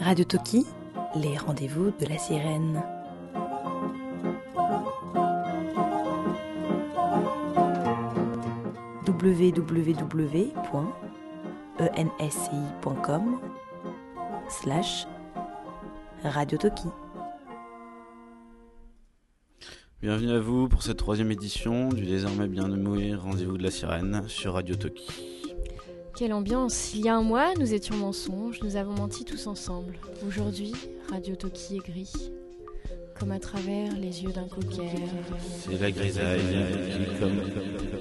Radio Toki, les rendez-vous de la sirène. www.ensci.com slash Radio Toki. Bienvenue à vous pour cette troisième édition du désormais bien nommé Rendez-vous de la Sirène sur Radio Toki. Quelle ambiance Il y a un mois, nous étions mensonges, nous avons menti tous ensemble. Aujourd'hui, Radio Toki est gris, comme à travers les yeux d'un coquillère. C'est la grisaille comme...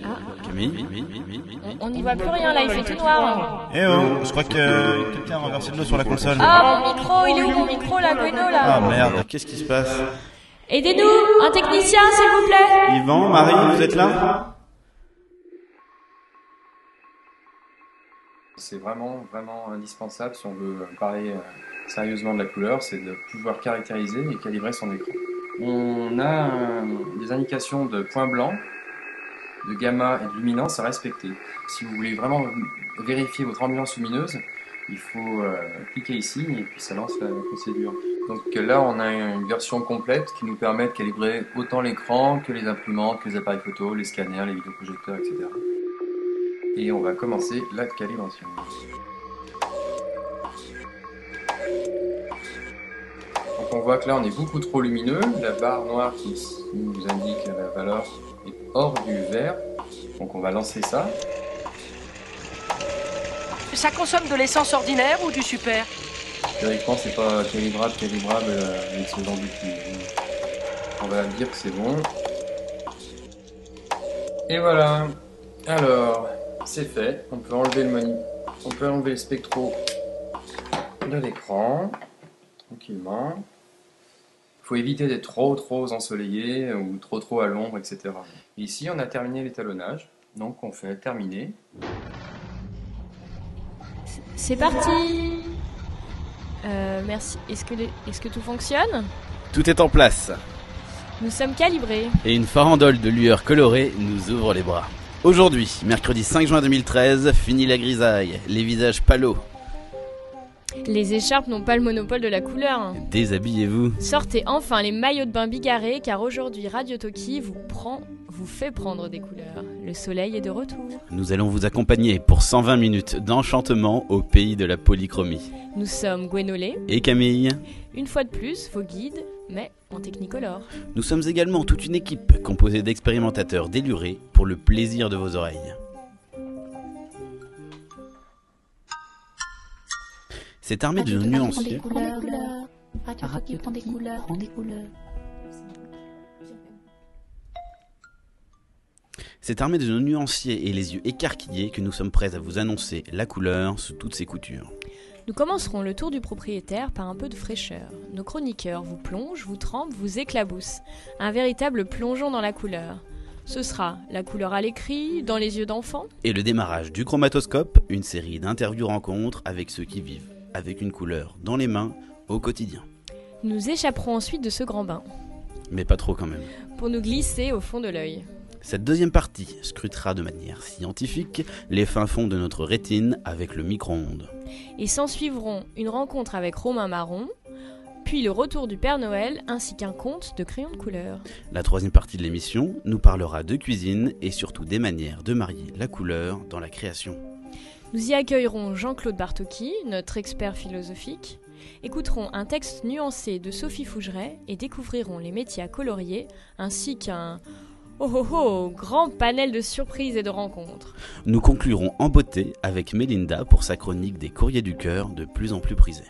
Ah, Camille on n'y voit plus rien là, il fait tout noir. Eh oh, je crois que quelqu'un a renversé de l'eau sur la console. Ah, mon micro, il est où mon micro là, Gweno Ah là merde. Qu'est-ce qui se passe? Aidez-nous Un technicien, s'il vous plaît Yvan, Marie, vous êtes là C'est vraiment, vraiment indispensable si on veut parler euh, sérieusement de la couleur, c'est de pouvoir caractériser et calibrer son écran. On a euh, des indications de points blancs, de gamma et de luminance à respecter. Si vous voulez vraiment vérifier votre ambiance lumineuse, il faut euh, cliquer ici et puis ça lance la procédure. Donc là, on a une version complète qui nous permet de calibrer autant l'écran que les imprimantes, que les appareils photo, les scanners, les vidéoprojecteurs, etc. Et on va commencer la calibration. Donc on voit que là on est beaucoup trop lumineux, la barre noire qui nous indique la valeur est hors du vert. Donc on va lancer ça. Ça consomme de l'essence ordinaire ou du super? Théoriquement c'est pas calibrable, calibrable euh, avec ce genre d'outil. On va dire que c'est bon. Et voilà. Alors, c'est fait. On peut enlever le moni. On peut enlever le spectro de l'écran. Tranquillement. Il faut éviter d'être trop trop ensoleillé ou trop trop à l'ombre, etc. Ici, on a terminé l'étalonnage. Donc, on fait terminer. C'est parti Euh, merci. Est-ce que, les- est-ce que tout fonctionne Tout est en place Nous sommes calibrés. et une farandole de lueurs colorées nous ouvre les bras. Aujourd'hui, mercredi 5 juin 2013, fini la grisaille, les visages palos. Les écharpes n'ont pas le monopole de la couleur. Déshabillez-vous. Sortez enfin les maillots de bain bigarrés car aujourd'hui Radio Toki vous prend, vous fait prendre des couleurs. Le soleil est de retour. Nous allons vous accompagner pour 120 minutes d'enchantement au pays de la polychromie. Nous sommes Gwenolé, Et Camille une fois de plus vos guides, mais en technicolor. Nous sommes également toute une équipe composée d'expérimentateurs délurés pour le plaisir de vos oreilles. C'est armé de nuanciers. Radio prend des couleurs, prend des couleurs. C'est armé de nos nuanciers et les yeux écarquillés que nous sommes prêts à vous annoncer la couleur sous toutes ses coutures. Nous commencerons le tour du propriétaire par un peu de fraîcheur. Nos chroniqueurs vous plongent, vous trempent, vous éclaboussent. Un véritable plongeon dans la couleur. Ce sera la couleur à l'écrit, dans les yeux d'enfant, Et le démarrage du chromatoscope, une série d'interviews rencontres avec ceux qui vivent avec une couleur dans les mains au quotidien. Nous échapperons ensuite de ce grand bain, Mais pas trop quand même. pour nous glisser au fond de l'œil. Cette deuxième partie scrutera de manière scientifique les fins fonds de notre rétine avec le micro-ondes. Et s'en suivront une rencontre avec Romain Marron, puis le retour du Père Noël, ainsi qu'un conte de crayons de couleur. La troisième partie de l'émission nous parlera de cuisine et surtout des manières de marier la couleur dans la création. Nous y accueillerons Jean-Claude Bartocchi, notre expert philosophique, écouterons un texte nuancé de Sophie Fougeret et découvrirons les métiers à colorier, ainsi qu'un oh oh oh grand panel de surprises et de rencontres. Nous conclurons en beauté avec Mélinda pour sa chronique des courriers du cœur de plus en plus prisés.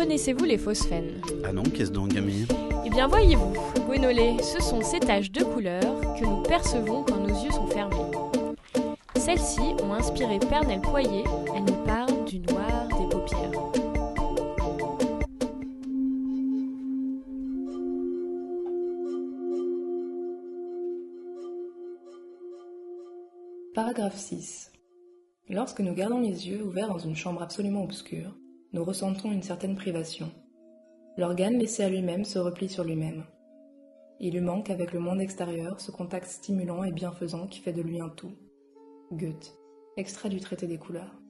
Connaissez-vous les phosphènes Ah non, qu'est-ce donc, Camille Eh bien voyez-vous, Gwenolé, ce sont ces taches de couleur que nous percevons quand nos yeux sont fermés. Celles-ci ont inspiré Pernelle Poyer, elle nous parle du noir des paupières. Paragraphe 6. Lorsque nous gardons les yeux ouverts dans une chambre absolument obscure, nous ressentons une certaine privation. L'organe laissé à lui-même se replie sur lui-même. Il lui manque avec le monde extérieur ce contact stimulant et bienfaisant qui fait de lui un tout. Goethe, extrait du traité des couleurs.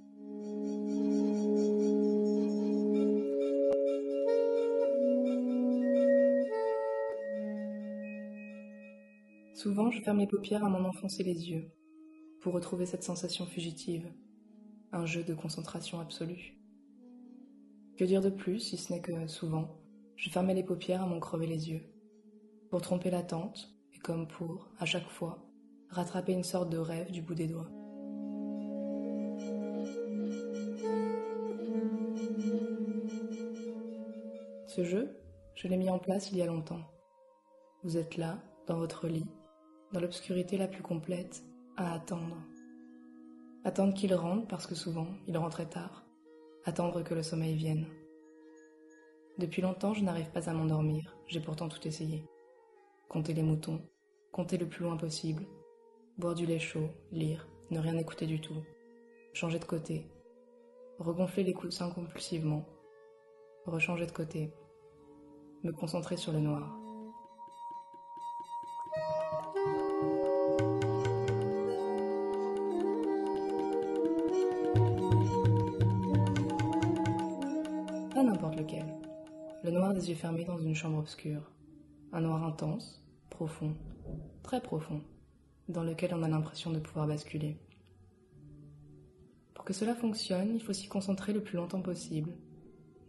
Souvent, je ferme les paupières à m'en enfoncer les yeux, pour retrouver cette sensation fugitive, un jeu de concentration absolue. Que dire de plus, si ce n'est que, souvent, je fermais les paupières à m'en crever les yeux, pour tromper l'attente, et comme pour, à chaque fois, rattraper une sorte de rêve du bout des doigts. Ce jeu, je l'ai mis en place il y a longtemps. Vous êtes là, dans votre lit, dans l'obscurité la plus complète, à attendre. Attendre qu'il rentre parce que souvent il rentrait tard. Attendre que le sommeil vienne. Depuis longtemps, je n'arrive pas à m'endormir, j'ai pourtant tout essayé. Compter les moutons, compter le plus loin possible, boire du lait chaud, lire, ne rien écouter du tout, changer de côté, regonfler les coussins compulsivement, rechanger de côté, me concentrer sur le noir. Le noir des yeux fermés dans une chambre obscure. Un noir intense, profond, très profond, dans lequel on a l'impression de pouvoir basculer. Pour que cela fonctionne, il faut s'y concentrer le plus longtemps possible,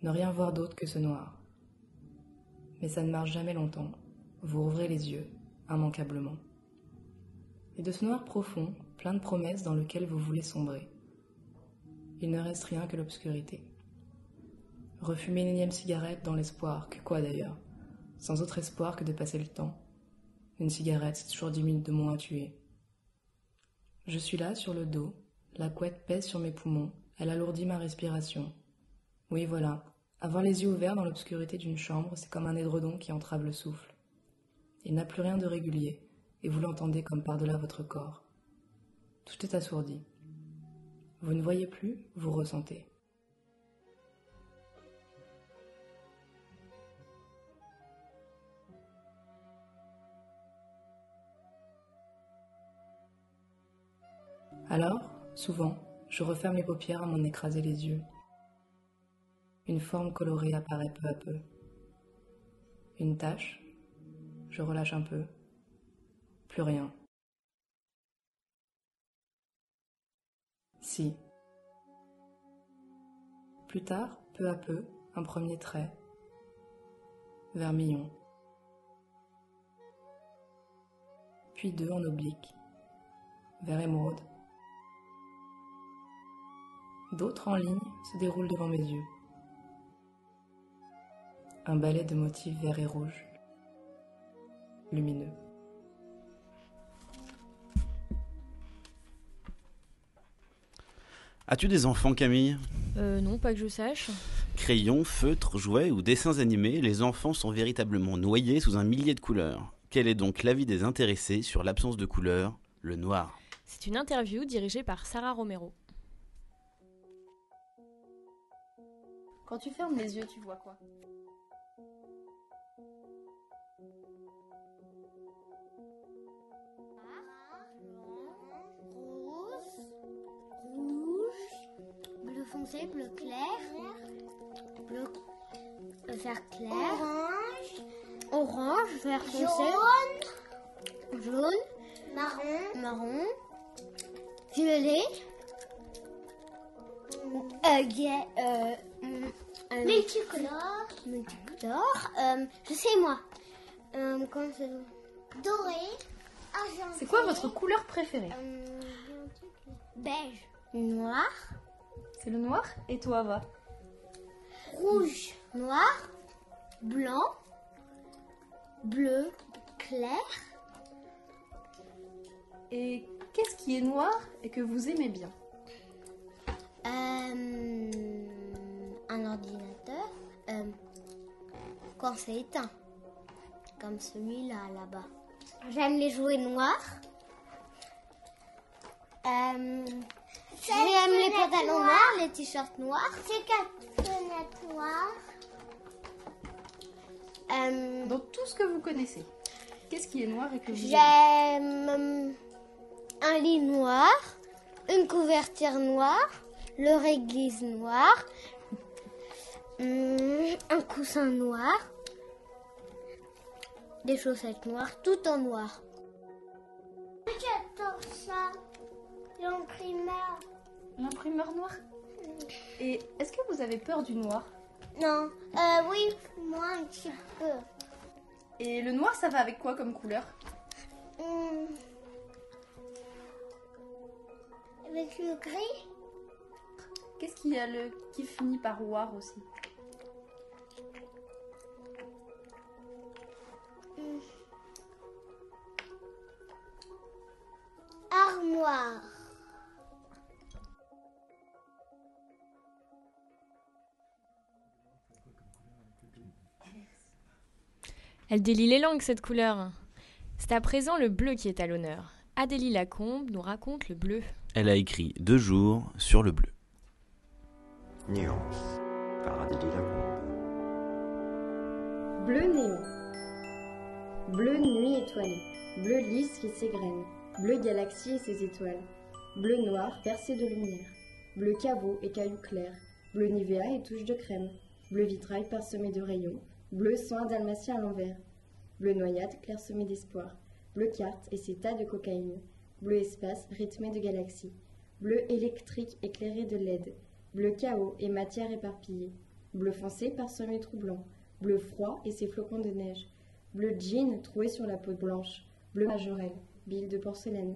ne rien voir d'autre que ce noir. Mais ça ne marche jamais longtemps. Vous ouvrez les yeux, immanquablement. Et de ce noir profond, plein de promesses dans lequel vous voulez sombrer. Il ne reste rien que l'obscurité. Refumer une énième cigarette dans l'espoir, que quoi d'ailleurs? Sans autre espoir que de passer le temps. Une cigarette, c'est toujours dix minutes de moins à tuer. Je suis là, sur le dos, la couette pèse sur mes poumons, elle alourdit ma respiration. Oui, voilà, avoir les yeux ouverts dans l'obscurité d'une chambre, c'est comme un édredon qui entrave le souffle. Il n'a plus rien de régulier, et vous l'entendez comme par-delà votre corps. Tout est assourdi. Vous ne voyez plus, vous ressentez. Alors, souvent, je referme les paupières à m'en écraser les yeux. Une forme colorée apparaît peu à peu. Une tache, je relâche un peu. Plus rien. Si. Plus tard, peu à peu, un premier trait. Vermillon. Puis deux en oblique. Vert émeraude. D'autres en ligne se déroulent devant mes yeux. Un balai de motifs vert et rouge, lumineux. As-tu des enfants, Camille? Euh, non, pas que je sache. Crayons, feutres, jouets ou dessins animés, les enfants sont véritablement noyés sous un millier de couleurs. Quel est donc l'avis des intéressés sur l'absence de couleurs, le noir C'est une interview dirigée par Sarah Romero. Quand tu fermes les yeux, tu vois quoi? Bleu foncé, bleu clair, bleu euh, vert clair, orange, orange, vert foncé, jaune, jaune, marron, marron, violet, euh, gai- euh, euh, multicolore, multicolore, euh, je sais moi, euh, comment doré, argenté, C'est quoi votre couleur préférée? Euh, beige, noir. C'est le noir? Et toi, va rouge, noir, blanc, bleu, clair, Et qu'est-ce qui est noir et que vous aimez bien? Euh, un ordinateur euh, quand c'est éteint, comme celui-là là-bas. J'aime les jouets noirs. Euh, J'aime les pantalons noirs, les t-shirts noirs. C'est quatre fenêtres noires. Euh, Dans tout ce que vous connaissez, qu'est-ce qui est noir et que vous J'aime euh, un lit noir, une couverture noire, le réglisse noir, hum, un coussin noir, des chaussettes noires, tout en noir. J'adore ça, l'imprimeur. L'imprimeur noir Et est-ce que vous avez peur du noir? Non, euh, oui, moi un petit peu. Et le noir, ça va avec quoi comme couleur? Hum. Avec le gris Qu'est-ce qu'il y a le qui finit par noir aussi? Armoire. Elle délie les langues, cette couleur. C'est à présent le bleu qui est à l'honneur. Adélie Lacombe nous raconte le bleu. Elle a écrit deux jours sur le bleu. Nuance par Adélie Lacombe. Bleu néon. Bleu nuit étoilée. Bleu lys qui s'égrène. Bleu galaxie et ses étoiles. Bleu noir percé de lumière. Bleu caveau et cailloux clairs. Bleu Nivea et touche de crème. Bleu vitrail parsemé de rayons. Bleu soin dalmatien à l'envers. Bleu noyade clairsemé d'espoir. Bleu carte et ses tas de cocaïne. Bleu espace rythmé de galaxies. Bleu électrique éclairé de LED. Bleu chaos et matière éparpillée. Bleu foncé parsemé troublant. Bleu froid et ses flocons de neige. Bleu jean troué sur la peau blanche. Bleu majorel, bille de porcelaine.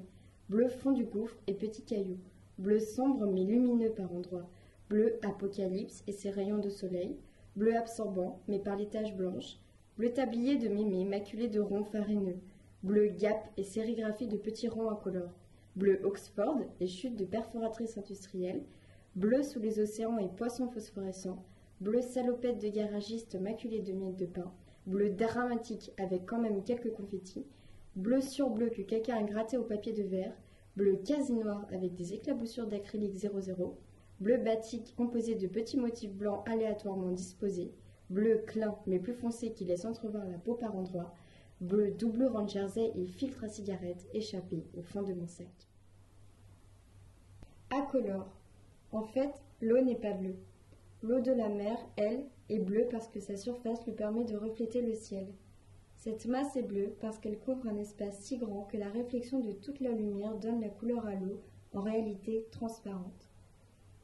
Bleu fond du gouffre et petits cailloux. Bleu sombre mais lumineux par endroits. Bleu apocalypse et ses rayons de soleil. Bleu absorbant mais par les taches blanches. Bleu tablier de mémé maculé de ronds farineux. Bleu gap et sérigraphie de petits ronds incolores. Bleu Oxford et chutes de perforatrices industrielles. Bleu sous les océans et poissons phosphorescents. Bleu salopette de garagiste maculé de miel de pain. Bleu dramatique avec quand même quelques confettis. Bleu sur bleu que quelqu'un a gratté au papier de verre. Bleu quasi noir avec des éclaboussures d'acrylique 00. Bleu batik composé de petits motifs blancs aléatoirement disposés. Bleu clin mais plus foncé qui laisse entrevoir la peau par endroits. Bleu doublure en jersey et filtre à cigarette échappé au fond de mon sac. Incolore. En fait, l'eau n'est pas bleue. L'eau de la mer, elle, est bleue parce que sa surface lui permet de refléter le ciel. Cette masse est bleue parce qu'elle couvre un espace si grand que la réflexion de toute la lumière donne la couleur à l'eau, en réalité transparente.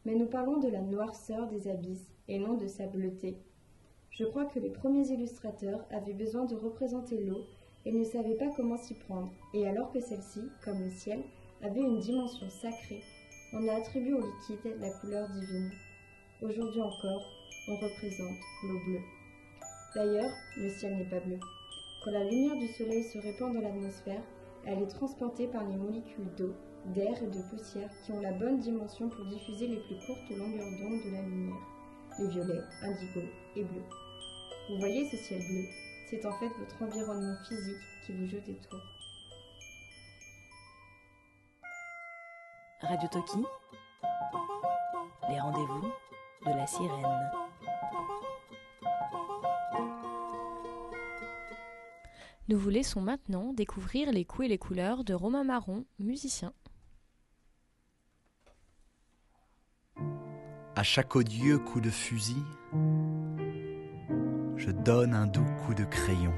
Mais nous parlons de la noirceur des abysses et non de sa bleuté. Je crois que les premiers illustrateurs avaient besoin de représenter l'eau et ne savaient pas comment s'y prendre, et alors que celle-ci, comme le ciel, avait une dimension sacrée, on a attribué au liquide la couleur divine. Aujourd'hui encore, on représente l'eau bleue. D'ailleurs, le ciel n'est pas bleu. Quand la lumière du soleil se répand dans l'atmosphère, elle est transportée par les molécules d'eau, d'air et de poussière qui ont la bonne dimension pour diffuser les plus courtes longueurs d'onde de la lumière, les violets, indigo et bleus. Vous voyez ce ciel bleu? C'est en fait votre environnement physique qui vous joue des tours. Radio Toki, les rendez-vous de la sirène. Nous vous laissons maintenant découvrir les coups et les couleurs de Romain Marron, musicien. À chaque odieux coup de fusil, je donne un doux coup de crayon,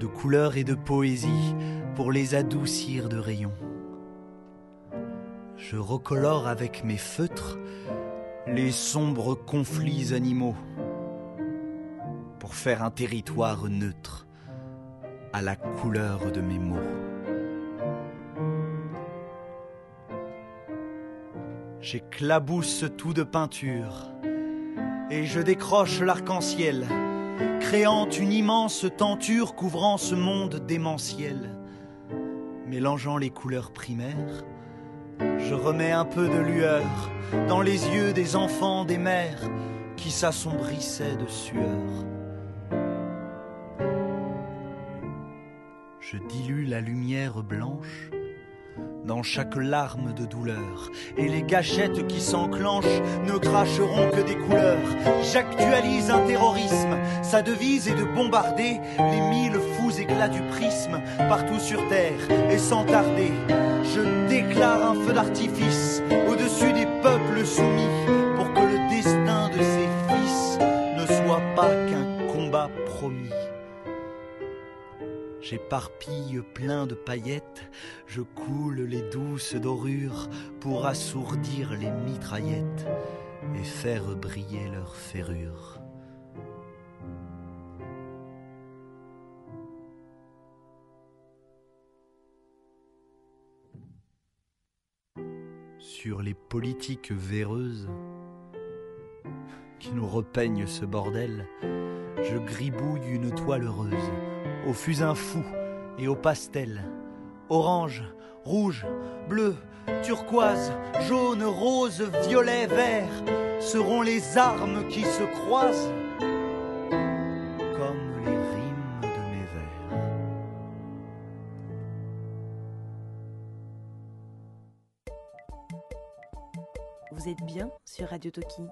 de couleur et de poésie pour les adoucir de rayons. Je recolore avec mes feutres les sombres conflits animaux pour faire un territoire neutre à la couleur de mes mots. J'éclabousse tout de peinture et je décroche l'arc-en-ciel, créant une immense tenture couvrant ce monde démentiel. Mélangeant les couleurs primaires, je remets un peu de lueur dans les yeux des enfants des mères qui s'assombrissaient de sueur. Je dilue la lumière blanche dans chaque larme de douleur. Et les gâchettes qui s'enclenchent ne cracheront que des couleurs. J'actualise un terrorisme, sa devise est de bombarder les mille fous éclats du prisme partout sur terre. Et sans tarder, je déclare un feu d'artifice au-dessus des peuples soumis J'éparpille plein de paillettes, je coule les douces dorures pour assourdir les mitraillettes et faire briller leurs ferrures. Sur les politiques véreuses qui nous repeignent ce bordel, je gribouille une toile heureuse au fusain fou et au pastel. Orange, rouge, bleu, turquoise, jaune, rose, violet, vert seront les armes qui se croisent comme les rimes de mes vers. Vous êtes bien sur Radio Toki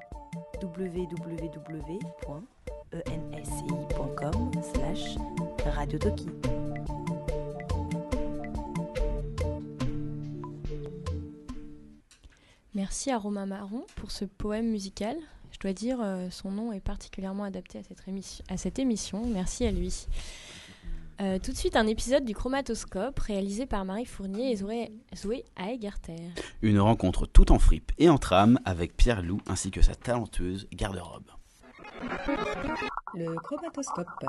slash Radio Toki. Merci à Romain Marron pour ce poème musical. Je dois dire, euh, son nom est particulièrement adapté à cette, émission, à cette émission. Merci à lui. Euh, tout de suite, un épisode du Chromatoscope réalisé par Marie Fournier et Zoé, Zoé Aegerter. Une rencontre tout en fripe et en trame avec Pierre Loup ainsi que sa talentueuse garde-robe. Le chromatoscope.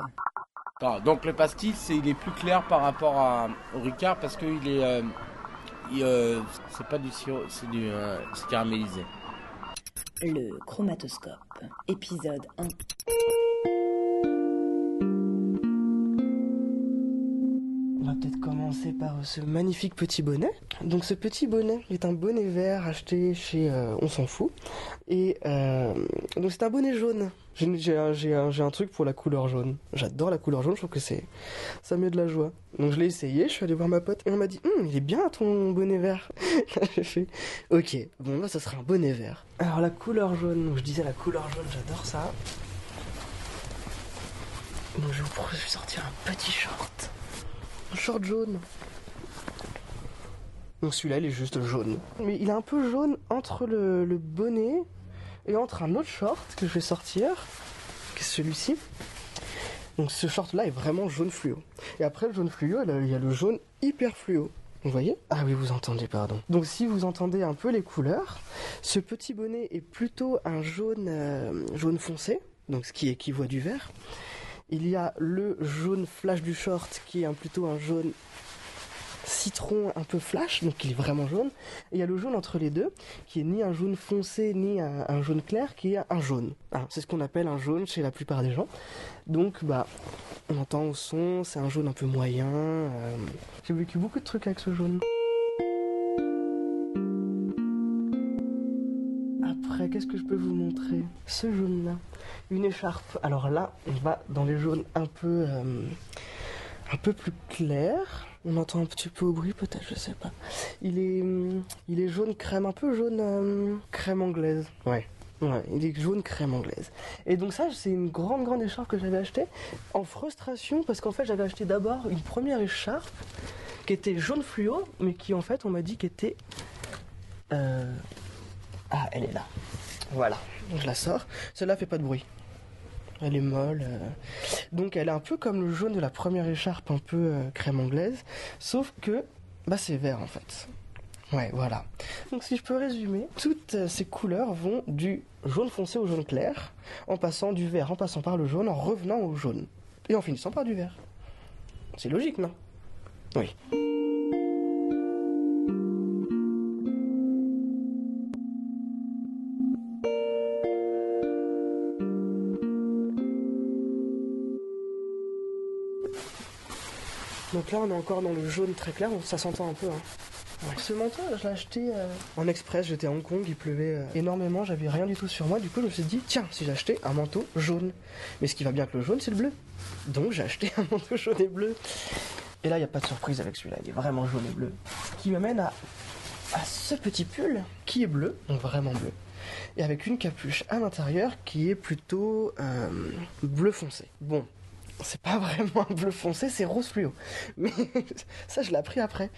Donc le pastis, c'est, il est plus clair par rapport à, au Ricard parce qu'il est, euh, il, euh, c'est pas du sirop, c'est du euh, caramélisé. Le chromatoscope. Épisode 1. Par ce magnifique petit bonnet. Donc ce petit bonnet est un bonnet vert acheté chez euh, On s'en fout. Et euh, donc c'est un bonnet jaune. J'ai un, un- un truc pour la couleur jaune. J'adore la couleur jaune, je trouve que c'est ça met de la joie. Donc je l'ai essayé, je suis allé voir ma pote et on m'a dit Hum, il est bien ton bonnet vert. J'ai fait ok, bon bah ça sera un bonnet vert. Alors la couleur jaune, donc je disais la couleur jaune, j'adore ça. Donc je vous propose de sortir un petit short. Un short jaune. Donc celui-là, il est juste jaune. Mais il est un peu jaune entre le, le bonnet et entre un autre short que je vais sortir, qui est celui-ci. Donc ce short-là est vraiment jaune fluo. Et après le jaune fluo, il y a- il y a le jaune hyper fluo. Vous voyez? Ah oui, vous entendez, pardon. Donc si vous entendez un peu les couleurs, ce petit bonnet est plutôt un jaune, euh, jaune foncé, donc ce qui équivaut à du vert. Il y a le jaune flash du short qui est plutôt un jaune citron un peu flash, donc il est vraiment jaune. Il y a le jaune entre les deux, qui est ni un jaune foncé ni un, un jaune clair, qui est un jaune. C'est ce qu'on appelle un jaune chez la plupart des gens. Donc bah, on entend au son, c'est un jaune un peu moyen. euh, J'ai vécu beaucoup de trucs avec ce jaune. Qu'est-ce que je peux vous montrer? Ce jaune-là. Une écharpe. Alors là, on va dans les jaunes un peu, euh, un peu plus clairs. On entend un petit peu au bruit, peut-être, je sais pas. Il est, hum, il est jaune crème, un peu jaune euh, crème anglaise. Ouais. Ouais, il est jaune crème anglaise. Et donc ça, c'est une grande, grande écharpe que j'avais achetée en frustration parce qu'en fait, j'avais acheté d'abord une première écharpe qui était jaune fluo, mais qui en fait, on m'a dit qu'était... Euh... Ah, elle est là. Voilà, je la sors. Celle-là fait pas de bruit. Elle est molle. euh. Donc elle est un peu comme le jaune de la première écharpe, un peu euh, crème anglaise, sauf que bah c'est vert en fait. Ouais, voilà. Donc si je peux résumer, toutes euh, ces couleurs vont du jaune foncé au jaune clair, en passant du vert, en passant par le jaune, en revenant au jaune, et en finissant par du vert. C'est logique, non? Oui. Donc là, on est encore dans le jaune très clair, ça s'entend un peu. Hein. Ouais. Ce manteau, je l'ai acheté euh, en express, j'étais à Hong Kong, il pleuvait euh, énormément, j'avais rien du tout sur moi, du coup je me suis dit, tiens, si j'achetais un manteau jaune. Mais ce qui va bien avec le jaune, c'est le bleu. Donc j'ai acheté un manteau jaune et bleu. Et là, il n'y a pas de surprise avec celui-là, il est vraiment jaune et bleu. Qui m'amène à, à ce petit pull qui est bleu, donc vraiment bleu. Et avec une capuche à l'intérieur qui est plutôt euh, bleu foncé. Bon, c'est pas vraiment un bleu foncé, c'est rose fluo. Mais ça, je l'ai appris après.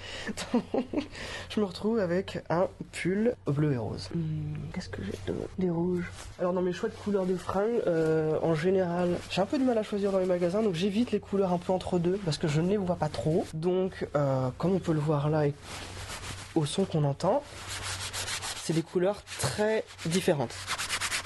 Je me retrouve avec un pull bleu et rose. Hmm, Qu'est-ce que j'ai de Des rouges? Alors, dans mes choix de couleurs de fringues, euh, en général, j'ai un peu de mal à choisir dans les magasins, donc j'évite les couleurs un peu entre deux parce que je ne les vois pas trop. Donc, euh, comme on peut le voir là, et au son qu'on entend, c'est des couleurs très différentes.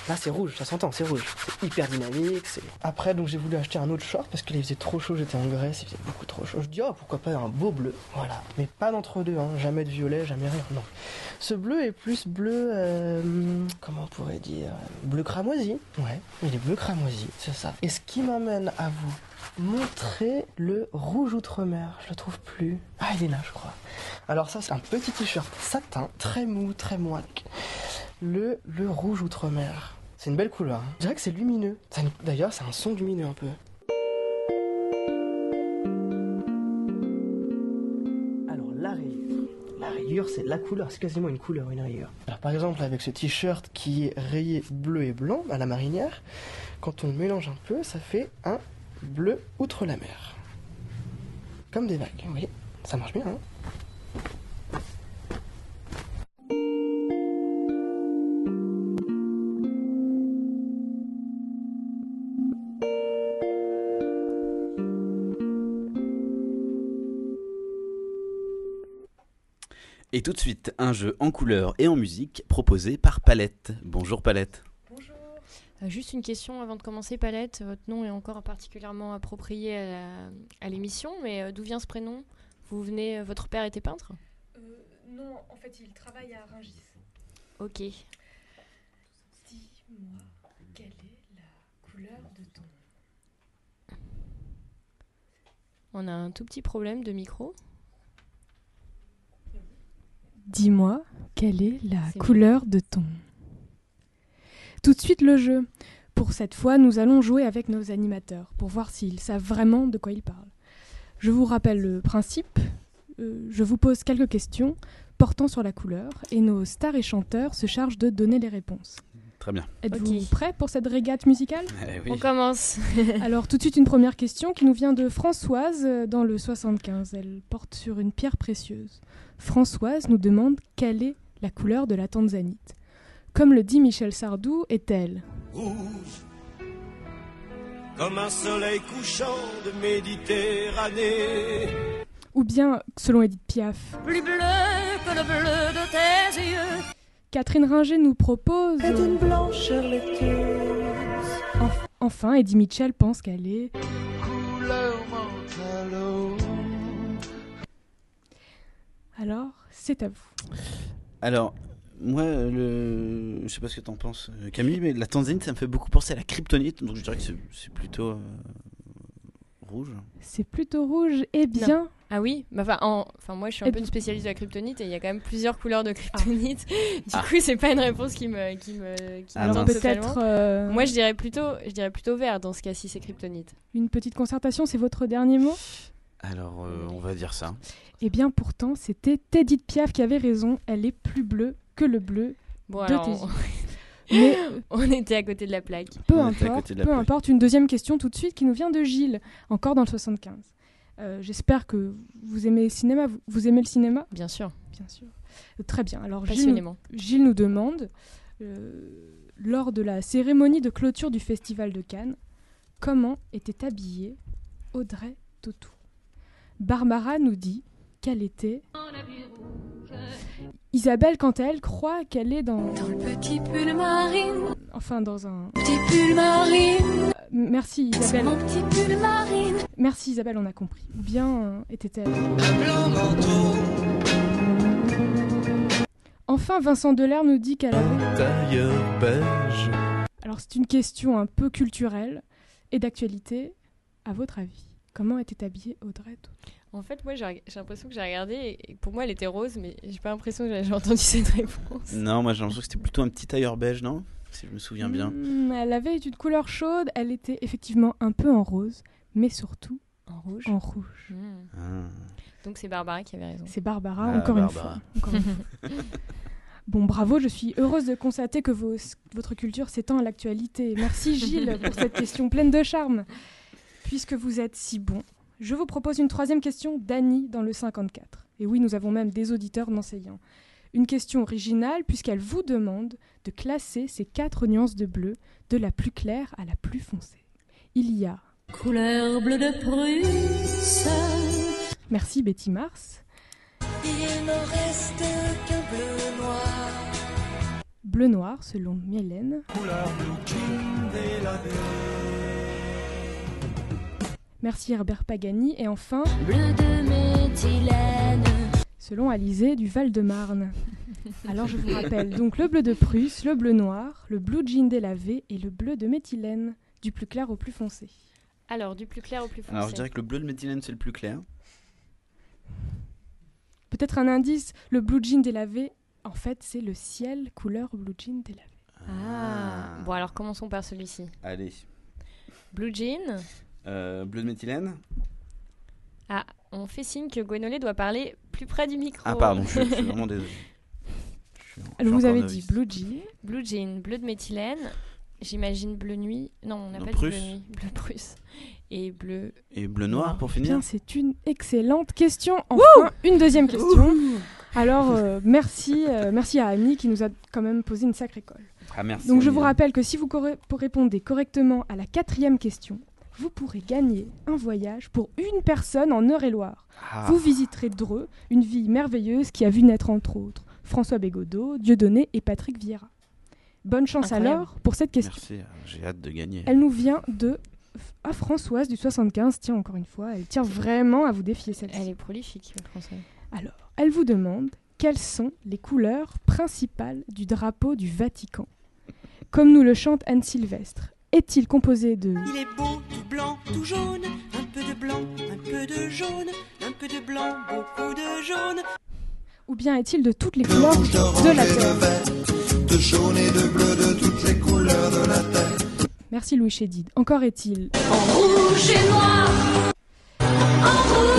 Là, c'est rouge, ça s'entend, c'est rouge. C'est hyper dynamique. c'est- Après, donc j'ai voulu acheter un autre short parce qu'il faisait trop chaud, j'étais en Grèce, il faisait beaucoup trop chaud. Je dis, oh, pourquoi pas un beau bleu? Voilà. Mais pas d'entre-deux, hein. jamais de violet, jamais rien, non. Ce bleu est plus bleu, euh, comment on pourrait dire Bleu cramoisi. Ouais, il est bleu cramoisi, c'est ça. Et ce qui m'amène à vous montrer le rouge outre-mer. Je le trouve plus. Ah, il est là, je crois. Alors ça, c'est un petit t-shirt satin, très mou, très moite. Le, le rouge outre-mer. C'est une belle couleur. hein. Je dirais que c'est lumineux. D'ailleurs, c'est un son lumineux un peu. Alors, la rayure. La rayure, c'est la couleur. C'est quasiment une couleur, une rayure. Alors, par exemple, avec ce t-shirt qui est rayé bleu et blanc à la marinière, quand on le mélange un peu, ça fait un bleu outre la mer. Comme des vagues, oui. Ça marche bien, hein Et tout de suite, un jeu en couleur et en musique proposé par Palette. Bonjour Palette. Euh, juste une question avant de commencer, Palette. Votre nom est encore particulièrement approprié à l'émission, mais euh, d'où vient ce prénom? Vous venez, euh, votre père était peintre? Non, en fait, il travaille à Rungis. Ok. Dis-moi, quelle est la couleur de ton... On a un tout petit problème de micro. Dis-moi, quelle est la couleur de ton Tout de suite le jeu. Pour cette fois, nous allons jouer avec nos animateurs pour voir s'ils savent vraiment de quoi ils parlent. Je vous rappelle le principe. Euh, je vous pose quelques questions portant sur la couleur et nos stars et chanteurs se chargent de donner les réponses. Très bien. Êtes-vous Ok. prêts pour cette régate musicale Eh oui. On commence. Alors tout de suite une première question qui nous vient de Françoise euh, dans le 75. Elle porte sur une pierre précieuse. Françoise nous demande quelle est la couleur de la tanzanite. Comme le dit Michel Sardou, est-elle rouge, comme un soleil couchant de Méditerranée. Ou bien, selon Edith Piaf, Plus bleu que le bleu de tes yeux. Catherine Ringer nous propose... Et. Enf- enfin, Eddie Mitchell pense qu'elle est... Alors, c'est à vous. Alors, moi, le... je sais pas ce que t'en penses, euh, Camille, mais la Tanzanie, ça me fait beaucoup penser à la kryptonite, donc je dirais que c'est- c'est plutôt euh, rouge. C'est plutôt rouge. Eh bien... Ah oui bah, enfin, en- enfin, moi je suis un Et peu une spécialiste de la kryptonite et il y a quand même plusieurs couleurs de kryptonite. Du Ah. coup, c'est pas une réponse qui me, qui me, qui Ah Peut-être... euh, Moi je dirais plutôt, je dirais plutôt vert dans ce cas-ci, c'est kryptonite. Une petite concertation, c'est votre dernier mot? Alors, euh, on va dire ça. Eh bien pourtant, c'était Edith Piaf qui avait raison. Elle est plus bleue que le bleu Bon, de alors, tes on- yeux. Mais on était à côté de la plaque. peu On importe, peu plaque. importe. Une deuxième question tout de suite qui nous vient de Gilles, encore dans le 75. Euh, J'espère que vous aimez le cinéma. Vous, vous aimez le cinéma? Bien sûr, Bien sûr. Euh, Très bien. Alors Gilles, passionnément. nous- Gilles nous demande, euh, lors de la cérémonie de clôture du Festival de Cannes, comment était habillée Audrey Tautou? Barbara nous dit qu'elle était... Isabelle, quant à elle, croit qu'elle est dans... Dans le petit pull marine, Enfin, dans un... petit pull marine, Euh, Merci Isabelle. mon petit pull marine. Merci Isabelle, on a compris. Ou bien euh, était-elle Un blanc manteau, Enfin, Vincent Delair nous dit qu'elle avait... beige. Alors c'est une question un peu culturelle et d'actualité. À votre avis, comment était habillée Audrey Tautou? En fait, moi j'ai l'impression que j'ai regardé et pour moi elle était rose, mais j'ai pas l'impression que j'ai j'ai entendu cette réponse. Non, moi j'ai l'impression que c'était plutôt un petit tailleur beige, non? Si je me souviens bien. Hmm, Elle avait une couleur chaude, elle était effectivement un peu en rose, mais surtout En rouge? En rouge. Hmm. Ah. Donc c'est Barbara qui avait raison. C'est Barbara, Ah, encore, Une fois, encore une fois. Bon, bravo, je suis heureuse de constater que vos- votre culture s'étend à l'actualité. Merci Gilles pour cette question pleine de charme. Puisque vous êtes si bon, je vous propose une troisième question d'Annie dans le 54. Et oui, nous avons même des auditeurs d'enseignants. Une question originale puisqu'elle vous demande de classer ces quatre nuances de bleu de la plus claire à la plus foncée. Il y a Couleur bleue de Prusse. Merci Betty Mars, Il ne reste qu'un bleu noir. bleu noir selon Mylène, Couleur blue. Merci Herbert Pagani et enfin Bleu de méthylène. selon Alizé du Val-de-Marne. Alors je vous rappelle donc le bleu de Prusse, le bleu noir, le blue jean délavé et le bleu de méthylène, du plus clair au plus foncé. Alors, du plus clair au plus foncé. Alors je dirais que le bleu de méthylène c'est le plus clair. Peut-être un indice, le blue jean délavé, en fait c'est le ciel couleur blue jean délavé. Ah. Bon, alors commençons par celui-ci. Allez. Blue jean. Euh, bleu de méthylène Ah, on fait signe que Gwenolé doit parler plus près du micro. Ah pardon, je, je suis vraiment désolé. Je vous avez dit blue jean, Blue jean, bleu de méthylène. J'imagine bleu nuit. Non, on n'a pas Prusse. dit bleu nuit. Bleu Prusse. Et bleu. Et bleu noir pour finir Bien, c'est une excellente question. Enfin, une deuxième question. Alors, euh, merci, euh, merci à Annie qui nous a quand même posé une sacrée colle. Ah merci. Donc, je vous rappelle que si vous répondez correctement à la quatrième question, vous pourrez gagner un voyage pour une personne en Eure-et-Loire. Ah. Vous visiterez Dreux, une ville merveilleuse qui a vu naître entre autres François Bégodeau, Dieudonné et Patrick Vieira. Bonne chance Incroyable. alors pour cette question. Merci, euh, j'ai hâte de gagner. Elle nous vient de à Françoise du 75. Tiens, encore une fois, elle tient vraiment à vous défier celle-ci. Elle est prolifique, François. Alors, elle vous demande quelles sont les couleurs principales du drapeau du Vatican? Comme nous le chante Anne Sylvestre, est-il composé de Il est beau, tout jaune, un peu de blanc, un peu de jaune, un peu de blanc, beaucoup de jaune. ou bien est-il de toutes les couleurs de la terre De jaune et de bleu, de toutes les couleurs de la terre. Merci Louis Chédid. Encore est-il Rouge et noir.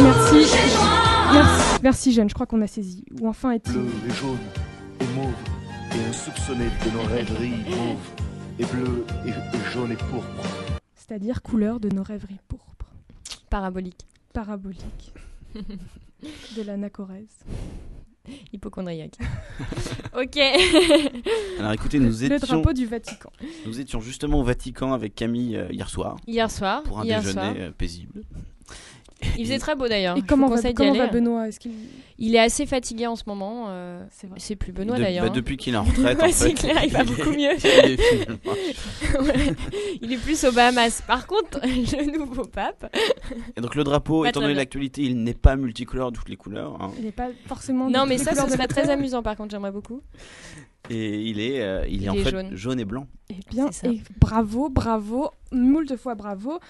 Merci. Rouge et noir. Merci, merci jeune, je crois qu'on a saisi. Ou enfin est-il Bleu et jaune et mauve et insoupçonné de nos rêveries mauves et bleu et, et jaune et pourpre. C'est-à-dire couleur de nos rêveries pourpres, Parabolique. paraboliques, de l'anacorèse. Hypochondriaque. ok. Alors écoutez, nous Le étions, drapeau du Vatican. nous étions justement au Vatican avec Camille euh, hier soir. Hier soir. Pour un hier déjeuner soir. euh, paisible. Il faisait très beau d'ailleurs. Et comment va, comment aller. va Benoît? Est-ce qu'il Il est assez fatigué en ce moment. euh, C'est vrai. C'est plus Benoît De- d'ailleurs. bah, hein. depuis qu'il est en retraite, Ouais, c'est fait, clair, il va est- beaucoup mieux. il est finalement- Ouais. Il est plus aux Bahamas. Par contre, le nouveau pape. Et donc le drapeau, Pas étant donné l'actualité, il n'est pas multicolore de toutes les couleurs. hein. Il n'est pas forcément. Non, mais ça, ce serait très amusant. Par contre, j'aimerais beaucoup. Et il est, euh, il est en est fait jaune. jaune. et blanc. Eh bien, et bravo, bravo, moult fois bravo.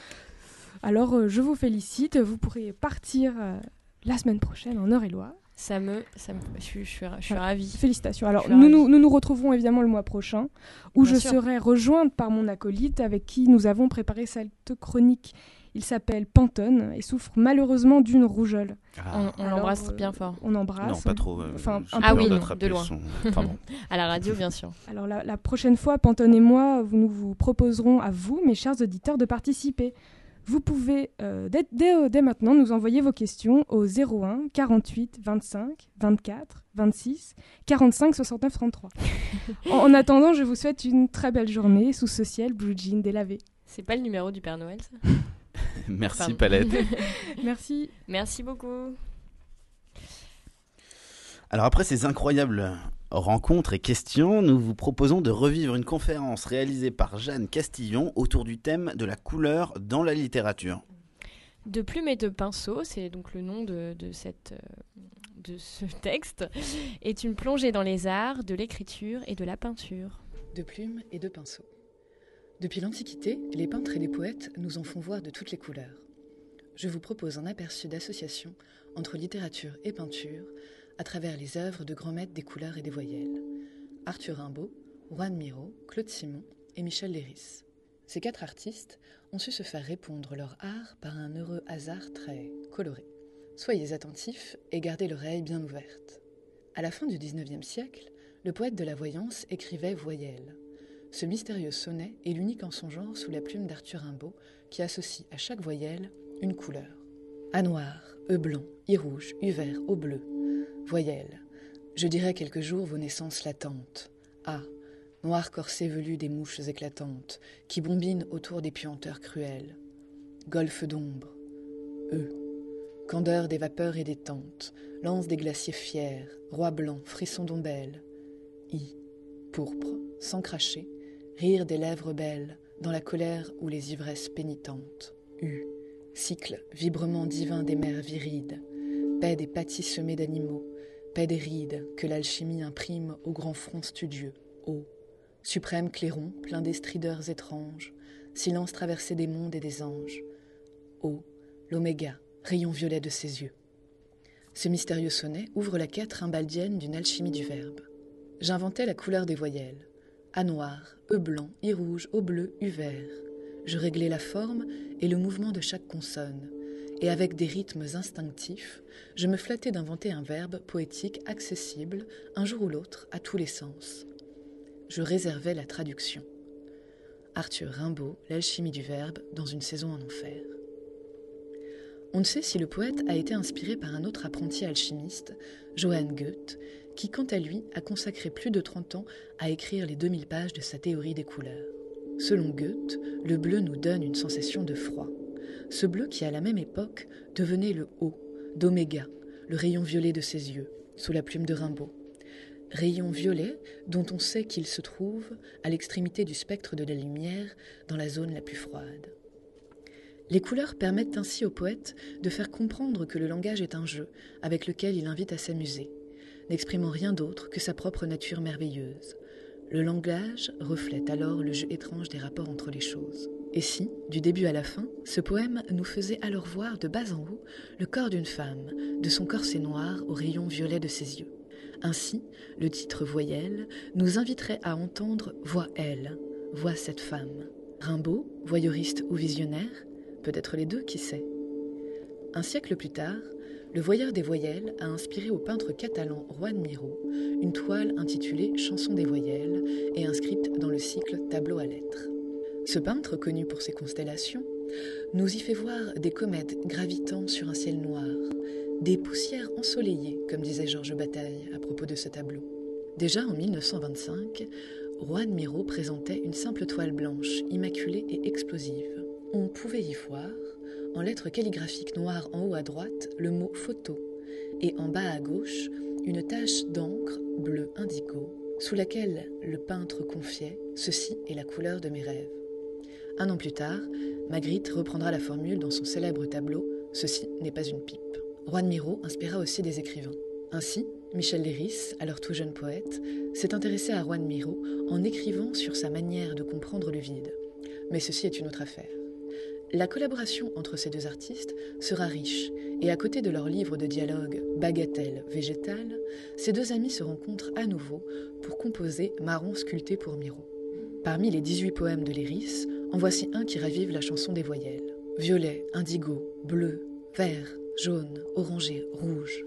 Alors, euh, je vous félicite. Vous pourrez partir euh, la semaine prochaine en Eure-et-Loire. Ça me, ça me, je suis, je suis, je suis Voilà. ravie. Félicitations. Alors, nous ravie. nous, nous nous retrouverons évidemment le mois prochain, où Bien je sûr. serai rejointe par mon acolyte avec qui nous avons préparé cette chronique. Il s'appelle Pantone et souffre malheureusement d'une rougeole. On, on l'embrasse euh, bien fort. On embrasse. Non, pas trop. euh, Enfin, un Ah oui, non, de loin. son- Enfin bon. À la radio, bien sûr. Alors la, la prochaine fois, Pantone et moi, nous vous proposerons à vous, mes chers auditeurs, de participer. Vous pouvez euh, dès, dès- dès maintenant nous envoyer vos questions au 01 48 25 24 26 45 69 33. en, en attendant, je vous souhaite une très belle journée sous ce ciel blue jean délavé. C'est pas le numéro du Père Noël, ça? Merci Pardon. Palette. Merci. Merci beaucoup. Alors après ces incroyables rencontres et questions, nous vous proposons de revivre une conférence réalisée par Jeanne Castillon autour du thème de la couleur dans la littérature. De plume et de pinceau, c'est donc le nom de, de cette, euh, de ce texte, est une plongée dans les arts, de l'écriture et de la peinture. De plumes et de pinceaux. Depuis l'Antiquité, les peintres et les poètes nous en font voir de toutes les couleurs. Je vous propose un aperçu d'association entre littérature et peinture à travers les œuvres de grands maîtres des couleurs et des voyelles. Arthur Rimbaud, Juan Miro, Claude Simon et Michel Léris. Ces quatre artistes ont su se faire répondre leur art par un heureux hasard très coloré. Soyez attentifs et gardez l'oreille bien ouverte. À la fin du XIXe siècle, le poète de la voyance écrivait voyelle. Ce mystérieux sonnet est l'unique en son genre sous la plume d'Arthur Rimbaud qui associe à chaque voyelle une couleur. A noir, E blanc, I rouge, U vert, O bleu. Voyelle. Je dirais quelques jours vos naissances latentes. A. Noir corset velu des mouches éclatantes qui bombinent autour des puanteurs cruelles. Golfe d'ombre. E. Candeur des vapeurs et des tentes, lance des glaciers fiers, roi blanc, frisson d'ombelle. I. Pourpre, sans cracher, rire des lèvres belles, dans la colère ou les ivresses pénitentes. U. Cycle, vibrement divin des mers virides, paix des pâtis semés d'animaux, paix des rides que l'alchimie imprime au grand front studieux. O. Suprême clairon, plein des strideurs étranges, silence traversé des mondes et des anges. O. L'oméga, rayon violet de ses yeux. Ce mystérieux sonnet ouvre la quête rimbaldienne d'une alchimie du verbe. J'inventais la couleur des voyelles. A noir, E blanc, I rouge, O bleu, U vert. Je réglais la forme et le mouvement de chaque consonne, et avec des rythmes instinctifs, je me flattais d'inventer un verbe poétique accessible, un jour ou l'autre, à tous les sens. Je réservais la traduction. Arthur Rimbaud, L'alchimie du verbe, dans une saison en enfer. On ne sait si le poète a été inspiré par un autre apprenti alchimiste, Johann Goethe, qui quant à lui a consacré plus de 30 ans à écrire les 2000 pages de sa théorie des couleurs. Selon Goethe, le bleu nous donne une sensation de froid. Ce bleu qui à la même époque devenait le haut, d'oméga, le rayon violet de ses yeux, sous la plume de Rimbaud. Rayon violet dont on sait qu'il se trouve à l'extrémité du spectre de la lumière, dans la zone la plus froide. Les couleurs permettent ainsi au poète de faire comprendre que le langage est un jeu avec lequel il invite à s'amuser, n'exprimant rien d'autre que sa propre nature merveilleuse. Le langage reflète alors le jeu étrange des rapports entre les choses. Et si, du début à la fin, ce poème nous faisait alors voir de bas en haut le corps d'une femme, de son corset noir au rayon violet de ses yeux. Ainsi, le titre Voyelle nous inviterait à entendre Vois elle, vois cette femme. Rimbaud, voyeuriste ou visionnaire, peut-être les deux, qui sait? Un siècle plus tard, le voyeur des voyelles a inspiré au peintre catalan Juan Miró une toile intitulée Chanson des voyelles et inscrite dans le cycle Tableau à lettres. Ce peintre, connu pour ses constellations, nous y fait voir des comètes gravitant sur un ciel noir, des poussières ensoleillées, comme disait Georges Bataille à propos de ce tableau. Déjà en 1925, Juan Miró présentait une simple toile blanche, immaculée et explosive. On pouvait y voir, en lettres calligraphiques noires en haut à droite, le mot photo, et en bas à gauche, une tache d'encre bleu indigo, sous laquelle le peintre confiait Ceci est la couleur de mes rêves. Un an plus tard, Magritte reprendra la formule dans son célèbre tableau Ceci n'est pas une pipe. Juan Miró inspira aussi des écrivains. Ainsi, Michel Léris, alors tout jeune poète, s'est intéressé à Juan Miró en écrivant sur sa manière de comprendre le vide. Mais ceci est une autre affaire. La collaboration entre ces deux artistes sera riche, et à côté de leur livre de dialogue Bagatelle végétale, ces deux amis se rencontrent à nouveau pour composer Marron sculpté pour Miro. Parmi les 18 poèmes de Léris, en voici un qui ravive la chanson des voyelles. Violet, indigo, bleu, vert, jaune, orangé, rouge.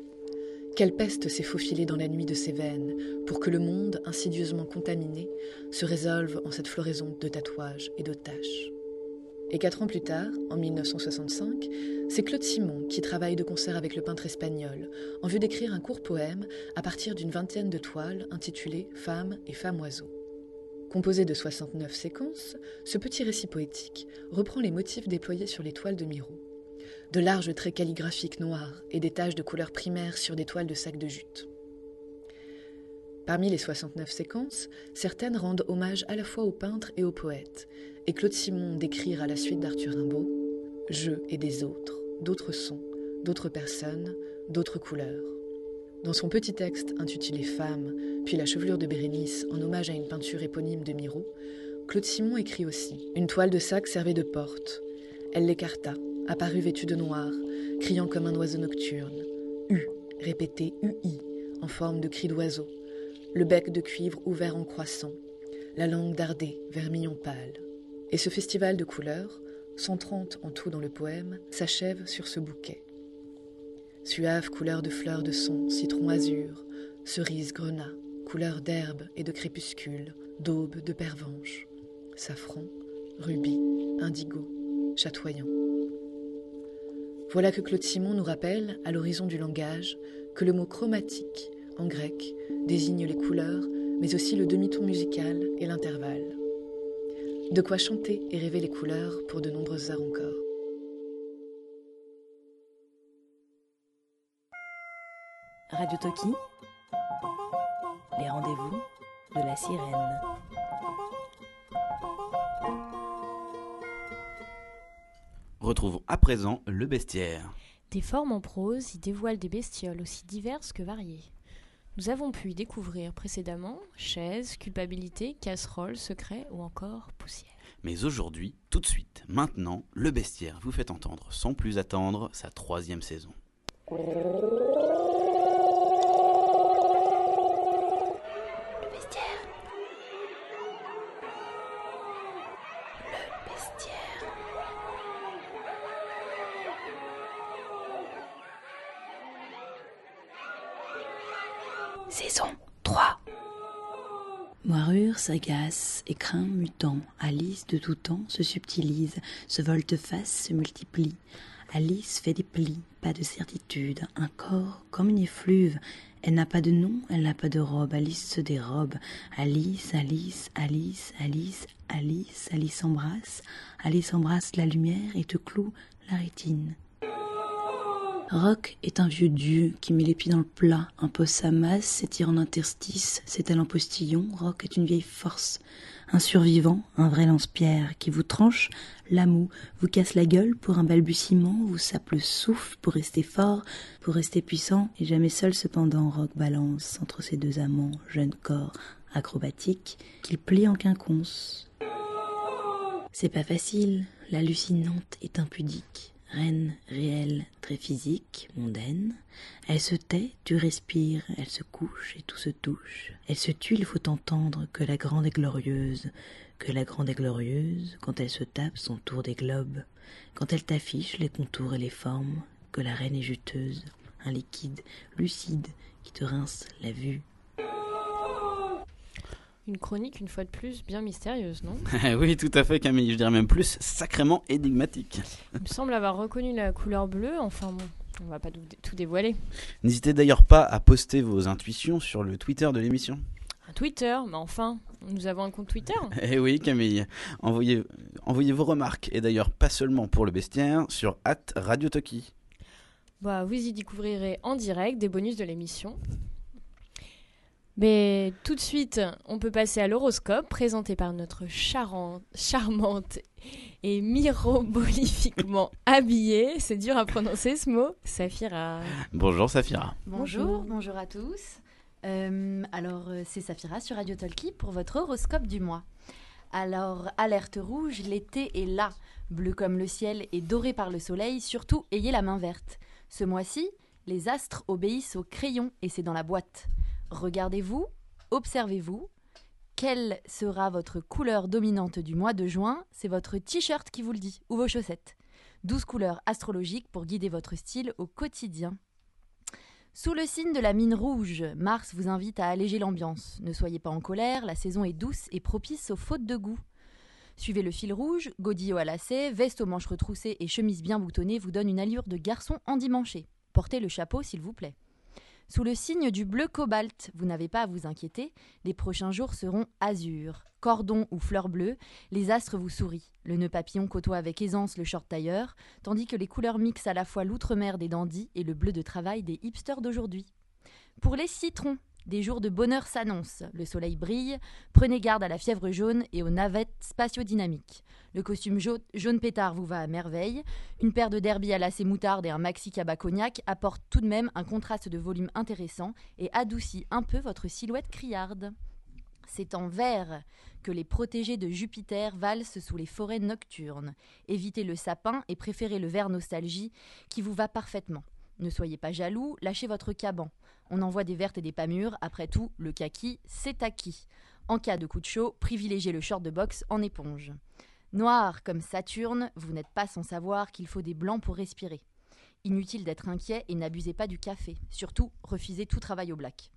Quelle peste s'est faufilée dans la nuit de ses veines pour que le monde, insidieusement contaminé, se résolve en cette floraison de tatouages et de taches. Et quatre ans plus tard, en 1965, c'est Claude Simon qui travaille de concert avec le peintre espagnol en vue d'écrire un court poème à partir d'une vingtaine de toiles intitulées Femmes et femmes-oiseaux. Composé de 69 séquences, ce petit récit poétique reprend les motifs déployés sur les toiles de Miro. De larges traits calligraphiques noirs et des taches de couleurs primaires sur des toiles de sac de jute. Parmi les 69 séquences, certaines rendent hommage à la fois au peintre et au poète, et Claude Simon d'écrire à la suite d'Arthur Rimbaud Je et des autres, d'autres sons, d'autres personnes, d'autres couleurs. Dans son petit texte intitulé Femmes, puis la chevelure de Bérénice en hommage à une peinture éponyme de Miro, Claude Simon écrit aussi Une toile de sac servait de porte. Elle l'écarta, apparut vêtue de noir, criant comme un oiseau nocturne. U, répété UI, en forme de cri d'oiseau. Le bec de cuivre ouvert en croissant, la langue dardée, vermillon pâle. Et ce festival de couleurs, 130 en tout dans le poème, s'achèvent sur ce bouquet. Suave couleur de fleurs de son, citron azur, cerise grenat, couleur d'herbe et de crépuscule, d'aube, de pervenche, safran, rubis, indigo, chatoyant. Voilà que Claude Simon nous rappelle, à l'horizon du langage, que le mot chromatique, en grec, désigne les couleurs, mais aussi le demi-ton musical et l'intervalle. De quoi chanter et rêver les couleurs pour de nombreuses heures encore. Radio Toki, les rendez-vous de la sirène. Retrouvons à présent le bestiaire. Des formes en prose y dévoilent des bestioles aussi diverses que variées. Nous avons pu y découvrir précédemment chaises, culpabilité, casseroles, secrets ou encore poussière. Mais aujourd'hui, tout de suite, maintenant, le bestiaire vous fait entendre sans plus attendre sa troisième saison. Saison 3. Moirure sagace, écrin mutant, Alice de tout temps se subtilise, se volte-face, se multiplie. Alice fait des plis, pas de certitude, un corps comme une effluve. Elle n'a pas de nom, elle n'a pas de robe, Alice se dérobe. Alice, Alice, Alice, Alice, Alice, Alice embrasse, Alice embrasse la lumière et te cloue la rétine. Rock est un vieux dieu qui met les pieds dans le plat, impose sa masse, s'étire en interstice, s'étale en postillon. Rock est une vieille force, un survivant, un vrai lance-pierre qui vous tranche la moue, vous casse la gueule pour un balbutiement, vous sape le souffle pour rester fort, pour rester puissant et jamais seul cependant. Rock balance entre ses deux amants, jeune corps acrobatique qu'il plie en quinconce. C'est pas facile, l'hallucinante est impudique. Reine réelle, très physique, mondaine. Elle se tait, tu respires, elle se couche et tout se touche. Elle se tue, il faut entendre que la grande est glorieuse, que la grande est glorieuse quand elle se tape son tour des globes, quand elle t'affiche les contours et les formes, que la reine est juteuse, un liquide lucide qui te rince la vue. Une chronique, une fois de plus, bien mystérieuse, non oui, tout à fait, Camille. Je dirais même plus sacrément énigmatique. Il me semble avoir reconnu la couleur bleue, enfin bon, on va pas tout dévoiler. N'hésitez d'ailleurs pas à poster vos intuitions sur le Twitter de l'émission. Un Twitter, mais enfin, nous avons un compte Twitter. Eh oui, Camille. Envoyez, envoyez vos remarques, et d'ailleurs pas seulement pour le bestiaire, sur Radio Toki. Bah, vous y découvrirez en direct des bonus de l'émission. Mais tout de suite, on peut passer à l'horoscope présenté par notre charante, charmante et mirobolifiquement habillée, c'est dur à prononcer ce mot, Saphira. Bonjour Saphira. Bonjour, bonjour à tous. Euh, alors, euh, c'est Saphira sur Radio Talkie pour votre horoscope du mois. Alors, alerte rouge, l'été est là. Bleu comme le ciel et doré par le soleil, surtout ayez la main verte. Ce mois-ci, les astres obéissent au crayon et c'est dans la boîte. Regardez-vous, observez-vous. Quelle sera votre couleur dominante du mois de juin? C'est votre t-shirt qui vous le dit, ou vos chaussettes. 12 couleurs astrologiques pour guider votre style au quotidien. Sous le signe de la mine rouge, Mars vous invite à alléger l'ambiance. Ne soyez pas en colère, la saison est douce et propice aux fautes de goût. Suivez le fil rouge, godillot à lacets, veste aux manches retroussées et chemise bien boutonnée vous donne une allure de garçon endimanché. Portez le chapeau s'il vous plaît. Sous le signe du bleu cobalt, vous n'avez pas à vous inquiéter, les prochains jours seront azur. Cordon ou fleur bleue, les astres vous sourient. Le nœud papillon côtoie avec aisance le short tailleur, tandis que les couleurs mixent à la fois l'outre-mer des dandys et le bleu de travail des hipsters d'aujourd'hui. Pour les citrons, des jours de bonheur s'annoncent. Le soleil brille, prenez garde à la fièvre jaune et aux navettes spatiodynamiques. Le costume jaune, pétard vous va à merveille. Une paire de derby à lacets moutarde et un maxi cabas cognac apportent tout de même un contraste de volume intéressant et adoucit un peu votre silhouette criarde. C'est en vert que les protégés de Jupiter valsent sous les forêts nocturnes. Évitez le sapin et préférez le vert nostalgie qui vous va parfaitement. Ne soyez pas jaloux, lâchez votre caban. On envoie des vertes et des pas mûres, après tout, le kaki, c'est acquis. En cas de coup de chaud, privilégiez le short de boxe en éponge. Noir comme Saturne, vous n'êtes pas sans savoir qu'il faut des blancs pour respirer. Inutile d'être inquiet et n'abusez pas du café. Surtout, refusez tout travail au black.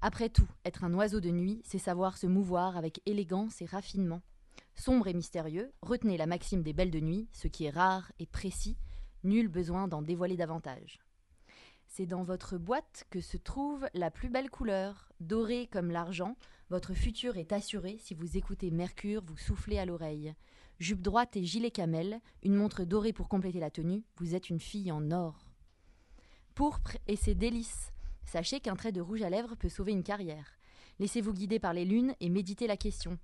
Après tout, être un oiseau de nuit, c'est savoir se mouvoir avec élégance et raffinement. Sombre et mystérieux, retenez la maxime des belles de nuit, ce qui est rare et précis, nul besoin d'en dévoiler davantage. C'est dans votre boîte que se trouve la plus belle couleur, dorée comme l'argent. Votre futur est assuré si vous écoutez Mercure vous souffler à l'oreille. Jupe droite et gilet camel, une montre dorée pour compléter la tenue, vous êtes une fille en or. Pourpre et ses délices. Sachez qu'un trait de rouge à lèvres peut sauver une carrière. Laissez-vous guider par les lunes et méditez la question.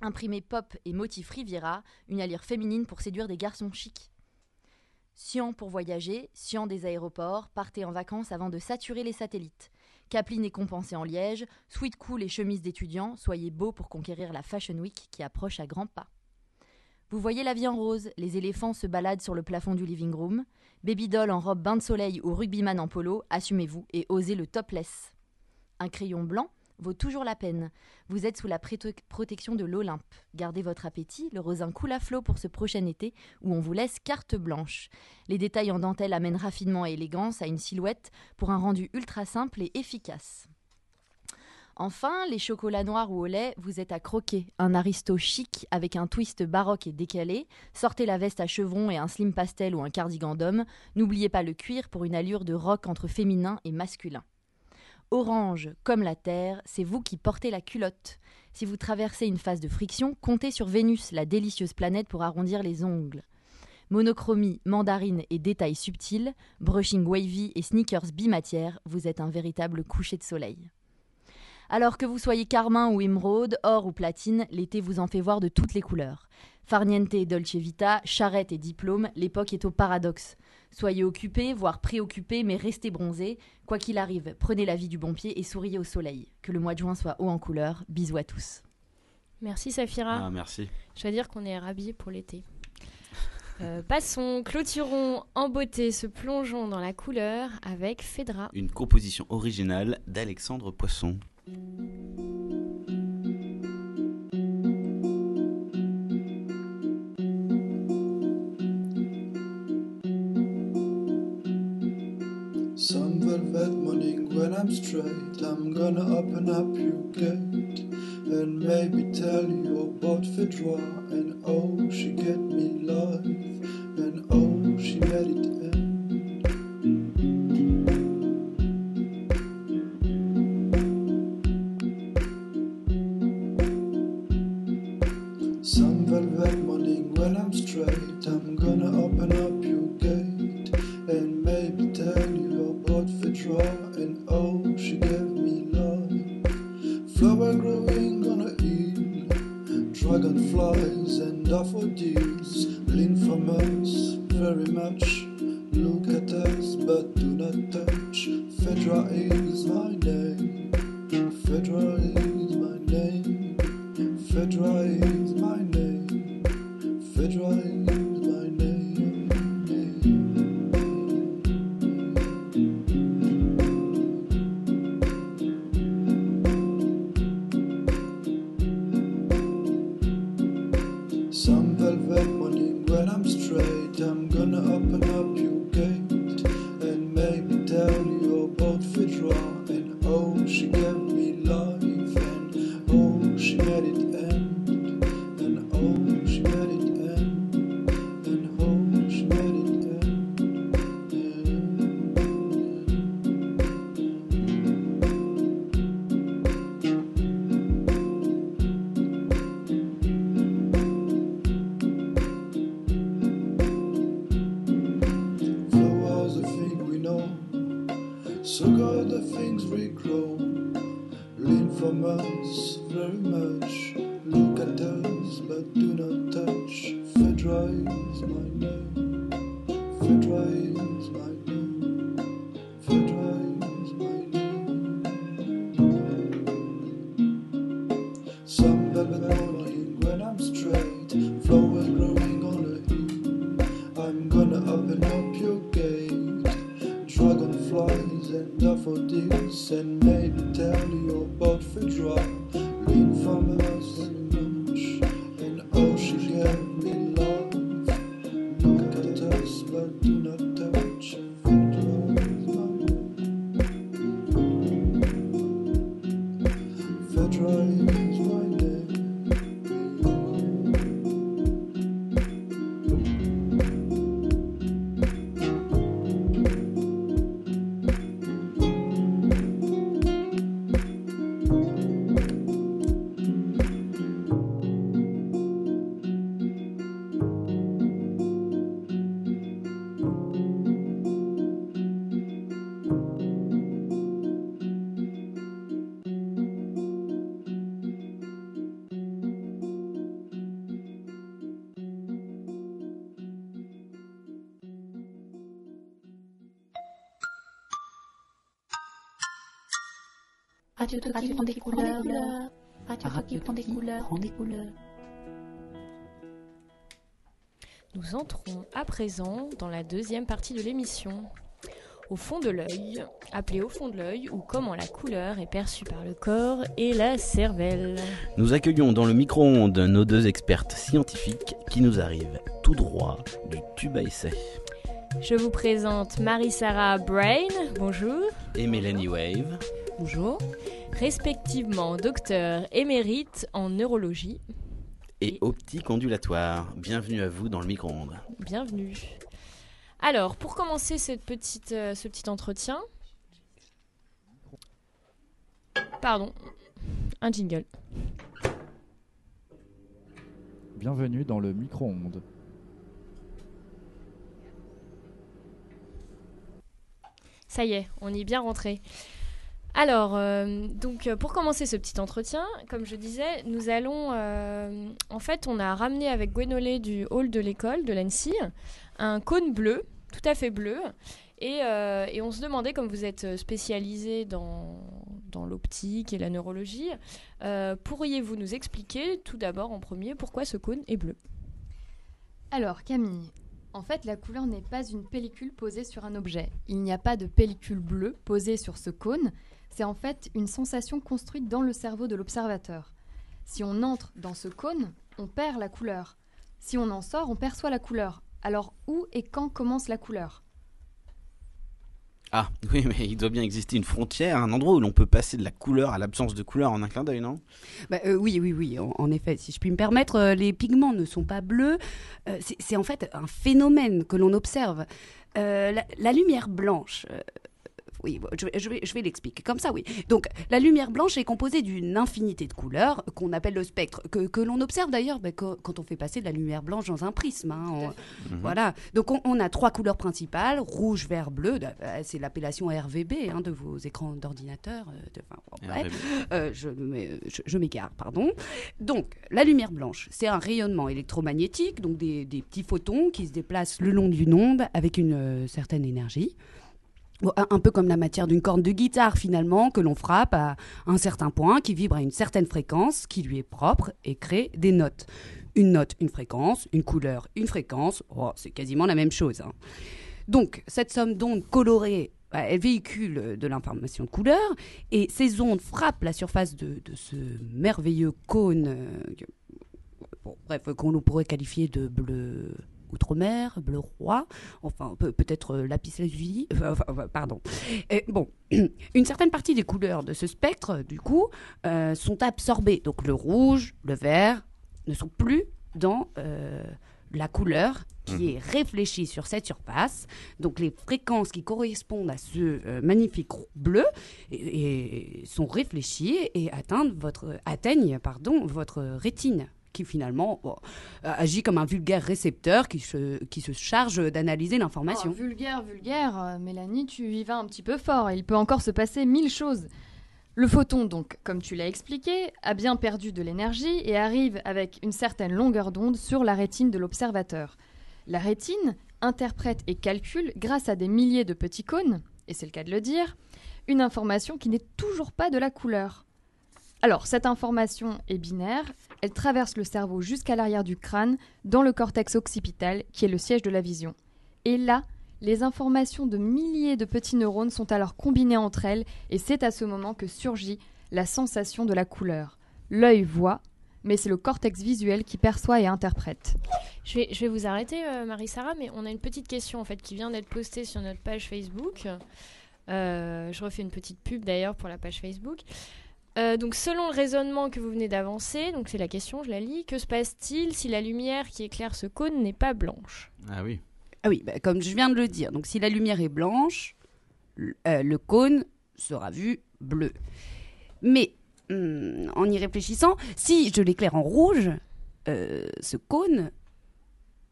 Imprimez pop et motif Riviera, une allure féminine pour séduire des garçons chics. Sciant pour voyager, sciant des aéroports, partez en vacances avant de saturer les satellites. Capeline est compensée en Liège, sweet cool et chemise d'étudiant, soyez beau pour conquérir la Fashion Week qui approche à grands pas. Vous voyez la vie en rose, les éléphants se baladent sur le plafond du living room. Baby doll en robe bain de soleil ou rugbyman en polo, assumez-vous et osez le topless. Un crayon blanc vaut toujours la peine. Vous êtes sous la protection de l'Olympe. Gardez votre appétit, le rosin coule à flot pour ce prochain été où on vous laisse carte blanche. Les détails en dentelle amènent raffinement et élégance à une silhouette pour un rendu ultra simple et efficace. Enfin, les chocolats noirs ou au lait, vous êtes à croquer. Un aristo chic avec un twist baroque et décalé. Sortez la veste à chevrons et un slim pastel ou un cardigan d'homme. N'oubliez pas le cuir pour une allure de rock entre féminin et masculin. Orange comme la Terre, c'est vous qui portez la culotte. Si vous traversez une phase de friction, comptez sur Vénus, la délicieuse planète pour arrondir les ongles. Monochromie, mandarine et détails subtils, brushing wavy et sneakers bimatière, vous êtes un véritable coucher de soleil. Alors que vous soyez carmin ou émeraude, or ou platine, l'été vous en fait voir de toutes les couleurs. Farniente et Dolce Vita, charrette et diplôme, l'époque est au paradoxe. Soyez occupés, voire préoccupés, mais restez bronzés. Quoi qu'il arrive, prenez la vie du bon pied et souriez au soleil. Que le mois de juin soit haut en couleur. Bisous à tous. Merci Safira. Ah, merci. Je dois dire qu'on est rhabillés pour l'été. Euh, passons, clôturons en beauté, se plongeons dans la couleur avec Fedra. Une composition originale d'Alexandre Poisson. Some velvet morning when I'm straight, I'm gonna open up your gate and maybe tell you about Fedra and oh, she get me life. And oh, she made Radio prend des couleurs. Radio Toki prend des couleurs. Prend des couleurs. Nous entrons à présent dans la deuxième partie de l'émission. Au fond de l'œil, appelé au fond de l'œil, ou comment la couleur est perçue par le corps et la cervelle. Nous accueillons dans le micro-ondes nos deux expertes scientifiques qui nous arrivent tout droit du tube à essai. Je vous présente Marie-Sarah Brain, bonjour. Et Mélanie Wave. Bonjour. Respectivement docteur émérite en neurologie. Et optique ondulatoire. Bienvenue à vous dans le micro-ondes. Bienvenue. Alors, pour commencer cette petite, euh, ce petit entretien. Pardon, un jingle. Bienvenue dans le micro-ondes. Ça y est, on y est bien rentré. Alors, euh, donc euh, pour commencer ce petit entretien, comme je disais, nous allons, euh, en fait, on a ramené avec Gwenolé du hall de l'école de l'ANSI un cône bleu, tout à fait bleu, et, on se demandait, comme vous êtes spécialisé dans, l'optique et la neurologie, pourriez-vous nous expliquer tout d'abord en premier pourquoi ce cône est bleu? Alors Camille, en fait la couleur n'est pas une pellicule posée sur un objet. Il n'y a pas de pellicule bleue posée sur ce cône. C'est en fait une sensation construite dans le cerveau de l'observateur. Si on entre dans ce cône, on perd la couleur. Si on en sort, on perçoit la couleur. Alors où et quand commence la couleur? Ah, oui, mais il doit bien exister une frontière, un endroit où l'on peut passer de la couleur à l'absence de couleur en un clin d'œil, non? Bah, euh, oui, oui, oui, en, en effet, si je puis me permettre, euh, les pigments ne sont pas bleus. Euh, c'est- en fait un phénomène que l'on observe. Euh, la, la lumière blanche. Oui, je vais, je vais, je vais l'expliquer comme ça, oui. Donc, la lumière blanche est composée d'une infinité de couleurs qu'on appelle le spectre, que, que l'on observe d'ailleurs bah, quand, on fait passer de la lumière blanche dans un prisme. hein, on- Mhm. Voilà. Donc, on, on a trois couleurs principales rouge, vert, bleu. Euh, C'est l'appellation RVB hein, de vos écrans d'ordinateur. euh, enfin. Euh, je je- je m'égare, pardon. Donc, la lumière blanche, c'est un rayonnement électromagnétique, donc des, des petits photons qui se déplacent le long d'une onde avec une euh, certaine énergie. Un, peu comme la matière d'une corne de guitare, finalement, que l'on frappe à un certain point, qui vibre à une certaine fréquence, qui lui est propre et crée des notes. Une note, une fréquence, une couleur, une fréquence, oh, c'est quasiment la même chose. hein. Donc, cette somme d'ondes colorées, bah, elle véhicule euh, de l'information de couleur, et ces ondes frappent la surface de, ce merveilleux cône, euh, bref, qu'on pourrait qualifier de bleu outre-mer, bleu roi, enfin peut- peut-être euh, lapis lazuli, enfin, enfin, enfin, pardon. Et bon, une certaine partie des couleurs de ce spectre, du coup, euh, sont absorbées. Donc le rouge, le vert ne sont plus dans euh, la couleur qui est réfléchie sur cette surface. Donc les fréquences qui correspondent à ce euh, magnifique bleu et, et sont réfléchies et atteignent votre, atteignent, pardon, votre rétine qui finalement euh, agit comme un vulgaire récepteur qui se, qui se charge d'analyser l'information. Oh, Vulgaire, vulgaire, euh, Mélanie, tu y vas un petit peu fort. Il peut encore se passer mille choses. Le photon, donc, comme tu l'as expliqué, a bien perdu de l'énergie et arrive avec une certaine longueur d'onde sur la rétine de l'observateur. La rétine interprète et calcule, grâce à des milliers de petits cônes, et c'est le cas de le dire, une information qui n'est toujours pas de la couleur. Alors, cette information est binaire, elle traverse le cerveau jusqu'à l'arrière du crâne, dans le cortex occipital, qui est le siège de la vision. Et là, les informations de milliers de petits neurones sont alors combinées entre elles, et c'est à ce moment que surgit la sensation de la couleur. L'œil voit, mais c'est le cortex visuel qui perçoit et interprète. Je vais, vous arrêter, euh, Marie-Sarah, mais on a une petite question en fait qui vient d'être postée sur notre page Facebook. Euh, je refais une petite pub d'ailleurs pour la page Facebook. Euh, donc, selon le raisonnement que vous venez d'avancer, donc c'est la question, je la lis, que se passe-t-il si la lumière qui éclaire ce cône n'est pas blanche? Ah oui. Ah oui, bah, comme je viens de le dire. Donc si la lumière est blanche, euh, le cône sera vu bleu. Mais hum, en y réfléchissant, si je l'éclaire en rouge, euh, ce cône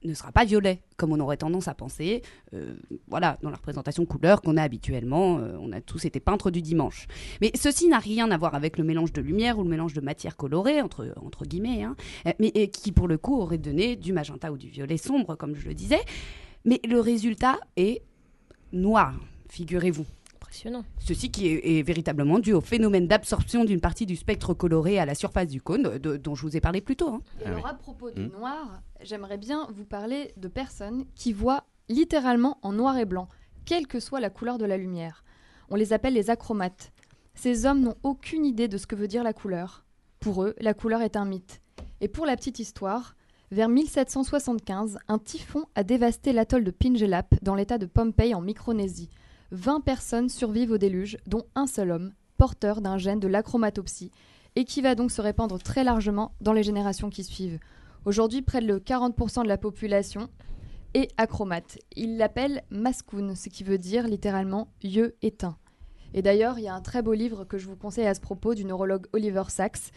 ne sera pas violet, comme on aurait tendance à penser. euh, voilà, dans la représentation couleur qu'on a habituellement, euh, on a tous été peintres du dimanche. Mais ceci n'a rien à voir avec le mélange de lumière ou le mélange de matière colorée, entre, entre guillemets, hein, euh, mais qui pour le coup aurait donné du magenta ou du violet sombre, comme je le disais. Mais le résultat est noir, figurez-vous. Impressionnant. Ceci qui est, est véritablement dû au phénomène d'absorption d'une partie du spectre coloré à la surface du cône, de- dont je vous ai parlé plus tôt. hein. Et alors, à propos du Hmm. noir, j'aimerais bien vous parler de personnes qui voient littéralement en noir et blanc, quelle que soit la couleur de la lumière. On les appelle les achromates. Ces hommes n'ont aucune idée de ce que veut dire la couleur. Pour eux, la couleur est un mythe. Et pour la petite histoire, vers 1775, un typhon a dévasté l'atoll de Pingelap dans l'état de Pompey en Micronésie. 20 personnes survivent au déluge, dont un seul homme, porteur d'un gène de l'achromatopsie, et qui va donc se répandre très largement dans les générations qui suivent. Aujourd'hui, près de 40% de la population est achromate. Il l'appelle mascoun, ce qui veut dire littéralement yeux éteints. Et d'ailleurs, il y a un très beau livre que je vous conseille à ce propos du neurologue Oliver Sacks,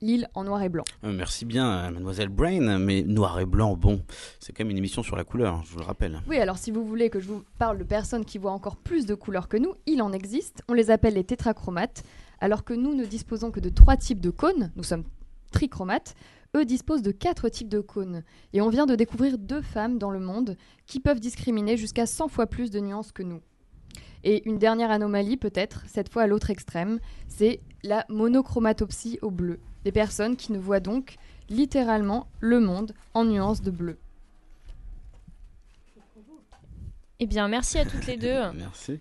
L'île en noir et blanc. Euh, merci bien, euh, mademoiselle Brain, mais noir et blanc, bon, c'est quand même une émission sur la couleur, je vous le rappelle. Oui, alors si vous voulez que je vous parle de personnes qui voient encore plus de couleurs que nous, il en existe. On les appelle les tétrachromates, alors que nous ne disposons que de trois types de cônes. Nous sommes trichromates. Eux disposent de quatre types de cônes. Et on vient de découvrir deux femmes dans le monde qui peuvent discriminer jusqu'à 100 fois plus de nuances que nous. Et une dernière anomalie, peut-être, cette fois à l'autre extrême, c'est la monochromatopsie au bleu. Des personnes qui ne voient donc littéralement le monde en nuances de bleu. Eh bien, merci à toutes les deux. Merci.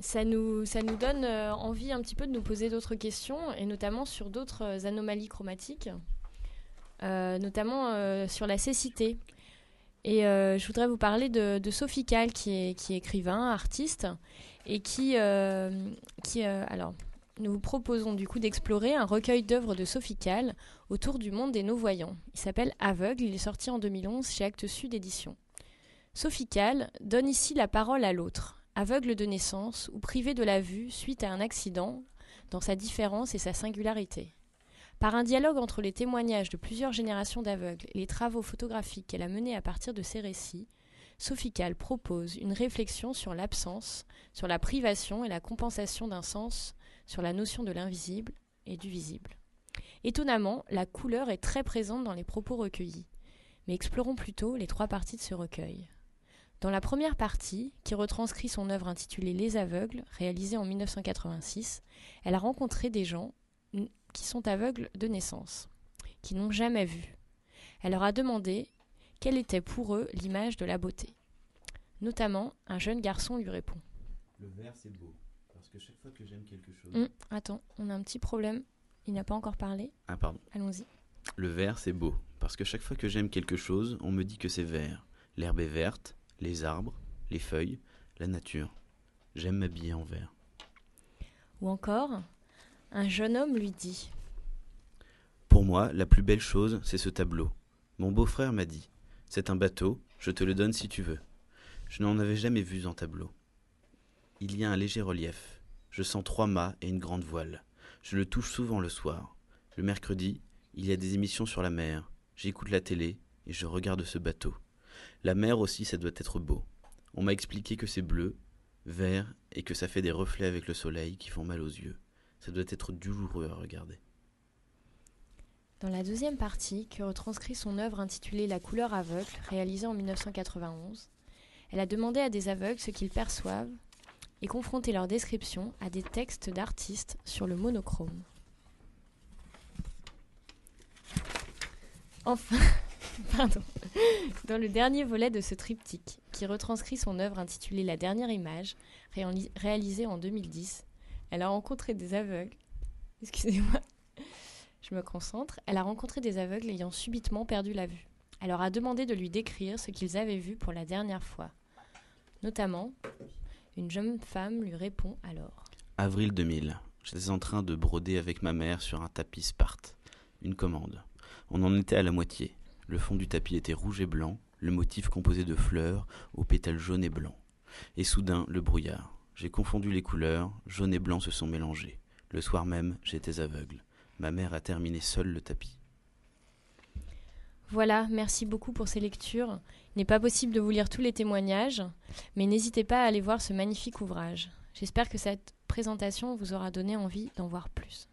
Ça nous, ça nous donne euh, envie un petit peu de nous poser d'autres questions, et notamment sur d'autres euh, anomalies chromatiques, euh, notamment euh, sur la cécité. Et euh, je voudrais vous parler de, de Sophie Kahl, qui est, qui est écrivain, artiste, et qui... euh, qui euh, alors, nous vous proposons du coup d'explorer un recueil d'œuvres de Sophie Kahl autour du monde des non-voyants. Il s'appelle Aveugle, il est sorti en 2011 chez Actes Sud Éditions. Sophie Kahl donne ici la parole à l'autre, aveugle de naissance ou privé de la vue suite à un accident, dans sa différence et sa singularité. Par un dialogue entre les témoignages de plusieurs générations d'aveugles et les travaux photographiques qu'elle a menés à partir de ces récits, Sophie Kahl propose une réflexion sur l'absence, sur la privation et la compensation d'un sens, sur la notion de l'invisible et du visible. Étonnamment, la couleur est très présente dans les propos recueillis, mais explorons plutôt les trois parties de ce recueil. Dans la première partie, qui retranscrit son œuvre intitulée Les aveugles, réalisée en 1986, elle a rencontré des gens qui sont aveugles de naissance, qui n'ont jamais vu. Elle leur a demandé quelle était pour eux l'image de la beauté. Notamment, un jeune garçon lui répond. Que chaque fois que j'aime quelque chose... Hum, attends, on a un petit problème. Il n'a pas encore parlé. Ah, pardon. Allons-y. Le vert, c'est beau, parce que chaque fois que j'aime quelque chose, on me dit que c'est vert. L'herbe est verte, les arbres, les feuilles, la nature. J'aime m'habiller en vert. Ou encore, un jeune homme lui dit Pour moi, la plus belle chose, c'est ce tableau. Mon beau-frère m'a dit C'est un bateau, je te le donne si tu veux. Je n'en avais jamais vu en tableau. Il y a un léger relief. Je sens trois mâts et une grande voile. Je le touche souvent le soir. Le mercredi, il y a des émissions sur la mer. J'écoute la télé et je regarde ce bateau. La mer aussi, ça doit être beau. On m'a expliqué que c'est bleu, vert et que ça fait des reflets avec le soleil qui font mal aux yeux. Ça doit être douloureux à regarder. Dans la deuxième partie, que retranscrit son œuvre intitulée La couleur aveugle, réalisée en 1991, elle a demandé à des aveugles ce qu'ils perçoivent et confronté leur description à des textes d'artistes sur le monochrome. Enfin, pardon. Dans le dernier volet de ce triptyque, qui retranscrit son œuvre intitulée La dernière image, réali- réalisée en 2010, elle a rencontré des aveugles. Excusez-moi, je me concentre. Elle a rencontré des aveugles ayant subitement perdu la vue. Elle leur a demandé de lui décrire ce qu'ils avaient vu pour la dernière fois. Notamment, une jeune femme lui répond alors. Avril 2000. J'étais en train de broder avec ma mère sur un tapis Sparte. Une commande. On en était à la moitié. Le fond du tapis était rouge et blanc, le motif composé de fleurs aux pétales jaunes et blancs. Et soudain, le brouillard. J'ai confondu les couleurs, jaune et blanc se sont mélangés. Le soir même, j'étais aveugle. Ma mère a terminé seule le tapis. Voilà, merci beaucoup pour ces lectures. N'est pas possible de vous lire tous les témoignages, mais n'hésitez pas à aller voir ce magnifique ouvrage. J'espère que cette présentation vous aura donné envie d'en voir plus.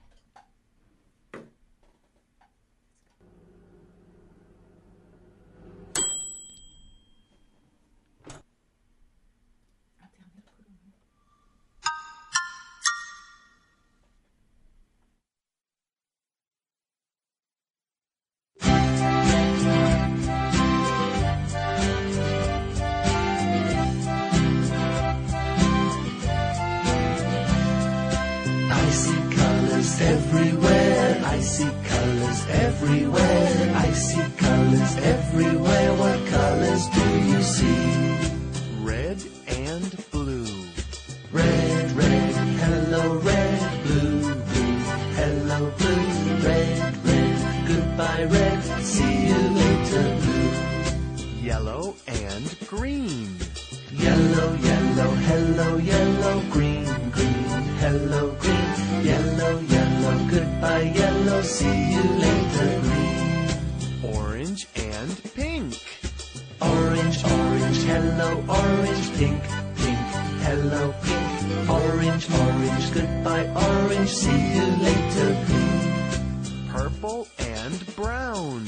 I see colors everywhere. I see colors everywhere. What colors do you see you later, green. Orange and pink. Orange, orange, hello, orange, pink, pink, hello, pink, orange, orange, goodbye, orange, see you later, green. Purple and brown.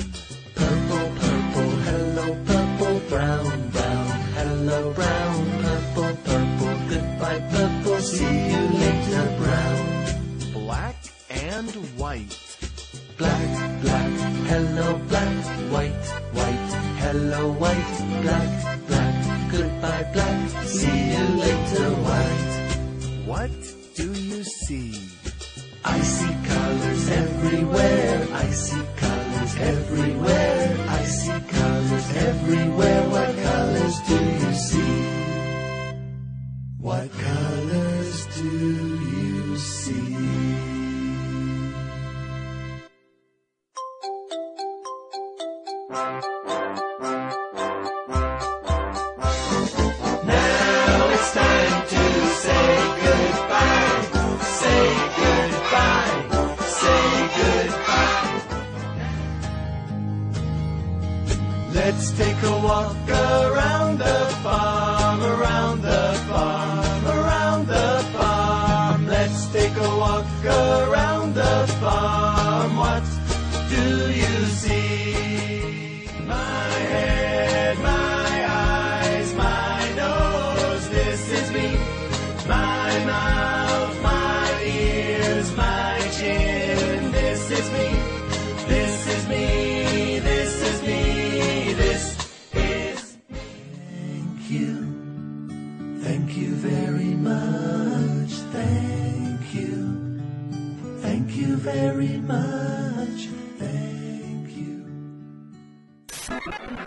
Purple, purple, hello, purple, brown, brown, hello, brown, purple, purple, goodbye, purple, see you later, brown. Black and white. Black, black, hello, black, white, white, hello, white, black, black, goodbye, black, see you later, white. What do you see? I see colors everywhere. I see colors everywhere. I see colors everywhere. What colors do you see? What colors do you see? Now it's time to say goodbye. Say goodbye. Say goodbye. Let's take a walk around the farm,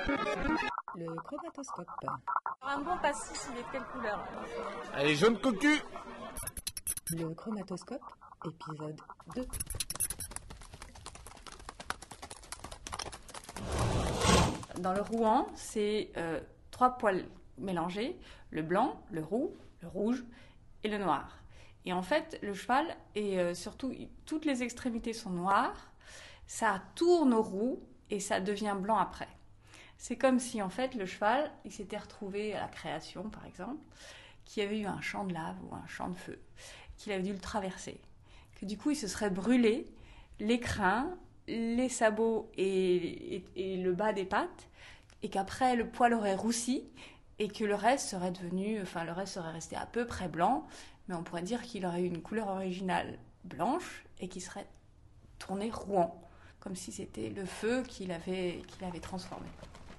Le chromatoscope. Un bon pastis, il est de quelle couleur Allez, jaune cocu Le chromatoscope, épisode 2. Dans le rouan, c'est euh, trois poils mélangés, le blanc, le roux, le rouge et le noir. Et en fait, le cheval, et euh, surtout toutes les extrémités sont noires, ça tourne au roux et ça devient blanc après. C'est comme si en fait le cheval, il s'était retrouvé à la création par exemple, qu'il y avait eu un champ de lave ou un champ de feu, qu'il avait dû le traverser, que du coup il se serait brûlé les crins, les sabots et, le bas des pattes, et qu'après le poil aurait roussi et que le reste serait devenu, enfin le reste serait resté à peu près blanc, mais on pourrait dire qu'il aurait eu une couleur originale blanche et qui serait tourné rouan, comme si c'était le feu qu'il avait, qu'il transformé.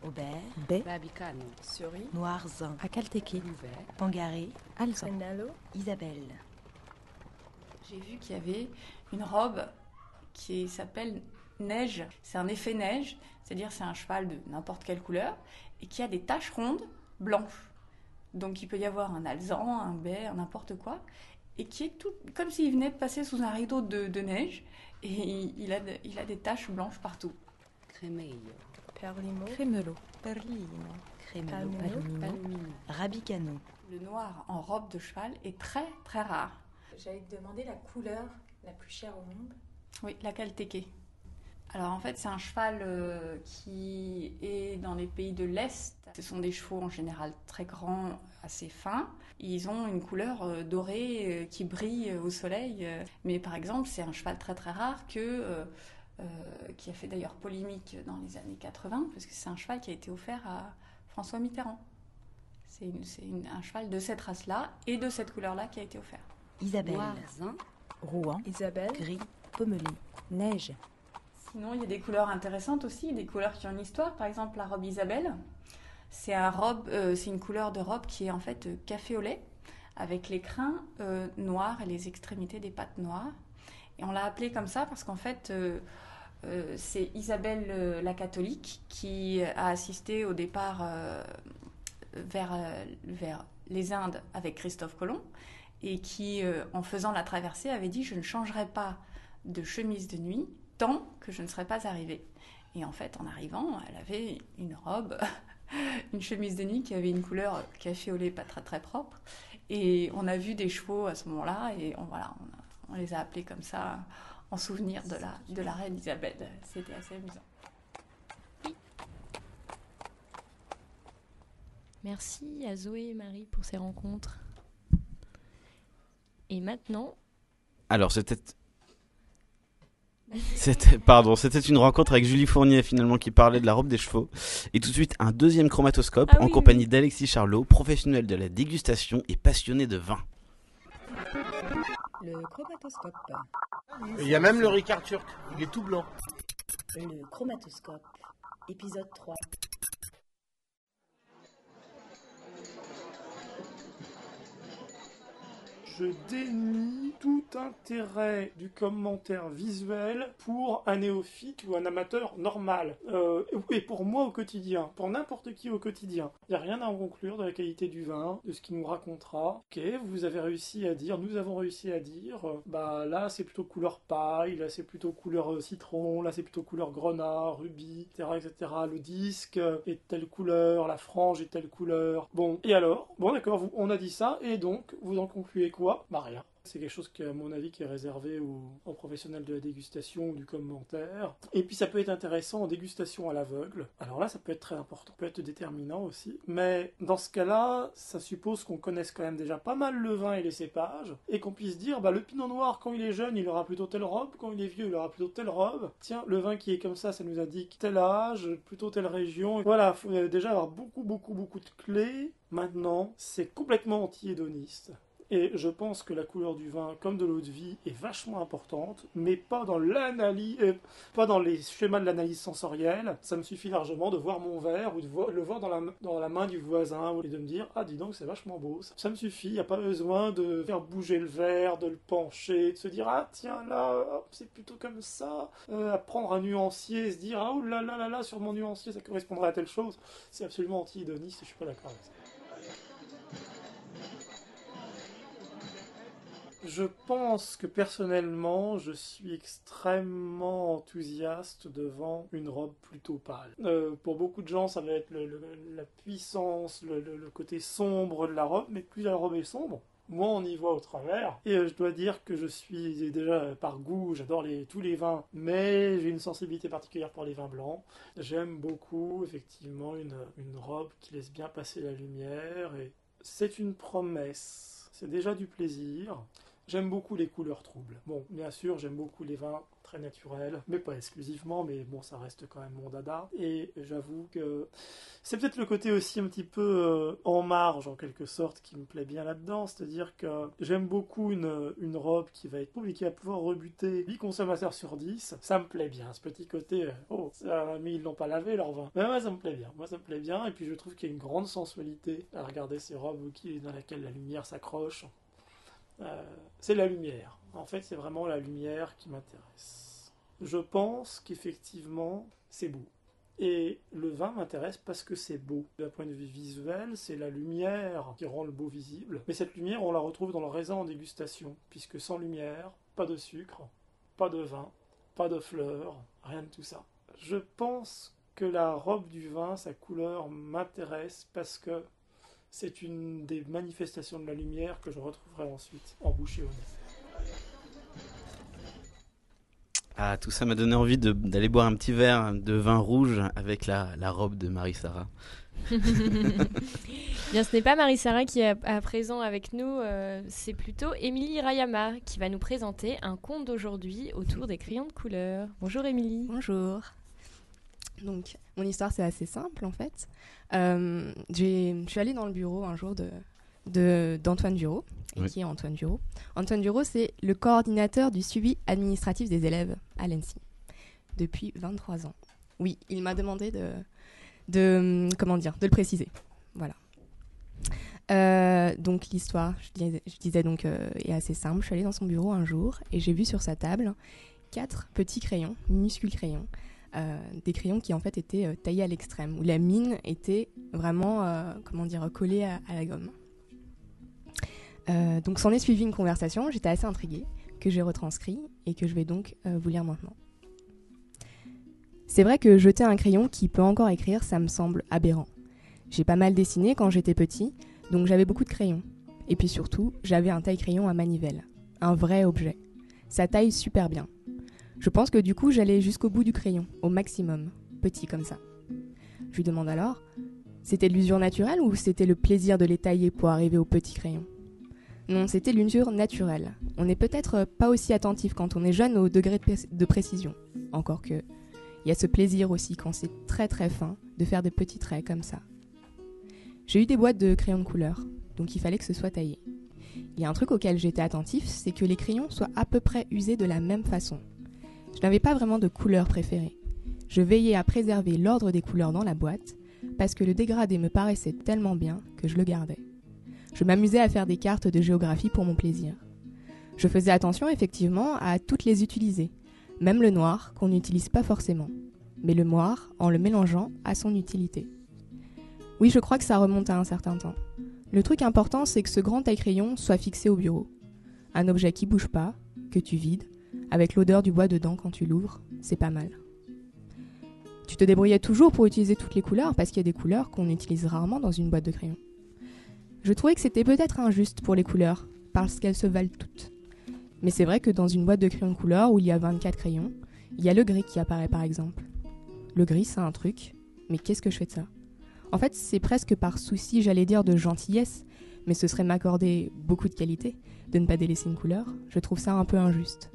Aubert, Baie, Babicano. Suri, Noirzin, Acaltequé, Pangaré, Alzan, Isabelle. J'ai vu qu'il y avait une robe qui s'appelle neige. C'est un effet neige, c'est-à-dire c'est un cheval de n'importe quelle couleur et qui a des taches rondes blanches. Donc il peut y avoir un alezan, un bai, un n'importe quoi. et qui est tout comme s'il venait de passer sous un rideau de, de neige. Et il, il a, de- il a des taches blanches partout. Crémeillo. Perlino. Rabicano. Le noir en robe de cheval est très très rare. J'allais te demander la couleur la plus chère au monde. Oui, la caltéquée. Alors en fait, c'est un cheval euh, qui est dans les pays de l'Est. Ce sont des chevaux en général très grands, assez fins. Ils ont une couleur euh, dorée euh, qui brille au soleil. Mais par exemple, c'est un cheval très très rare que, qui a fait d'ailleurs polémique dans les années 80, parce que c'est un cheval qui a été offert à François Mitterrand. C'est un cheval de cette race-là et de cette couleur-là qui a été offert. Isabelle. Rouen. Isabelle. Gris. Pommelé. Neige. Sinon, il y a des couleurs intéressantes aussi, des couleurs qui ont une histoire. Par exemple, la robe Isabelle, c'est un robe, euh, c'est une couleur de robe qui est en fait euh, café au lait, avec les crins euh, noirs et les extrémités des pattes noires. Et on l'a appelée comme ça parce qu'en fait, euh, euh, c'est Isabelle euh, la catholique qui a assisté au départ euh, vers, euh, vers les Indes avec Christophe Colomb et qui, euh, en faisant la traversée, avait dit Je ne changerai pas de chemise de nuit tant que je ne serais pas arrivée. Et en fait, en arrivant, elle avait une robe, une chemise de nuit qui avait une couleur café au lait pas très très propre. Et on a vu des chevaux à ce moment-là et on, voilà, on les a appelés comme ça en souvenir de la, de la reine Isabelle. C'était assez amusant. Merci à Zoé et Marie pour ces rencontres. Et maintenant, Alors, c'était. C'était, pardon, c'était une rencontre avec Julie Fournier finalement qui parlait de la robe des chevaux. Et tout de suite, un deuxième chromatoscope Ah en oui, compagnie d'Alexis Charlot, professionnel de la dégustation et passionné de vin. Le chromatoscope. Il y a même le Ricard turc, il est tout blanc. Le chromatoscope. Épisode 3. Je dénie tout intérêt du commentaire visuel pour un néophyte ou un amateur normal. Euh, et pour moi au quotidien, pour n'importe qui au quotidien. Il n'y a rien à en conclure de la qualité du vin, de ce qu'il nous racontera. Ok, vous avez réussi à dire, nous avons réussi à dire, euh, bah là c'est plutôt couleur paille, là c'est plutôt couleur euh, citron, là c'est plutôt couleur grenat, rubis, etc., etc. Le disque est de telle couleur, la frange est de telle couleur. Bon, et alors? Bon d'accord, on a dit ça, et donc vous en concluez quoi? Bah rien. C'est quelque chose qui, à mon avis, qui est réservé aux, professionnels de la dégustation ou du commentaire. Et puis ça peut être intéressant en dégustation à l'aveugle. Alors là, ça peut être très important, peut être déterminant aussi. Mais dans ce cas-là, ça suppose qu'on connaisse quand même déjà pas mal le vin et les cépages, et qu'on puisse dire, bah le pinot noir, quand il est jeune, il aura plutôt telle robe, quand il est vieux, il aura plutôt telle robe. Tiens, le vin qui est comme ça, ça nous indique tel âge, plutôt telle région. Voilà, faut euh, déjà avoir beaucoup, beaucoup, beaucoup de clés. Maintenant, c'est complètement anti-hédoniste. Et je pense que la couleur du vin, comme de l'eau de vie, est vachement importante, mais pas dans l'analyse, euh, pas dans les schémas de l'analyse sensorielle. Ça me suffit largement de voir mon verre ou de le voir dans la, main du voisin et de me dire ah dis donc c'est vachement beau. Ça, me suffit. Il n'y a pas besoin de faire bouger le verre, de le pencher, de se dire ah tiens là c'est plutôt comme ça. Euh, à prendre un nuancier, se dire ah oh là là là là sur mon nuancier ça correspondrait à telle chose. C'est absolument anti-hédoniste. Je suis pas d'accord avec ça. Je pense que personnellement, je suis extrêmement enthousiaste devant une robe plutôt pâle. Euh, pour beaucoup de gens, ça va être la puissance, le, côté sombre de la robe, mais plus la robe est sombre, moins on y voit au travers. Et euh, je dois dire que je suis déjà euh, par goût, j'adore les, tous les vins, mais j'ai une sensibilité particulière pour les vins blancs. J'aime beaucoup effectivement une, une robe qui laisse bien passer la lumière et c'est une promesse. C'est déjà du plaisir. J'aime beaucoup les couleurs troubles. Bon, bien sûr, j'aime beaucoup les vins très naturels, mais pas exclusivement, mais bon, ça reste quand même mon dada. Et j'avoue que c'est peut-être le côté aussi un petit peu euh, en marge, en quelque sorte, qui me plaît bien là-dedans. C'est-à-dire que j'aime beaucoup une, une robe qui va être et qui va pouvoir rebuter 8 consommateurs sur 10. Ça me plaît bien, ce petit côté, euh, oh, ça, mais ils l'ont pas lavé leur vin. Mais moi, ça me plaît bien. Moi, ça me plaît bien. Et puis, je trouve qu'il y a une grande sensualité à regarder ces robes dans laquelle la lumière s'accroche. Euh, c'est la lumière. En fait, c'est vraiment la lumière qui m'intéresse. Je pense qu'effectivement, c'est beau. Et le vin m'intéresse parce que c'est beau. D'un point de vue visuel, c'est la lumière qui rend le beau visible. Mais cette lumière, on la retrouve dans le raisin en dégustation, puisque sans lumière, pas de sucre, pas de vin, pas de fleurs, rien de tout ça. Je pense que la robe du vin, sa couleur m'intéresse parce que c'est une des manifestations de la lumière que je retrouverai ensuite en bouche et au nez. Ah, tout ça m'a donné envie d'aller boire un petit verre de vin rouge avec la, la robe de Marie-Sara. Bien, ce n'est pas Marie-Sara qui est à, à présent avec nous, euh, c'est plutôt Émilie Rayama qui va nous présenter un conte d'aujourd'hui autour des crayons de couleur. Bonjour Émilie. Bonjour. Donc, mon histoire, c'est assez simple en fait. Euh, je suis allée dans le bureau un jour de de- d'Antoine Duro. Et Oui. qui est Antoine Duro Antoine Duro, c'est le coordinateur du suivi administratif des élèves à l'ENSI depuis 23 ans. Oui, il m'a demandé de, de, comment dire, de le préciser. Voilà. Euh, donc l'histoire, je disais, je disais donc, euh, est assez simple. Je suis allée dans son bureau un jour et j'ai vu sur sa table quatre petits crayons, minuscules crayons, euh, des crayons qui en fait étaient euh, taillés à l'extrême, où la mine était vraiment, euh, comment dire, collée à, la gomme. Donc s'en est suivi une conversation, j'étais assez intriguée, que j'ai retranscrit et que je vais donc vous lire maintenant. C'est vrai que jeter un crayon qui peut encore écrire, ça me semble aberrant. J'ai pas mal dessiné quand j'étais petit, donc j'avais beaucoup de crayons. Et puis surtout, j'avais un taille-crayon à manivelle. Un vrai objet. Ça taille super bien. Je pense que du coup, j'allais jusqu'au bout du crayon, au maximum, petit comme ça. Je lui demande alors, c'était l'usure naturelle ou c'était le plaisir de les tailler pour arriver au petit crayon? Non, c'était l'usure naturelle. On n'est peut-être pas aussi attentif quand on est jeune au degré de précision. Encore que, il y a ce plaisir aussi quand c'est très très fin de faire des petits traits comme ça. J'ai eu des boîtes de crayons de couleur, donc il fallait que ce soit taillé. Il y a un truc auquel j'étais attentif, c'est que les crayons soient à peu près usés de la même façon. Je n'avais pas vraiment de couleur préférée. Je veillais à préserver l'ordre des couleurs dans la boîte, parce que le dégradé me paraissait tellement bien que je le gardais. Je m'amusais à faire des cartes de géographie pour mon plaisir. Je faisais attention effectivement à toutes les utiliser, même le noir qu'on n'utilise pas forcément, mais le noir en le mélangeant à son utilité. Oui, je crois que ça remonte à un certain temps. Le truc important, c'est que ce grand taille-crayon soit fixé au bureau. Un objet qui bouge pas, que tu vides, avec l'odeur du bois dedans quand tu l'ouvres, c'est pas mal. Tu te débrouillais toujours pour utiliser toutes les couleurs parce qu'il y a des couleurs qu'on utilise rarement dans une boîte de crayons. Je trouvais que c'était peut-être injuste pour les couleurs, parce qu'elles se valent toutes. Mais c'est vrai que dans une boîte de crayons couleur où il y a 24 crayons, il y a le gris qui apparaît par exemple. Le gris, c'est un truc, mais qu'est-ce que je fais de ça? En fait, c'est presque par souci, j'allais dire, de gentillesse, mais ce serait m'accorder beaucoup de qualité de ne pas délaisser une couleur. Je trouve ça un peu injuste.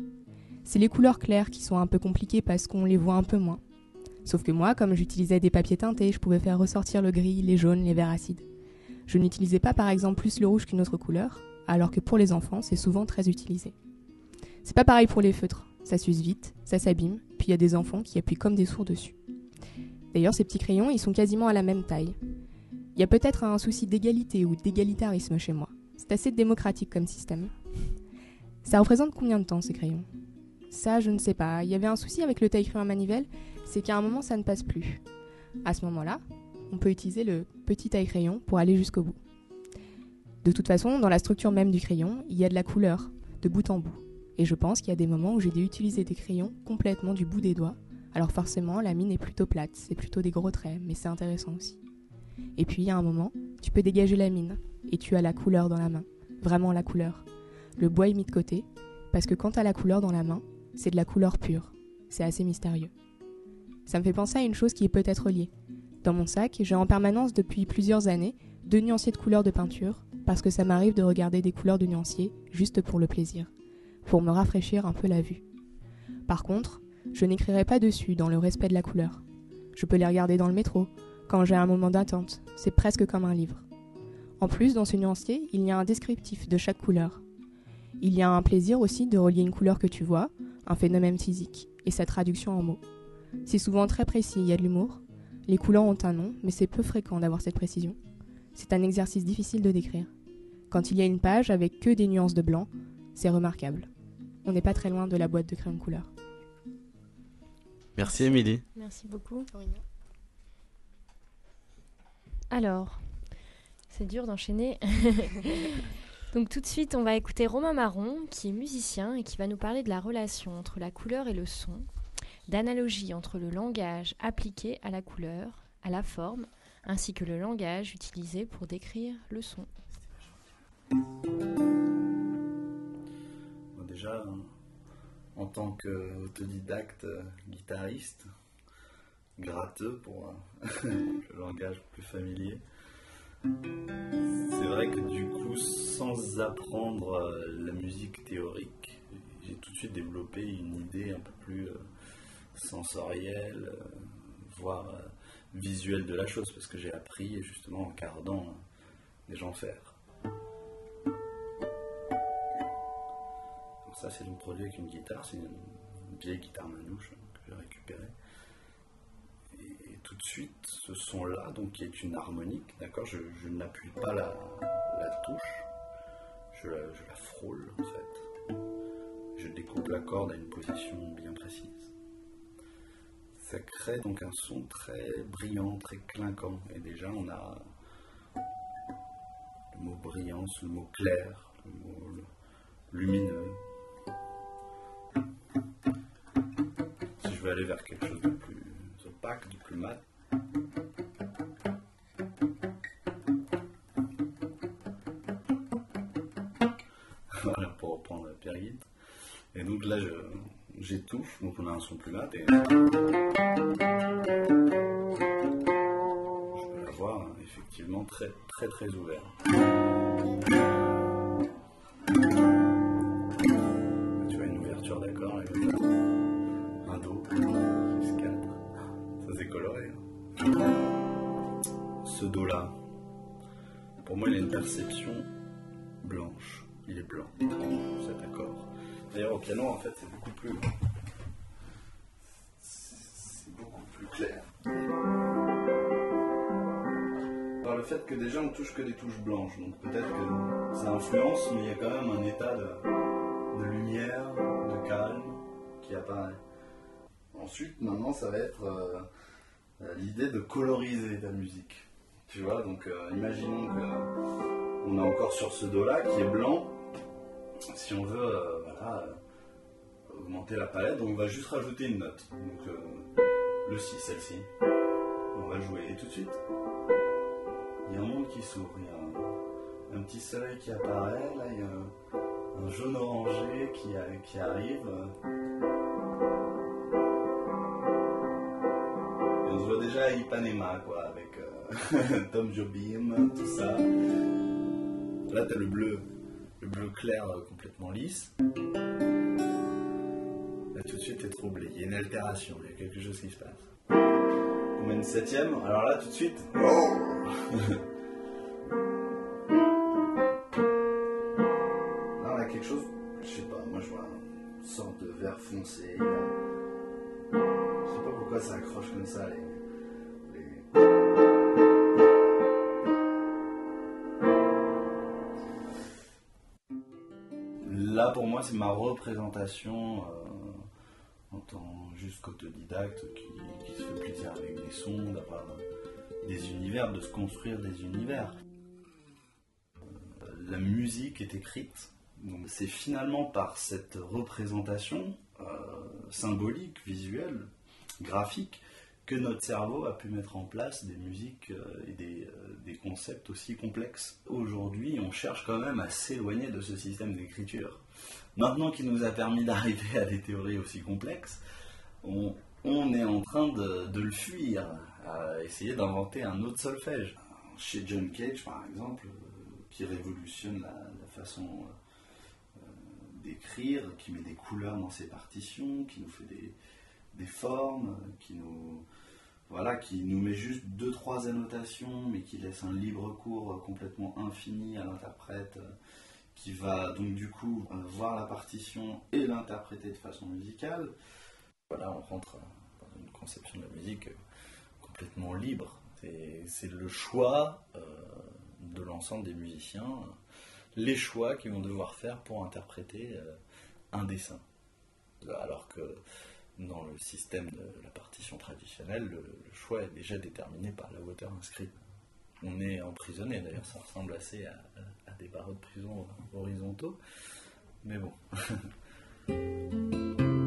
C'est les couleurs claires qui sont un peu compliquées parce qu'on les voit un peu moins. Sauf que moi, comme j'utilisais des papiers teintés, je pouvais faire ressortir le gris, les jaunes, les verts acides. Je n'utilisais pas par exemple plus le rouge qu'une autre couleur, alors que pour les enfants, c'est souvent très utilisé. C'est pas pareil pour les feutres, ça s'use vite, ça s'abîme, puis il y a des enfants qui appuient comme des sourds dessus. D'ailleurs, ces petits crayons, ils sont quasiment à la même taille. Il y a peut-être un souci d'égalité ou d'égalitarisme chez moi. C'est assez démocratique comme système. Ça représente combien de temps ces crayons? Ça, je ne sais pas. Il y avait un souci avec le taille-crayon à manivelle, c'est qu'à un moment, ça ne passe plus. À ce moment-là, on peut utiliser le petit taille-crayon pour aller jusqu'au bout. De toute façon, dans la structure même du crayon, il y a de la couleur, de bout en bout. Et je pense qu'il y a des moments où j'ai dû utiliser des crayons complètement du bout des doigts. Alors forcément, la mine est plutôt plate, c'est plutôt des gros traits, mais c'est intéressant aussi. Et puis, il y a un moment, tu peux dégager la mine, et tu as la couleur dans la main. Vraiment la couleur. Le bois est mis de côté, parce que quand tu as la couleur dans la main, c'est de la couleur pure. C'est assez mystérieux. Ça me fait penser à une chose qui est peut-être liée. Dans mon sac, j'ai en permanence depuis plusieurs années deux nuanciers de couleurs de peinture, parce que ça m'arrive de regarder des couleurs de nuanciers juste pour le plaisir, pour me rafraîchir un peu la vue. Par contre, je n'écrirai pas dessus dans le respect de la couleur. Je peux les regarder dans le métro, quand j'ai un moment d'attente, c'est presque comme un livre. En plus, dans ce nuancier, il y a un descriptif de chaque couleur. Il y a un plaisir aussi de relier une couleur que tu vois, un phénomène physique, et sa traduction en mots. C'est souvent très précis, il y a de l'humour. Les couleurs ont un nom, mais c'est peu fréquent d'avoir cette précision. C'est un exercice difficile de décrire. Quand il y a une page avec que des nuances de blanc, c'est remarquable. On n'est pas très loin de la boîte de crayon couleur. Merci Émilie. Merci beaucoup. Alors, c'est dur d'enchaîner. Donc tout de suite, on va écouter Romain Marron, qui est musicien et qui va nous parler de la relation entre la couleur et le son, d'analogie entre le langage appliqué à la couleur, à la forme, ainsi que le langage utilisé pour décrire le son. Déjà, en tant qu'autodidacte euh, guitariste, gratteux pour euh, le langage plus familier, c'est vrai que du coup, sans apprendre euh, la musique théorique, j'ai tout de suite développé une idée un peu plus euh, sensorielle, euh, voire visuelle de la chose, parce que j'ai appris justement en regardant des gens faire. Donc ça, c'est donc produit avec une guitare, c'est une, une vieille guitare manouche hein, que j'ai récupérée. Tout de suite, ce son-là, donc qui est une harmonique, d'accord, je, n'appuie pas la, la touche, je la, je la frôle en fait. Je découpe la corde à une position bien précise. Ça crée donc un son très brillant, très clinquant. Et déjà, on a le mot brillance, le mot clair, le mot lumineux. Si je veux aller vers quelque chose de plus mat, voilà, pour reprendre la période. Et donc là, j'étouffe, donc on a un son plus mat. Et... Je peux l'avoir hein, effectivement très très très ouvert. Coloré. hein. Ce do là, pour moi il a une perception blanche. Il est blanc, cet accord. D'ailleurs au piano en fait c'est beaucoup plus. C'est beaucoup plus clair. Par le fait que déjà on touche que des touches blanches, donc peut-être que ça influence, mais il y a quand même un état de, lumière, de calme qui apparaît. Ensuite, maintenant, ça va être euh, l'idée de coloriser ta musique. Tu vois, donc euh, imaginons que on est encore sur ce do-là qui est blanc. Si on veut euh, voilà, euh, augmenter la palette, on va juste rajouter une note. Donc euh, le si, celle-ci. On va jouer. Et tout de suite, il y a un monde qui s'ouvre. Il y a un, petit soleil qui apparaît. Là, il y a un, un jaune orangé qui arrive. Déjà Ipanema, quoi, avec euh, Tom Jobim, tout ça. Là, t'as le bleu, le bleu clair euh, complètement lisse. Là, tout de suite, t'es troublé. Il y a une altération, il y a quelque chose qui se passe. On met une septième, alors là, tout de suite. oh Là, on a quelque chose, je sais pas, moi je vois une sorte de vert foncé. Je sais pas pourquoi ça accroche comme ça. Les... Pour moi, c'est ma représentation euh, en tant juste qu'autodidacte qui, qui se fait plaisir avec des sons, d'avoir des univers, de se construire des univers. Euh, La musique est écrite, donc c'est finalement par cette représentation euh, symbolique, visuelle, graphique, que notre cerveau a pu mettre en place des musiques euh, et des, euh, des concepts aussi complexes. Aujourd'hui, on cherche quand même à s'éloigner de ce système d'écriture. Maintenant qu'il nous a permis d'arriver à des théories aussi complexes, on, est en train de, le fuir, à essayer d'inventer un autre solfège. Chez John Cage, par exemple, euh, qui révolutionne la, façon d'écrire, qui met des couleurs dans ses partitions, qui nous fait des formes, qui nous, voilà, qui nous met juste deux trois annotations, mais qui laisse un libre cours euh, complètement infini à l'interprète, euh, qui va donc du coup euh, voir la partition et l'interpréter de façon musicale. Voilà, on rentre dans une conception de la musique complètement libre. C'est- le choix de l'ensemble des musiciens, les choix qu'ils vont devoir faire pour interpréter un dessin. Alors que dans le système de la partition traditionnelle, le, choix est déjà déterminé par la hauteur inscrite. on est emprisonné. D'ailleurs, ça ressemble assez à des barreaux de prison horizontaux. Mais bon.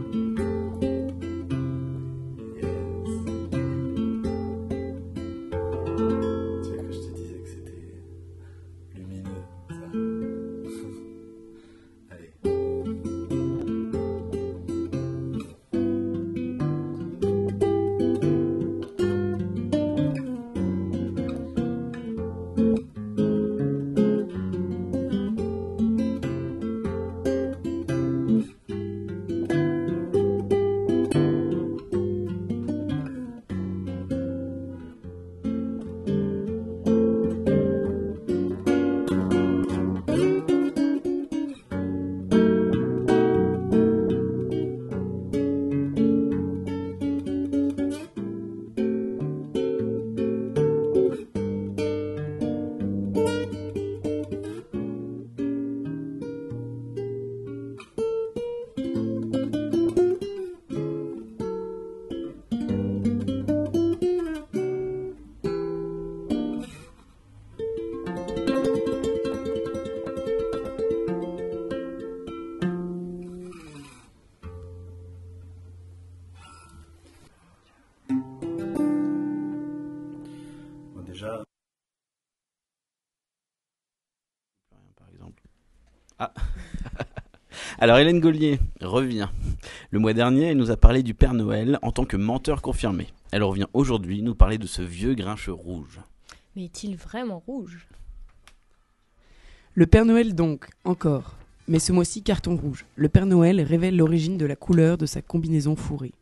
Alors Hélène Gaulier revient. Le mois dernier, elle nous a parlé du Père Noël en tant que menteur confirmé. Elle revient aujourd'hui nous parler de ce vieux grincheux rouge. Mais est-il vraiment rouge? Le Père Noël donc, encore. Mais ce mois-ci carton rouge. Le Père Noël révèle l'origine de la couleur de sa combinaison fourrée.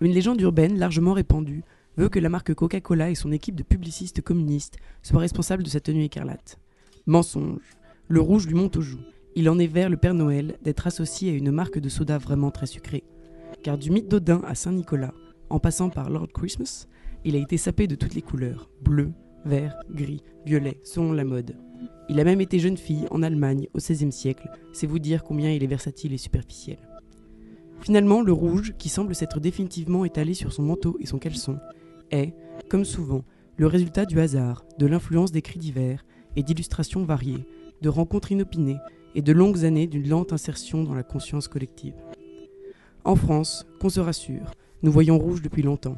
Une légende urbaine largement répandue veut que la marque Coca-Cola et son équipe de publicistes communistes soient responsables de sa tenue écarlate. Mensonge. Le rouge lui monte aux joues. Il en est vers le Père Noël d'être associé à une marque de soda vraiment très sucrée. Car du mythe d'Odin à Saint-Nicolas, en passant par Lord Christmas, il a été sapé de toutes les couleurs, bleu, vert, gris, violet, selon la mode. Il a même été jeune fille en Allemagne au XVIe siècle, c'est vous dire combien il est versatile et superficiel. Finalement, le rouge, qui semble s'être définitivement étalé sur son manteau et son caleçon, est, comme souvent, le résultat du hasard, de l'influence des cris divers et d'illustrations variées, de rencontres inopinées et de longues années d'une lente insertion dans la conscience collective. En France, qu'on se rassure, nous voyons rouge depuis longtemps.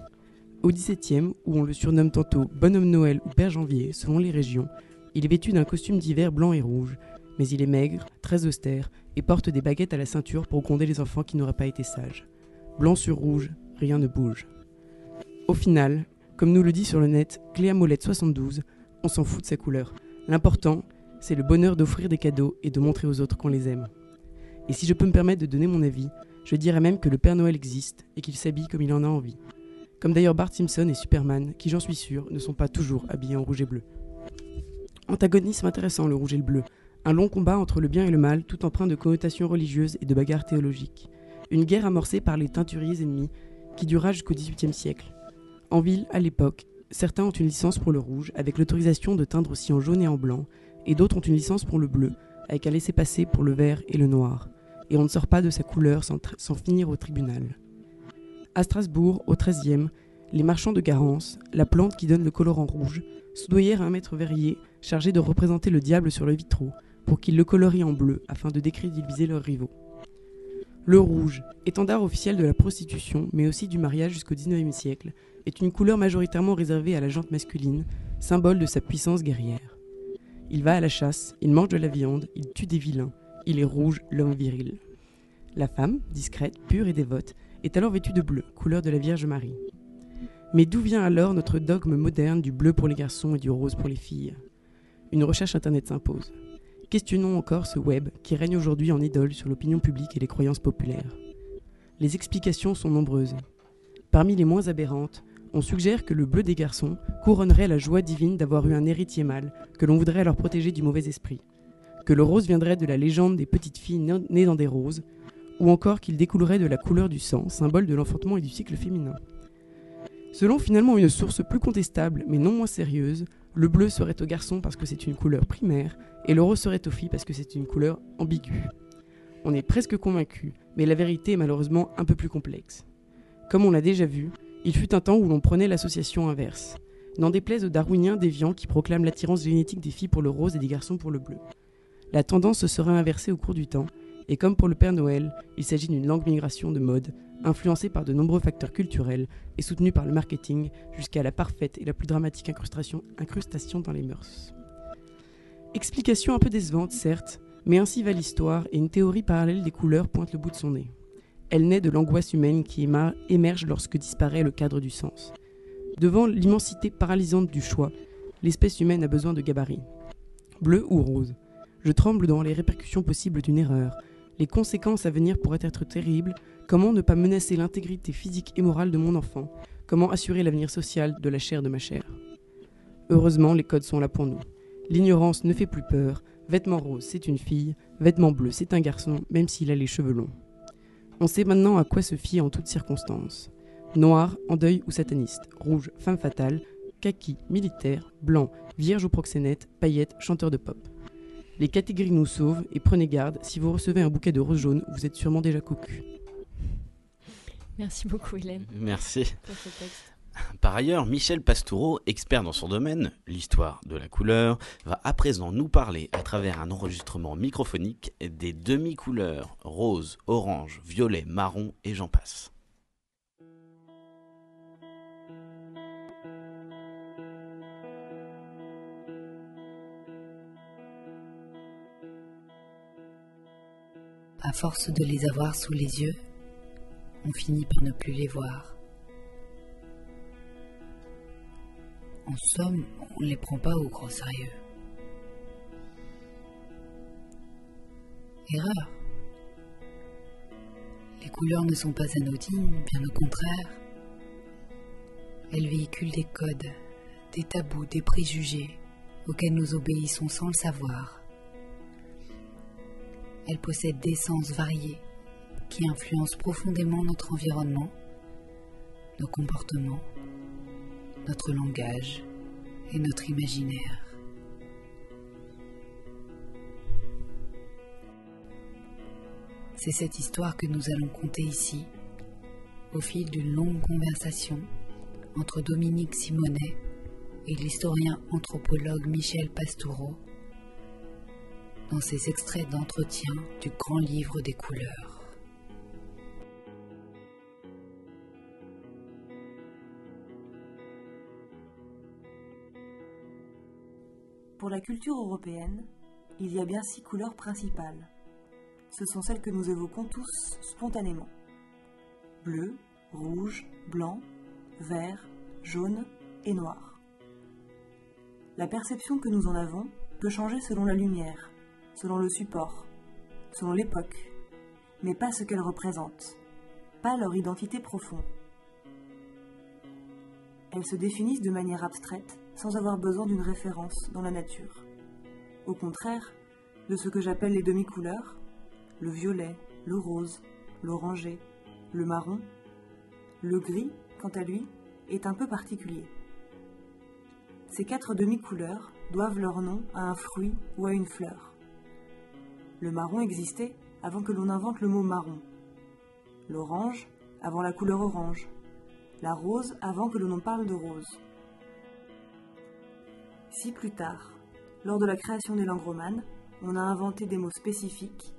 Au XVIIe, où on le surnomme tantôt Bonhomme Noël ou Père Janvier, selon les régions, il est vêtu d'un costume d'hiver blanc et rouge, mais il est maigre, très austère, et porte des baguettes à la ceinture pour gronder les enfants qui n'auraient pas été sages. Blanc sur rouge, rien ne bouge. Au final, comme nous le dit sur le net Cléa Molette 72, on s'en fout de sa couleur. L'important, c'est le bonheur d'offrir des cadeaux et de montrer aux autres qu'on les aime. Et si je peux me permettre de donner mon avis, je dirais même que le Père Noël existe et qu'il s'habille comme il en a envie. Comme d'ailleurs Bart Simpson et Superman, qui j'en suis sûr ne sont pas toujours habillés en rouge et bleu. Antagonisme intéressant le rouge et le bleu, un long combat entre le bien et le mal tout empreint de connotations religieuses et de bagarres théologiques. Une guerre amorcée par les teinturiers ennemis qui dura jusqu'au XVIIIe siècle. En ville, à l'époque, certains ont une licence pour le rouge avec l'autorisation de teindre aussi en jaune et en blanc, et d'autres ont une licence pour le bleu avec un laisser-passer pour le vert et le noir. Et on ne sort pas de sa couleur sans finir au tribunal. À Strasbourg, au XIIIe, les marchands de Garance, la plante qui donne le colorant rouge, soudoyèrent un maître verrier chargé de représenter le diable sur le vitraux pour qu'il le colorie en bleu afin de décrédibiliser leurs rivaux. Le rouge, étendard officiel de la prostitution, mais aussi du mariage jusqu'au XIXe siècle, est une couleur majoritairement réservée à la jante masculine, symbole de sa puissance guerrière. Il va à la chasse, il mange de la viande, il tue des vilains, il est rouge, l'homme viril. La femme, discrète, pure et dévote, est alors vêtue de bleu, couleur de la Vierge Marie. Mais d'où vient alors notre dogme moderne du bleu pour les garçons et du rose pour les filles? Une recherche internet s'impose. Questionnons encore ce web qui règne aujourd'hui en idole sur l'opinion publique et les croyances populaires. Les explications sont nombreuses. Parmi les moins aberrantes, on suggère que le bleu des garçons couronnerait la joie divine d'avoir eu un héritier mâle que l'on voudrait leur protéger du mauvais esprit, que le rose viendrait de la légende des petites filles nées- dans des roses, ou encore qu'il découlerait de la couleur du sang, symbole de l'enfantement et du cycle féminin. Selon finalement une source plus contestable mais non moins sérieuse, le bleu serait au garçon parce que c'est une couleur primaire et le rose serait aux filles parce que c'est une couleur ambiguë. On est presque convaincu, mais la vérité est malheureusement un peu plus complexe. Comme on l'a déjà vu, il fut un temps où l'on prenait l'association inverse. n'en déplaise aux darwiniens déviants qui proclament l'attirance génétique des filles pour le rose et des garçons pour le bleu. La tendance se sera inversée au cours du temps, et comme pour le Père Noël, il s'agit d'une longue migration de mode, influencée par de nombreux facteurs culturels et soutenue par le marketing jusqu'à la parfaite et la plus dramatique incrustation dans les mœurs. Explication un peu décevante, certes, mais ainsi va l'histoire et une théorie parallèle des couleurs pointe le bout de son nez. Elle naît de l'angoisse humaine qui émerge lorsque disparaît le cadre du sens. Devant l'immensité paralysante du choix, l'espèce humaine a besoin de gabarits. Bleu ou rose Je tremble dans les répercussions possibles d'une erreur. Les conséquences à venir pourraient être terribles. Comment ne pas menacer l'intégrité physique et morale de mon enfant? Comment assurer l'avenir social de la chair de ma chair? Heureusement, les codes sont là pour nous. L'ignorance ne fait plus peur. Vêtement rose, c'est une fille. Vêtement bleu, c'est un garçon, même s'il a les cheveux longs. On sait maintenant à quoi se fier en toutes circonstances. Noir, en deuil ou sataniste. Rouge, femme fatale. Kaki, militaire. Blanc, vierge ou proxénète. Paillette, chanteur de pop. Les catégories nous sauvent et prenez garde, si vous recevez un bouquet de roses jaunes, vous êtes sûrement déjà cocu. Merci beaucoup, Hélène. Merci. Pour ce texte. Par ailleurs, Michel Pastoureau, expert dans son domaine, l'histoire de la couleur, va à présent nous parler, à travers un enregistrement microphonique, des demi-couleurs rose, orange, violet, marron et j'en passe. À force de les avoir sous les yeux, on finit par ne plus les voir. En somme, on ne les prend pas au gros sérieux. Erreur. Les couleurs ne sont pas anodines, bien au contraire. Elles véhiculent des codes, des tabous, des préjugés auxquels nous obéissons sans le savoir. Elles possèdent des sens variés qui influencent profondément notre environnement, nos comportements, notre langage et notre imaginaire. C'est cette histoire que nous allons conter ici, au fil d'une longue conversation entre Dominique Simonet et l'historien anthropologue Michel Pastoureau dans ces extraits d'entretien du grand livre des couleurs. Pour la culture européenne, il y a bien six couleurs principales. Ce sont celles que nous évoquons tous spontanément. Bleu, rouge, blanc, vert, jaune et noir. La perception que nous en avons peut changer selon la lumière, selon le support, selon l'époque, mais pas ce qu'elles représentent, pas leur identité profonde. Elles se définissent de manière abstraite sans avoir besoin d'une référence dans la nature. Au contraire de ce que j'appelle les demi-couleurs, le violet, le rose, l'orangé, le marron, le gris, quant à lui, est un peu particulier. Ces quatre demi-couleurs doivent leur nom à un fruit ou à une fleur. Le marron existait avant que l'on invente le mot marron. L'orange avant la couleur orange. La rose avant que l'on en parle de rose. Si plus tard, lors de la création des langues romanes, on a inventé des mots spécifiques,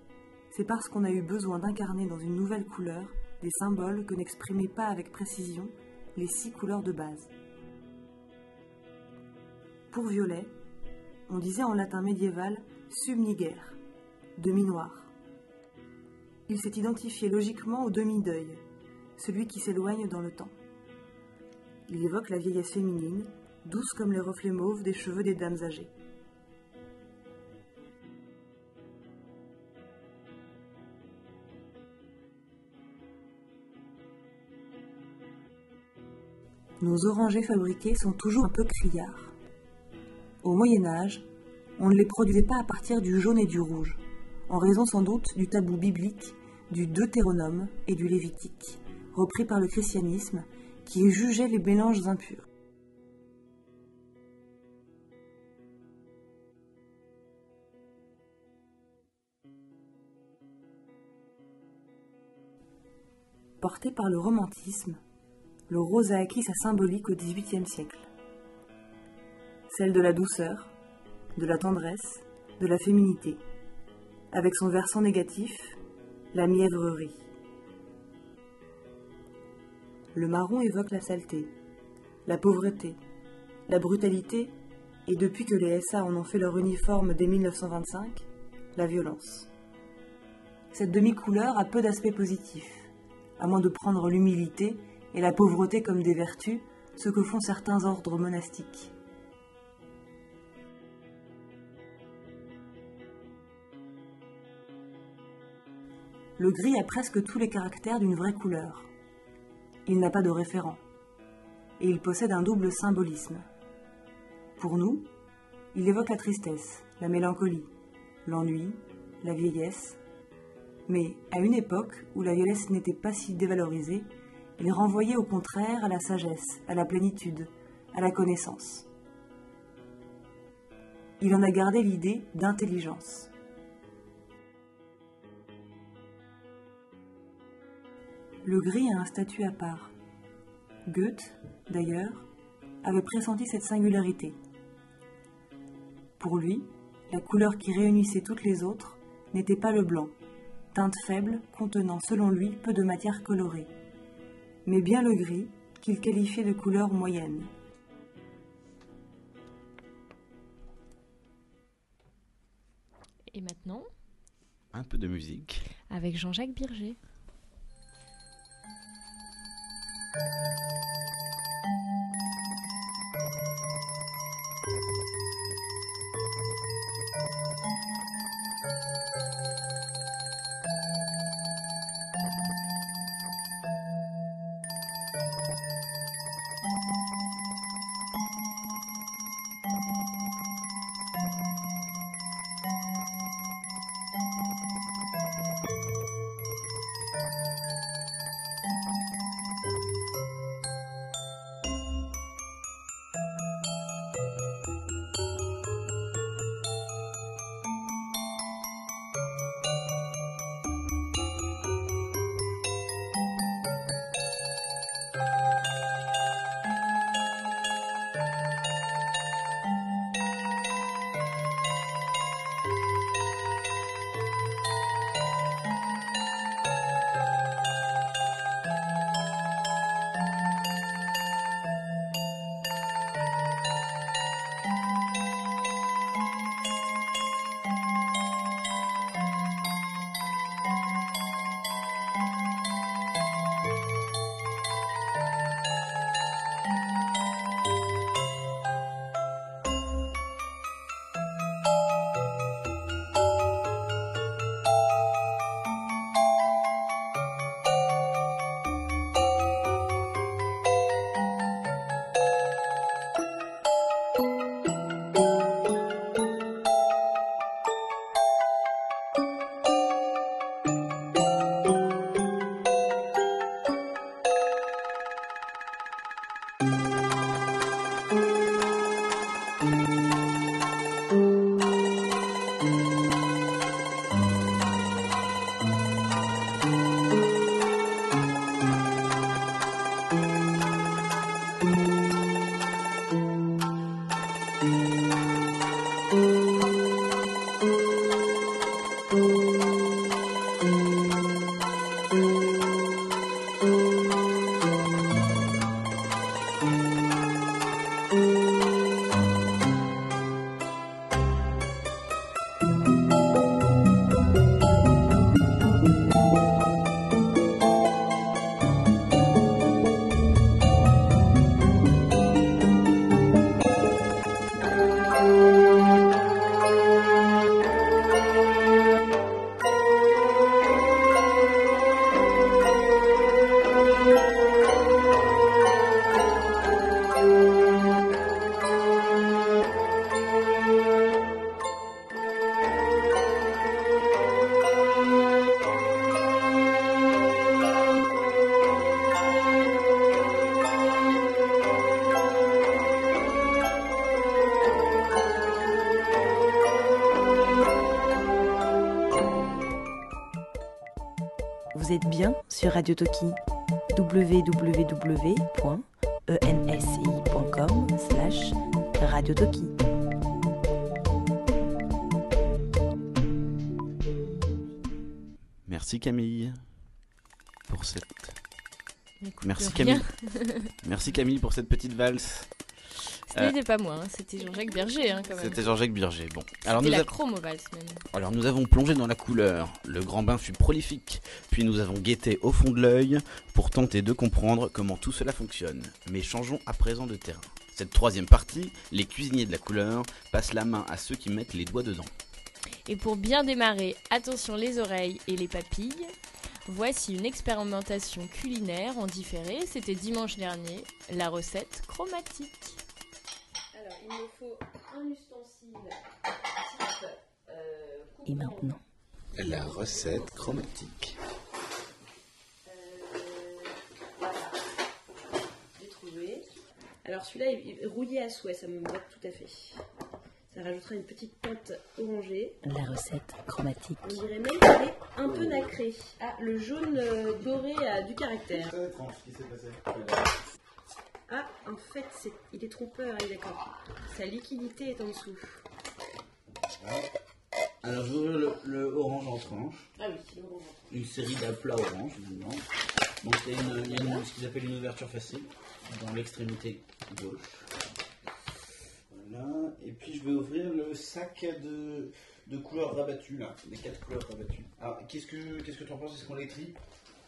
c'est parce qu'on a eu besoin d'incarner dans une nouvelle couleur des symboles que n'exprimaient pas avec précision les six couleurs de base. Pour violet, on disait en latin médiéval subniger, demi-noir. Il s'est identifié logiquement au demi-deuil, celui qui s'éloigne dans le temps. Il évoque la vieillesse féminine, douce comme les reflets mauves des cheveux des dames âgées. Nos orangers fabriqués sont toujours un peu criards. Au Moyen Âge, on ne les produisait pas à partir du jaune et du rouge, en raison sans doute du tabou biblique du Deutéronome et du Lévitique, repris par le christianisme, qui jugeait les mélanges impurs. Porté par le romantisme, le rose a acquis sa symbolique au XVIIIe siècle. celle de la douceur, de la tendresse, de la féminité, avec son versant négatif, la mièvrerie. Le marron évoque la saleté, la pauvreté, la brutalité et depuis que les SA en ont fait leur uniforme dès 1925, la violence. Cette demi-couleur a peu d'aspects positifs, à moins de prendre l'humilité et la pauvreté comme des vertus, ce que font certains ordres monastiques. Le gris a presque tous les caractères d'une vraie couleur. Il n'a pas de référent. Et il possède un double symbolisme. Pour nous, il évoque la tristesse, la mélancolie, l'ennui, la vieillesse. Mais à une époque où la vieillesse n'était pas si dévalorisée, il renvoyait au contraire à la sagesse, à la plénitude, à la connaissance. Il en a gardé l'idée d'intelligence. Le gris a un statut à part. Goethe, d'ailleurs, avait pressenti cette singularité. Pour lui, la couleur qui réunissait toutes les autres n'était pas le blanc, teinte faible contenant selon lui peu de matière colorée, mais bien le gris qu'il qualifiait de couleur moyenne. Et maintenant, Un peu de musique. avec Jean-Jacques Birger. Sur Radio Toki www.ensi.com slash Radio Toki. Merci Camille pour cette. Écoute, Merci. Camille. Merci Camille pour cette petite valse. Ce Euh, n'était pas moi, hein, c'était Jean-Jacques Berger hein. C'était Jean-Jacques Birger. Bon, alors nous, la a- chromovalse même. Alors nous avons plongé dans la couleur. Le grand bain fut prolifique. Puis nous avons guetté au fond de l'œil pour tenter de comprendre comment tout cela fonctionne. Mais changeons à présent de terrain. Cette troisième partie, les cuisiniers de la couleur passent la main à ceux qui mettent les doigts dedans. Et pour bien démarrer, attention les oreilles et les papilles. Voici une expérimentation culinaire en différé. C'était dimanche dernier. La recette chromatique. Alors, il me faut un ustensile Et maintenant La recette chromatique. J'ai trouvé. Alors celui-là est rouillé à souhait, ça me va tout à fait. Ça rajoutera une petite teinte orangée. La recette chromatique. On dirait même qu'elle est un peu nacrée. Ah, le jaune euh, doré a du caractère. Ah, en fait, c'est... il est trompeur, il est d'accord. Sa liquidité est en dessous. Alors, je vais ouvrir le, le orange en tranches. Ah oui, c'est orange. Une série d'aplats orange, évidemment. Donc, il y a, une, il y a une- ce qu'ils appellent une ouverture facile dans l'extrémité gauche. Voilà. Et puis, je vais ouvrir le sac de, de couleurs rabattues, là. Les quatre couleurs rabattues. Alors, qu'est-ce que qu'est-ce que tu en penses? Est-ce qu'on les trie?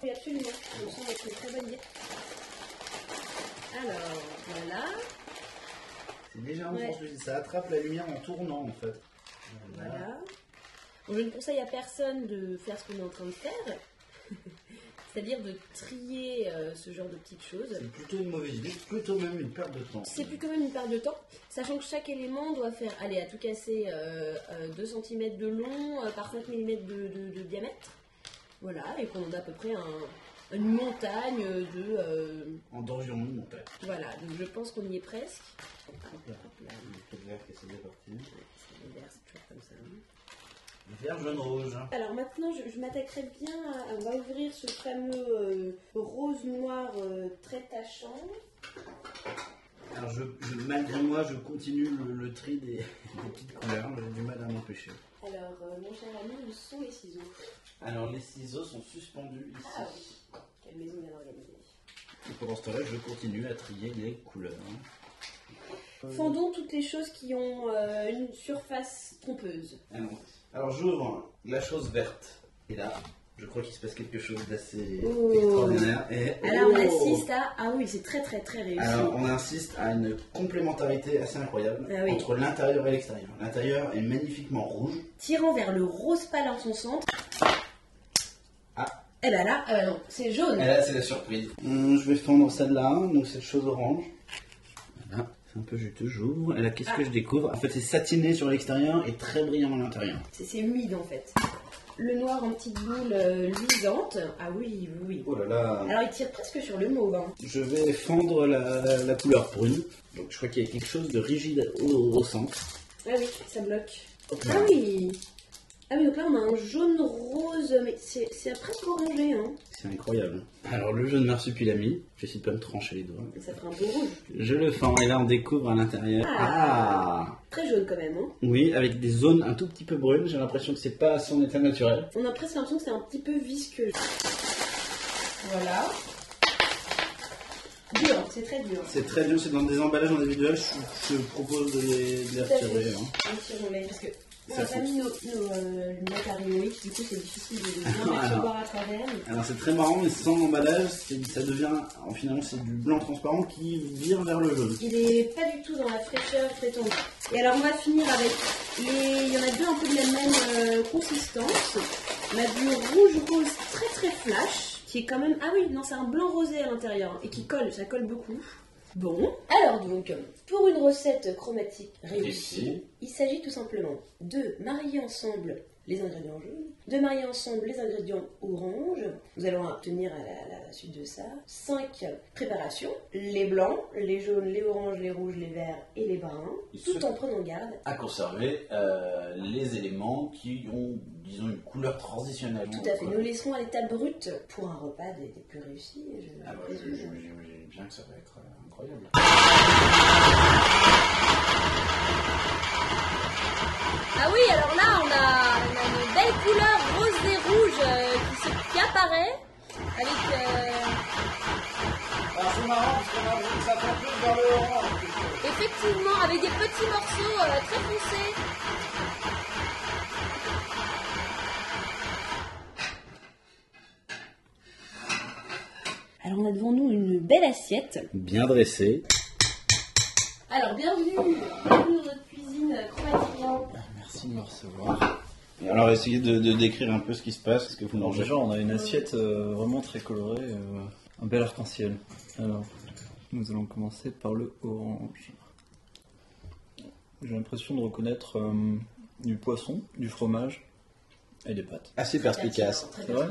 Oui, absolument. Ça me une très bonne idée. Alors, voilà. C'est légèrement Ouais. translucide. Ça attrape la lumière en tournant, en fait. Voilà. Je ne conseille à personne de faire ce qu'on est en train de faire, c'est-à-dire de trier euh, ce genre de petites choses. C'est plutôt une mauvaise idée, plutôt même une perte de temps. C'est quand même une perte de temps, sachant que chaque élément doit faire, allez, à tout casser, euh, 2 cm de long euh, par 5 mm de, de- de diamètre. Voilà, et qu'on a à peu près un- une montagne de. euh, En d'environ une montagne. voilà, donc je pense qu'on y est presque. Hop là, le qui c'est toujours comme ça. hein. Vert, jaune, rouge. Alors maintenant, je, je m'attaquerai bien à, on va ouvrir ce fameux euh, rose noir euh, très tachant. Alors, je, je- malgré moi, je continue le, le tri des, des petites couleurs. J'ai du mal à m'empêcher. Alors, euh, mon cher ami, où sont les ciseaux? Alors, les ciseaux sont suspendus ici. Ah oui, quelle maison bien organisée. Et pendant ce temps-là, je continue à trier les couleurs. Fendons toutes les choses qui ont euh, une surface trompeuse. Alors, alors, j'ouvre la chose verte. Et là, je crois qu'il se passe quelque chose d'assez Oh. extraordinaire. Et, Alors, on Oh assiste à. Ah oui, c'est très très très réussi. Alors, on insiste à une complémentarité assez incroyable Ah oui. entre l'intérieur et l'extérieur. L'intérieur est magnifiquement rouge. Tirant vers le rose pâle en son centre. Ah. Eh ben là, euh, non, c'est jaune. Et là, c'est la surprise. Hum, je vais fendre celle-là, donc cette chose orange. Voilà, c'est un peu juteux, j'ouvre. Et là, qu'est-ce que je découvre? En fait, c'est satiné sur l'extérieur et très brillant à l'intérieur. C'est humide en fait. Le noir en petites boules euh, luisantes. Ah oui, oui, oui. Oh là là Alors il tire presque sur le mauve. hein. Je vais fendre la, la couleur brune. Donc, je crois qu'il y a quelque chose de rigide au, au centre. Ah oui, ça bloque. Ah oui Ah oui, donc là on a un jaune rose, mais c'est presque orangé. Hein. C'est incroyable. Alors, le jaune marsupilami, j'essaie de pas me trancher les doigts. Et ça fait un beau rouge. Je le fends et là, on découvre à l'intérieur. Ah. ah Très jaune quand même. Hein. Oui, avec des zones un tout petit peu brunes. J'ai l'impression que c'est pas à son état naturel. On a presque l'impression que c'est un petit peu visqueux. Voilà. Dur, c'est très dur. C'est très dur, c'est dans des emballages individuels. Je, je propose de les, de les retirer. hein. Parce que on Ça n'a pas fait- mis nos, nos euh, aréoïques, du coup c'est difficile de bien percevoir à travers. Alors c'est très marrant, mais sans emballage, ça devient, en finalement, c'est du blanc transparent qui vire vers le jaune. Il est pas du tout dans la fraîcheur prétendue. Et alors on va finir avec les. Il y en a deux un peu de la même euh, consistance. On a du rouge rose très très flash, qui est quand même. Ah oui, non, c'est un blanc rosé à l'intérieur hein, et qui colle, ça colle beaucoup. Bon, alors donc, pour une recette chromatique réussie, il s'agit tout simplement de marier ensemble les ingrédients jaunes, de marier ensemble les ingrédients orange. Nous allons obtenir à la, la suite de ça 5 préparations les blancs, les jaunes, les oranges, les rouges, les verts et les bruns, tout en prenant garde À conserver euh, les éléments qui ont, disons, une couleur transitionnelle. Tout à fait. Nous laisserons à l'état brut pour un repas des, des plus réussis. je Ah bah, j'imagine bien que ça va être euh, incroyable. Ah oui, alors là, on a, on a une belle couleur rose et rouge euh, qui, se, qui apparaît avec. Euh... Alors c'est marrant parce qu'on a vu que ça tend plus vers le orange. Effectivement, avec des petits morceaux euh, très foncés. Alors on a devant nous une belle assiette. Bien dressé. Alors bienvenue, bienvenue dans notre cuisine chromatique. Merci de me recevoir. Et alors essayez de, de décrire un peu ce qui se passe, ce que vous mangez. déjà, on a une assiette euh, vraiment très colorée, euh, un bel arc-en-ciel. Alors, nous allons commencer par le orange. J'ai l'impression de reconnaître euh, du poisson, du fromage et des pâtes. Assez perspicace. C'est vrai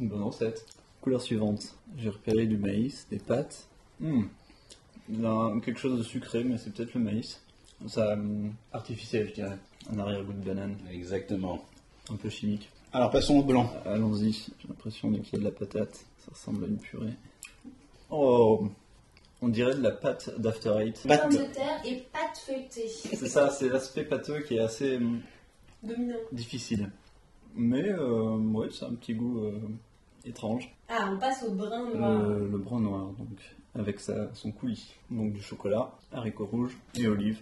Une bonne recette. Couleur suivante. J'ai repéré du maïs, des pâtes. Hmm. Il y a un- quelque chose de sucré, mais c'est peut-être le maïs. Ça, hum, artificiel, je dirais. Un arrière-goût de banane. Exactement. Un peu chimique. Alors passons au blanc. Allons-y. J'ai l'impression qu'il y a de la patate. Ça ressemble à une purée. Oh On dirait de la pâte d'After Eight. Pommes de terre et pâte feuilletée. C'est ça, c'est l'aspect pâteux qui est assez hum, Dominant. difficile. Mais euh, ouais, c'est un petit goût euh, étrange. Ah, on passe au brun noir. Le, le brun noir, donc, avec sa, son coulis. Donc du chocolat, haricots rouges et olives.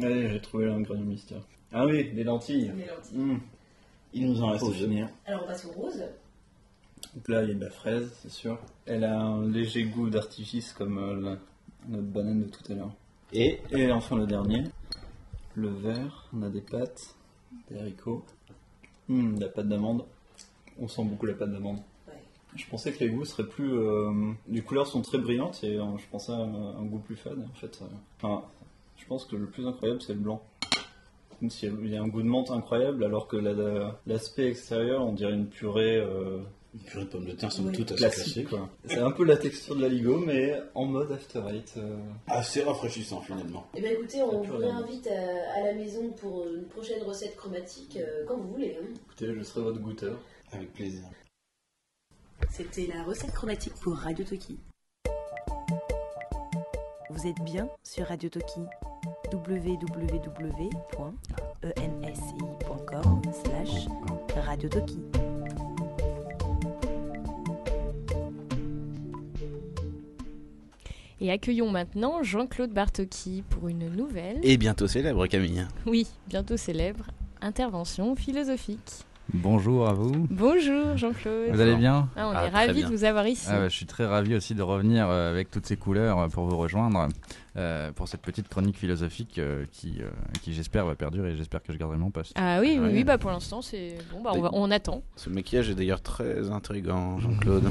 Allez, j'ai trouvé l'ingrédient mystère. Ah oui, les lentilles. Les lentilles. Mmh. Il nous en reste Pour deux. finir. Alors on passe au rose. Donc là, il y a de la fraise, c'est sûr. Elle a un léger goût d'artifice comme euh, la- notre banane de tout à l'heure. Et Et enfin le dernier, le vert. On a des pâtes, des haricots, Hum, de la pâte d'amande. On sent beaucoup la pâte d'amande. Je pensais que les goûts seraient plus. euh, les couleurs sont très brillantes et euh, je pensais à un, un goût plus fade en fait. euh. Enfin, je pense que le plus incroyable c'est le blanc. Comme s'il y a- il y a un goût de menthe incroyable alors que la- l'aspect extérieur on dirait une purée. euh, Une purée de pommes de terre, somme ouais, toute, assez classique. classique. quoi. C'est un peu la texture de la ligo mais en mode after eight. euh. Assez rafraîchissant finalement. Eh bien écoutez, on vous réinvite à, à la maison pour une prochaine recette chromatique euh, quand vous voulez. hein. Écoutez, je serai votre goûteur. Avec plaisir. C'était la recette chromatique pour Radio Toki. Vous êtes bien sur Radio Toki www.ensi.com slash Radio Toki. Et accueillons maintenant Jean-Claude Bartocchi pour une nouvelle, Et bientôt célèbre Camille. oui, bientôt célèbre, intervention philosophique. Bonjour à vous. Bonjour Jean-Claude. Vous allez bien Ah, On est ravis de vous avoir ici. Ah bah, je suis très ravi aussi de revenir euh, avec toutes ces couleurs euh, pour vous rejoindre euh, pour cette petite chronique philosophique euh, qui, euh, qui j'espère va perdurer et j'espère que je garderai mon poste. Ah oui, oui, Ouais. oui, bah pour l'instant c'est bon, bah on, va- on attend. Ce maquillage est d'ailleurs très intrigant, Jean-Claude.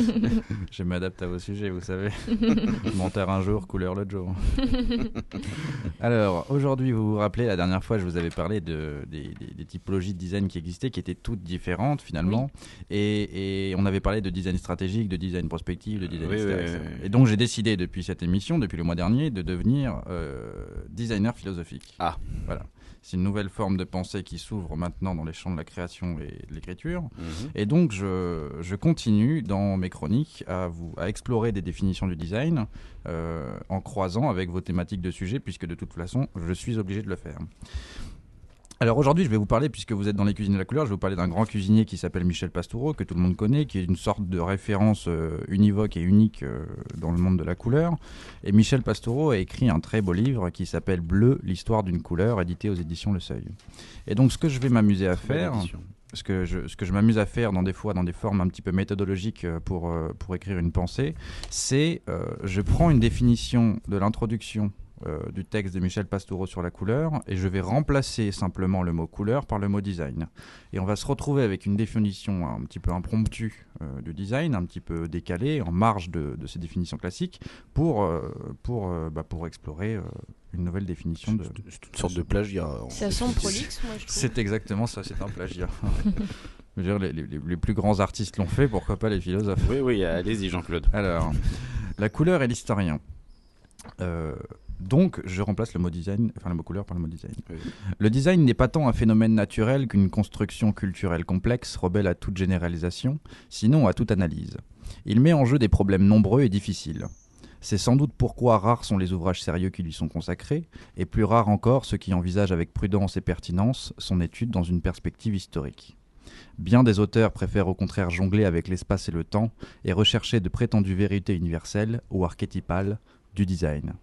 je m'adapte à vos sujets, vous savez. Menteur un jour, couleur l'autre jour. Alors, aujourd'hui, vous vous rappelez, la dernière fois, je vous avais parlé de, des, des- des typologies de design qui existaient, qui étaient toutes différentes finalement. Et, et on avait parlé de design stratégique, de design prospectif, de design Oui, etc., oui, etc. oui, oui. Et donc, j'ai décidé depuis cette émission, depuis le mois dernier, de devenir euh, designer philosophique. Ah. Voilà. C'est une nouvelle forme de pensée qui s'ouvre maintenant dans les champs de la création et de l'écriture. Mhm. Et donc, je, je continue dans mes chroniques à, vous, à explorer des définitions du design euh, en croisant avec vos thématiques de sujet, puisque de toute façon, je suis obligé de le faire. Alors aujourd'hui, je vais vous parler, puisque vous êtes dans les cuisines de la couleur, je vais vous parler d'un grand cuisinier qui s'appelle Michel Pastoureau, que tout le monde connaît, qui est une sorte de référence euh, univoque et unique euh, dans le monde de la couleur. Et Michel Pastoureau a écrit un très beau livre qui s'appelle Bleu, l'histoire d'une couleur, édité aux éditions Le Seuil. Et donc ce que je vais m'amuser à faire, ce que je, ce que je m'amuse à faire dans des fois dans des formes un petit peu méthodologiques euh, pour, euh, pour écrire une pensée, c'est je prends une définition de l'introduction du texte de Michel Pastoureau sur la couleur et je vais remplacer simplement le mot couleur par le mot design. Et on va se retrouver avec une définition un petit peu impromptue euh, du design, un petit peu décalée, en marge de, de ces définitions classiques, pour, euh, pour, euh, bah, pour explorer euh, une nouvelle définition de... une sorte de plagiat. en Ça sent prolixe, moi je trouve. C'est exactement ça, c'est un plagiat. Je veux dire, les, les- les plus grands artistes l'ont fait, pourquoi pas les philosophes? Oui, oui, allez-y Jean-Claude. Alors, la couleur et l'historien. Euh, donc, je remplace le mot design, enfin le mot couleur par le mot design. Le design n'est pas tant un phénomène naturel qu'une construction culturelle complexe, rebelle à toute généralisation, sinon à toute analyse. Il met en jeu des problèmes nombreux et difficiles. C'est sans doute pourquoi rares sont les ouvrages sérieux qui lui sont consacrés, et plus rares encore ceux qui envisagent avec prudence et pertinence son étude dans une perspective historique. Bien des auteurs préfèrent au contraire jongler avec l'espace et le temps et rechercher de prétendues vérités universelles ou archétypales du design.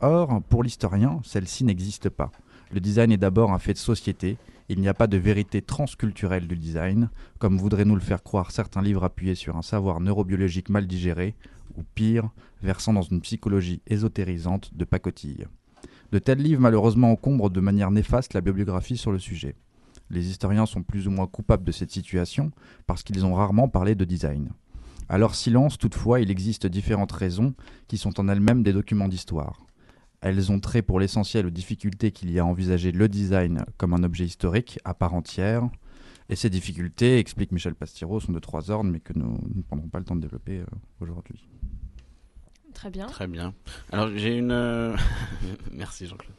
Or, pour l'historien, celle-ci n'existe pas. Le design est d'abord un fait de société, il n'y a pas de vérité transculturelle du design, comme voudraient nous le faire croire certains livres appuyés sur un savoir neurobiologique mal digéré, ou pire, versant dans une psychologie ésotérisante de pacotille. De tels livres malheureusement encombrent de manière néfaste la bibliographie sur le sujet. Les historiens sont plus ou moins coupables de cette situation parce qu'ils ont rarement parlé de design. À leur silence, toutefois, il existe différentes raisons qui sont en elles-mêmes des documents d'histoire. Elles ont trait pour l'essentiel aux difficultés qu'il y a à envisager le design comme un objet historique à part entière. Et ces difficultés, explique Michel Pastiro, sont de trois ordres, mais que nous ne prendrons pas le temps de développer euh, aujourd'hui. Très bien. Très bien. Alors j'ai une. euh, Merci Jean-Claude.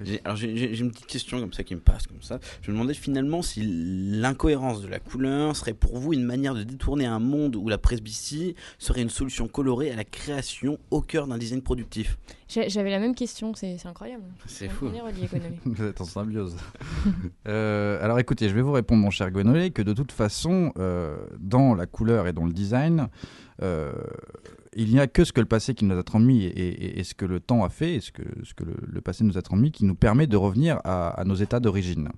J'ai- Alors j'ai- une petite question comme ça qui me passe comme ça. Je me demandais finalement si l'incohérence de la couleur serait pour vous une manière de détourner un monde où la presbytie serait une solution colorée à la création au cœur d'un design productif. J'ai- J'avais la même question, c'est c'est incroyable. C'est fou. On est reliés, Gonolé. Vous êtes en symbiose. Euh, alors écoutez, je vais vous répondre, mon cher Gwenolé, que de toute façon, euh, dans la couleur et dans le design, euh, il n'y a que ce que le passé qui nous a transmis et, et- et ce que le temps a fait, et ce que, ce que le, le passé nous a transmis, qui nous permet de revenir à, à nos états d'origine.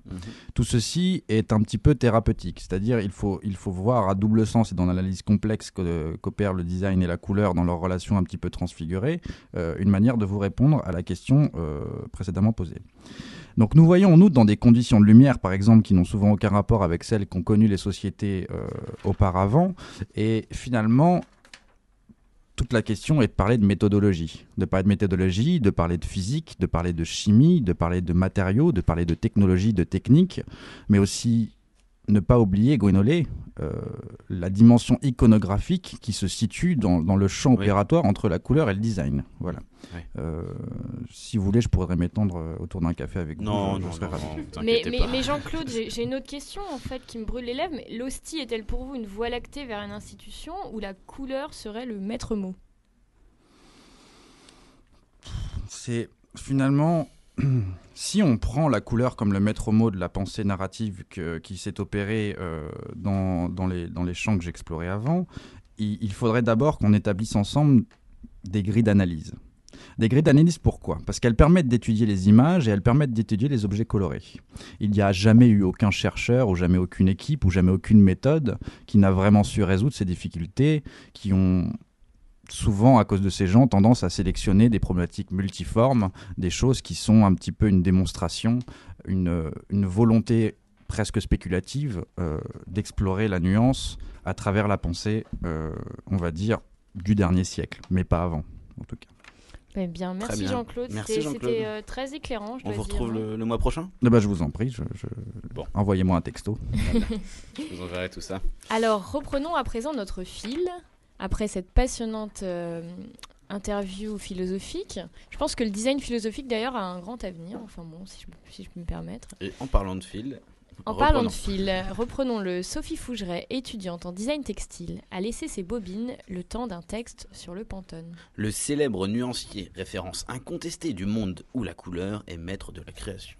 Tout ceci est un petit peu thérapeutique, c'est-à-dire il faut, il faut voir à double sens et dans l'analyse complexe qu'opèrent le design et la couleur dans leur relation un petit peu transfigurée, euh, une manière de vous répondre à la question euh, précédemment posée. Donc nous voyons en outre dans des conditions de lumière, par exemple, qui n'ont souvent aucun rapport avec celles qu'ont connues les sociétés euh, auparavant, et finalement toute la question est de parler de méthodologie. De parler de méthodologie, de parler de physique, de parler de chimie, de parler de matériaux, de parler de technologie, de technique, mais aussi ne pas oublier, Gwenolé, euh, la dimension iconographique qui se situe dans, dans le champ opératoire entre la couleur et le design. Voilà. Euh, si vous voulez, je pourrais m'étendre euh, autour d'un café avec Non, vous. je- je non, serais non, ravi. non, Mais, mais, Jean-Claude, j'ai une autre question en fait qui me brûle les lèvres. Mais l'hostie est-elle pour vous une voie lactée vers une institution ou la couleur serait le maître mot? C'est finalement, si on prend la couleur comme le maître mot de la pensée narrative qui s'est opérée euh, dans, dans les, dans les champs que j'explorais avant, il, il faudrait d'abord qu'on établisse ensemble des grilles d'analyse. Des grilles d'analyse pourquoi? Parce qu'elles permettent d'étudier les images et elles permettent d'étudier les objets colorés. Il n'y a jamais eu aucun chercheur ou jamais aucune équipe ou jamais aucune méthode qui n'a vraiment su résoudre ces difficultés qui ont souvent, à cause de ces gens, tendance à sélectionner des problématiques multiformes, des choses qui sont un petit peu une démonstration, une, une volonté presque spéculative euh, d'explorer la nuance à travers la pensée, euh, on va dire, du dernier siècle, mais pas avant, en tout cas. Eh bien, merci. Jean-Claude. Merci, C'était Jean-Claude. c'était, euh, très éclairant. Je On dois vous dire, retrouve hein. le, le mois prochain? Eh ben, je vous en prie, je, je- envoyez-moi un texto. Je vous enverrai tout ça. Alors, reprenons à présent notre fil. Après cette passionnante euh, interview philosophique, je pense que le design philosophique d'ailleurs a un grand avenir. Enfin bon, si je, si je peux me permettre. Et en parlant de fil. En parlant de reprenons. fil, reprenons-le. Sophie Fougeret, étudiante en design textile, a laissé ses bobines le temps d'un texte sur le Pantone. Le célèbre nuancier, référence incontestée du monde où la couleur est maître de la création.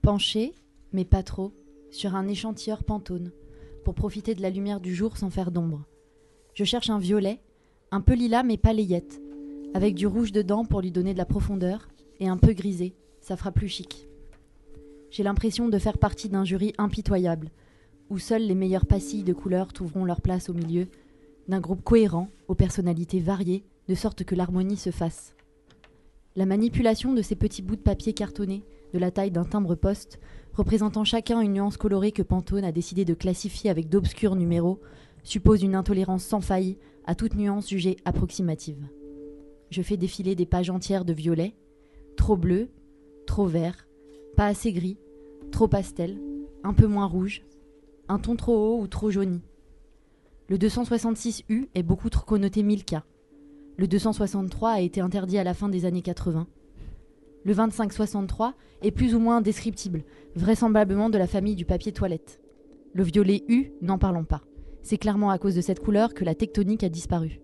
Penché, mais pas trop, sur un échantilleur Pantone, pour profiter de la lumière du jour sans faire d'ombre. Je cherche un violet, un peu lilas mais pas layette, avec du rouge dedans pour lui donner de la profondeur, et un peu grisé, ça fera plus chic. J'ai l'impression de faire partie d'un jury impitoyable, où seules les meilleures pastilles de couleurs trouveront leur place au milieu, d'un groupe cohérent, aux personnalités variées, de sorte que l'harmonie se fasse. La manipulation de ces petits bouts de papier cartonné, de la taille d'un timbre-poste, représentant chacun une nuance colorée que Pantone a décidé de classifier avec d'obscurs numéros, suppose une intolérance sans faille à toute nuance jugée approximative. Je fais défiler des pages entières de violet, trop bleu, trop vert, pas assez gris, trop pastel, un peu moins rouge, un ton trop haut ou trop jauni. Le 266U est beaucoup trop connoté Milka. Le 263 a été interdit à la fin des années 80. Le 2563 est plus ou moins descriptible, vraisemblablement de la famille du papier toilette. Le violet U, n'en parlons pas. C'est clairement à cause de cette couleur que la tectonique a disparu.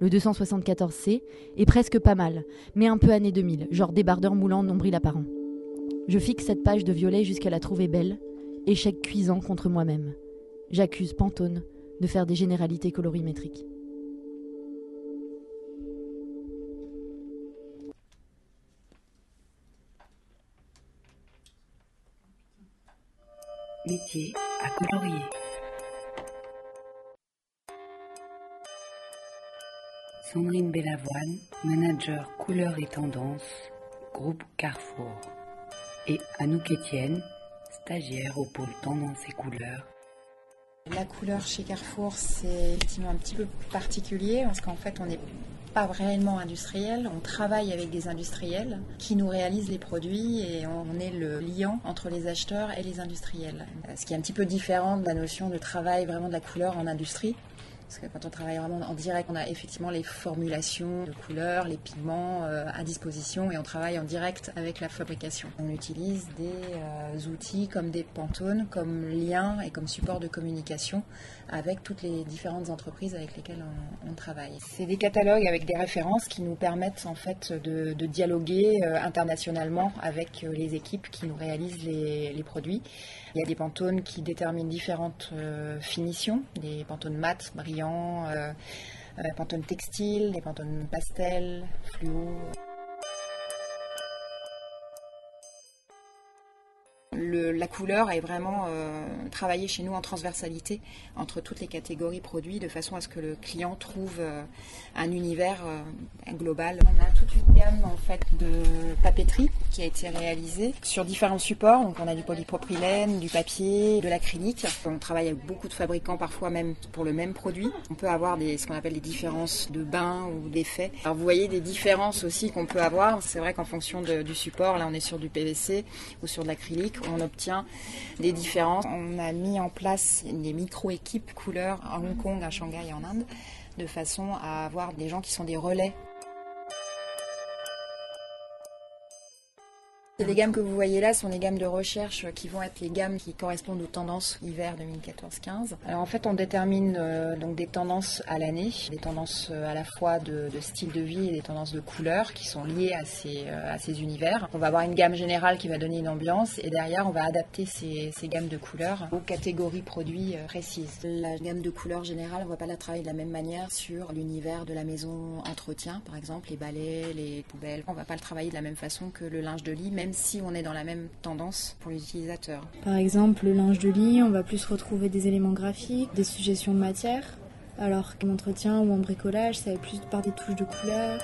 Le 274C est presque pas mal, mais un peu année 2000, genre débardeur moulant nombril apparent. Je fixe cette page de violet jusqu'à la trouver belle, échec cuisant contre moi-même. J'accuse Pantone de faire des généralités colorimétriques. Métier à colorier. Sandrine Bellavoine, manager couleurs et tendances, groupe Carrefour. Et Anouk Etienne, stagiaire au pôle tendance et couleurs. La couleur chez Carrefour, c'est effectivement un petit peu particulier parce qu'en fait, on n'est pas réellement industriel. On travaille avec des industriels qui nous réalisent les produits et on est le liant entre les acheteurs et les industriels. Ce qui est un petit peu différent de la notion de travail vraiment de la couleur en industrie. Parce que quand on travaille vraiment en direct, on a effectivement les formulations de couleurs, les pigments euh, à disposition et on travaille en direct avec la fabrication. On utilise des euh, outils comme des pantones, comme lien et comme support de communication avec toutes les différentes entreprises avec lesquelles on, travaille. C'est des catalogues avec des références qui nous permettent en fait de, dialoguer euh, internationalement avec euh, les équipes qui nous réalisent les, produits. Il y a des pantones qui déterminent différentes euh, finitions, des pantones mat, brillants, pantones textiles, des pantones pastel, fluo. La couleur est vraiment euh, travaillée chez nous en transversalité entre toutes les catégories produits de façon à ce que le client trouve euh, un univers euh, global. On a toute une gamme de papeterie qui a été réalisée sur différents supports. Donc on a du polypropylène, du papier, de l'acrylique. On travaille avec beaucoup de fabricants parfois même pour le même produit. On peut avoir des, ce qu'on appelle des différences de bain ou d'effet. Alors vous voyez des différences aussi qu'on peut avoir. C'est vrai qu'en fonction du support, là on est sur du PVC ou sur de l'acrylique, on obtient des différences. On a mis en place des micro-équipes couleurs à Hong Kong, à Shanghai et en Inde, de façon à avoir des gens qui sont des relais Les gammes que vous voyez là sont les gammes de recherche qui vont être les gammes qui correspondent aux tendances hiver 2014-15. Alors en fait, on détermine euh, donc des tendances à l'année, des tendances euh, à la fois de, style de vie et des tendances de couleurs qui sont liées à ces, euh, à ces univers. On va avoir une gamme générale qui va donner une ambiance et derrière, on va adapter ces, ces gammes de couleurs aux catégories produits euh, précises. La gamme de couleurs générale, on va pas la travailler de la même manière sur l'univers de la maison entretien, par exemple, les balais, les poubelles. On va pas le travailler de la même façon que le linge de lit, même si on est dans la même tendance pour l'utilisateur. Par exemple, le linge de lit, on va plus retrouver des éléments graphiques, des suggestions de matière, alors qu'en entretien ou en bricolage, ça va plus par des touches de couleurs.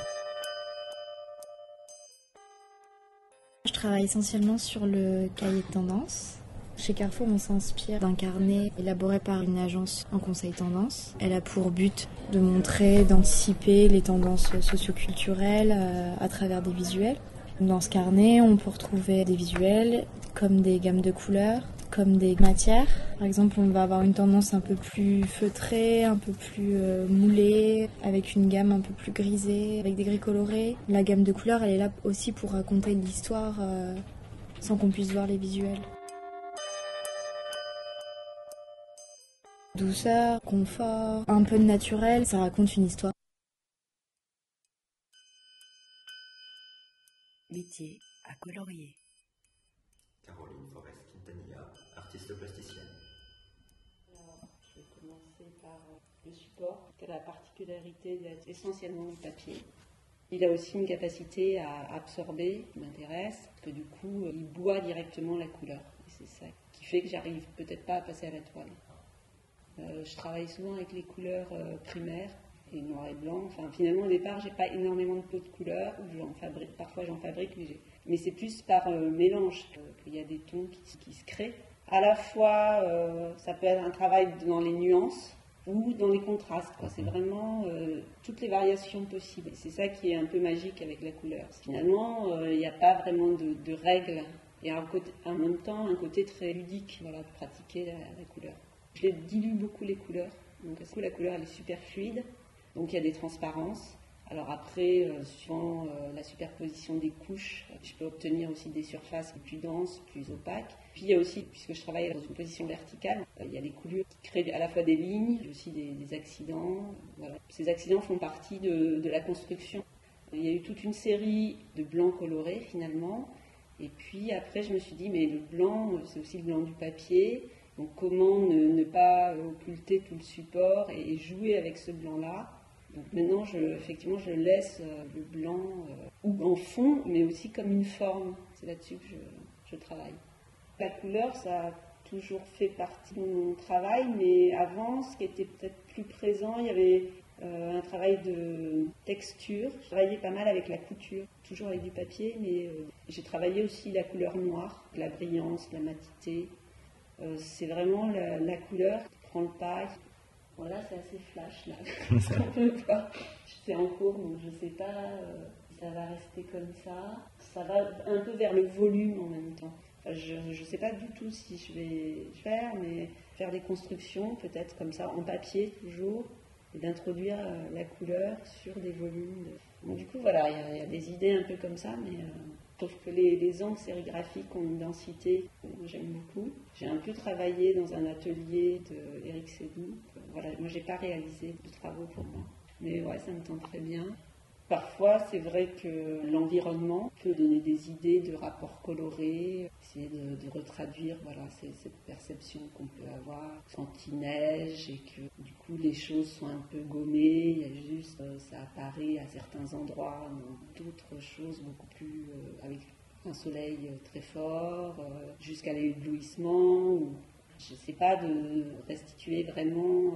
Je travaille essentiellement sur le cahier de tendance. Chez Carrefour, on s'inspire d'un carnet élaboré par une agence en conseil tendance. Elle a pour but de montrer, d'anticiper les tendances socioculturelles euh, à travers des visuels. Dans ce carnet, on peut retrouver des visuels comme des gammes de couleurs, comme des matières. Par exemple, on va avoir une tendance un peu plus feutrée, un peu plus euh, moulée, avec une gamme un peu plus grisée, avec des gris colorés. La gamme de couleurs, elle est là aussi pour raconter l'histoire euh, sans qu'on puisse voir les visuels. Douceur, confort, un peu de naturel, ça raconte une histoire. Métier à colorier. Caroline Forest Quintanilla, artiste plasticienne. Je vais commencer par le support, qui a la particularité d'être essentiellement du papier. Il a aussi une capacité à absorber, qui m'intéresse, que du coup, il boit directement la couleur. Et c'est ça qui fait que j'arrive peut-être pas à passer à la toile. Euh, je travaille souvent avec les couleurs euh, primaires noir et blanc. Enfin, finalement, au départ, j'ai pas énormément de pots de couleurs. parfois, j'en fabrique, mais, c'est plus par euh, mélange qu'il y a des tons qui, se créent. À la fois, euh, ça peut être un travail dans les nuances ou dans les contrastes. C'est vraiment euh, toutes les variations possibles. C'est ça qui est un peu magique avec la couleur. Finalement, il n'y a pas vraiment de, règles. Et un côté- en même temps, un côté très ludique voilà, de pratiquer la, la couleur. Je dilue beaucoup les couleurs. Donc, la couleur, elle est super fluide. Donc, il y a des transparences. Alors après, euh, suivant euh, la superposition des couches, je peux obtenir aussi des surfaces plus denses, plus opaques. Puis il y a aussi, puisque je travaille dans une position verticale, euh, il y a des coulures qui créent à la fois des lignes, aussi des, accidents. Ces accidents font partie de, la construction. Il y a eu toute une série de blancs colorés finalement. Et puis après, je me suis dit, mais le blanc, c'est aussi le blanc du papier. Donc comment ne, pas occulter tout le support et jouer avec ce blanc-là? Maintenant, je, effectivement, je laisse euh, le blanc euh, ou en fond, mais aussi comme une forme. C'est là-dessus que je, travaille. La couleur, ça a toujours fait partie de mon travail, mais avant, ce qui était peut-être plus présent, il y avait euh, un travail de texture. Je travaillais pas mal avec la couture, toujours avec du papier, mais j'ai travaillé aussi la couleur noire, la brillance, la matité. C'est vraiment la, la, couleur qui prend le pas, voilà, c'est assez flash là. C'est en cours, donc je ne sais pas euh, si ça va rester comme ça. Ça va un peu vers le volume en même temps. Enfin, je ne sais pas du tout si je vais faire, mais faire des constructions, peut-être comme ça, en papier toujours, et d'introduire euh, la couleur sur des volumes. Donc, du coup, voilà, il y, y, a des idées un peu comme ça, mais. Euh, Sauf que les, les sérigraphiques ont une densité que j'aime beaucoup. J'ai un peu travaillé dans un atelier de Eric Sédou. Voilà, moi, j'ai pas réalisé de travaux pour moi. Mais ouais, ça me tente très bien. Parfois, c'est vrai que l'environnement peut donner des idées de rapports colorés, essayer de, de retraduire voilà, cette perception qu'on peut avoir quand il neige et que du coup les choses sont un peu gommées, il y a juste, ça apparaît à certains endroits, d'autres choses beaucoup plus euh, avec un soleil très fort, euh, jusqu'à l'éblouissement, ou je ne sais pas, de restituer vraiment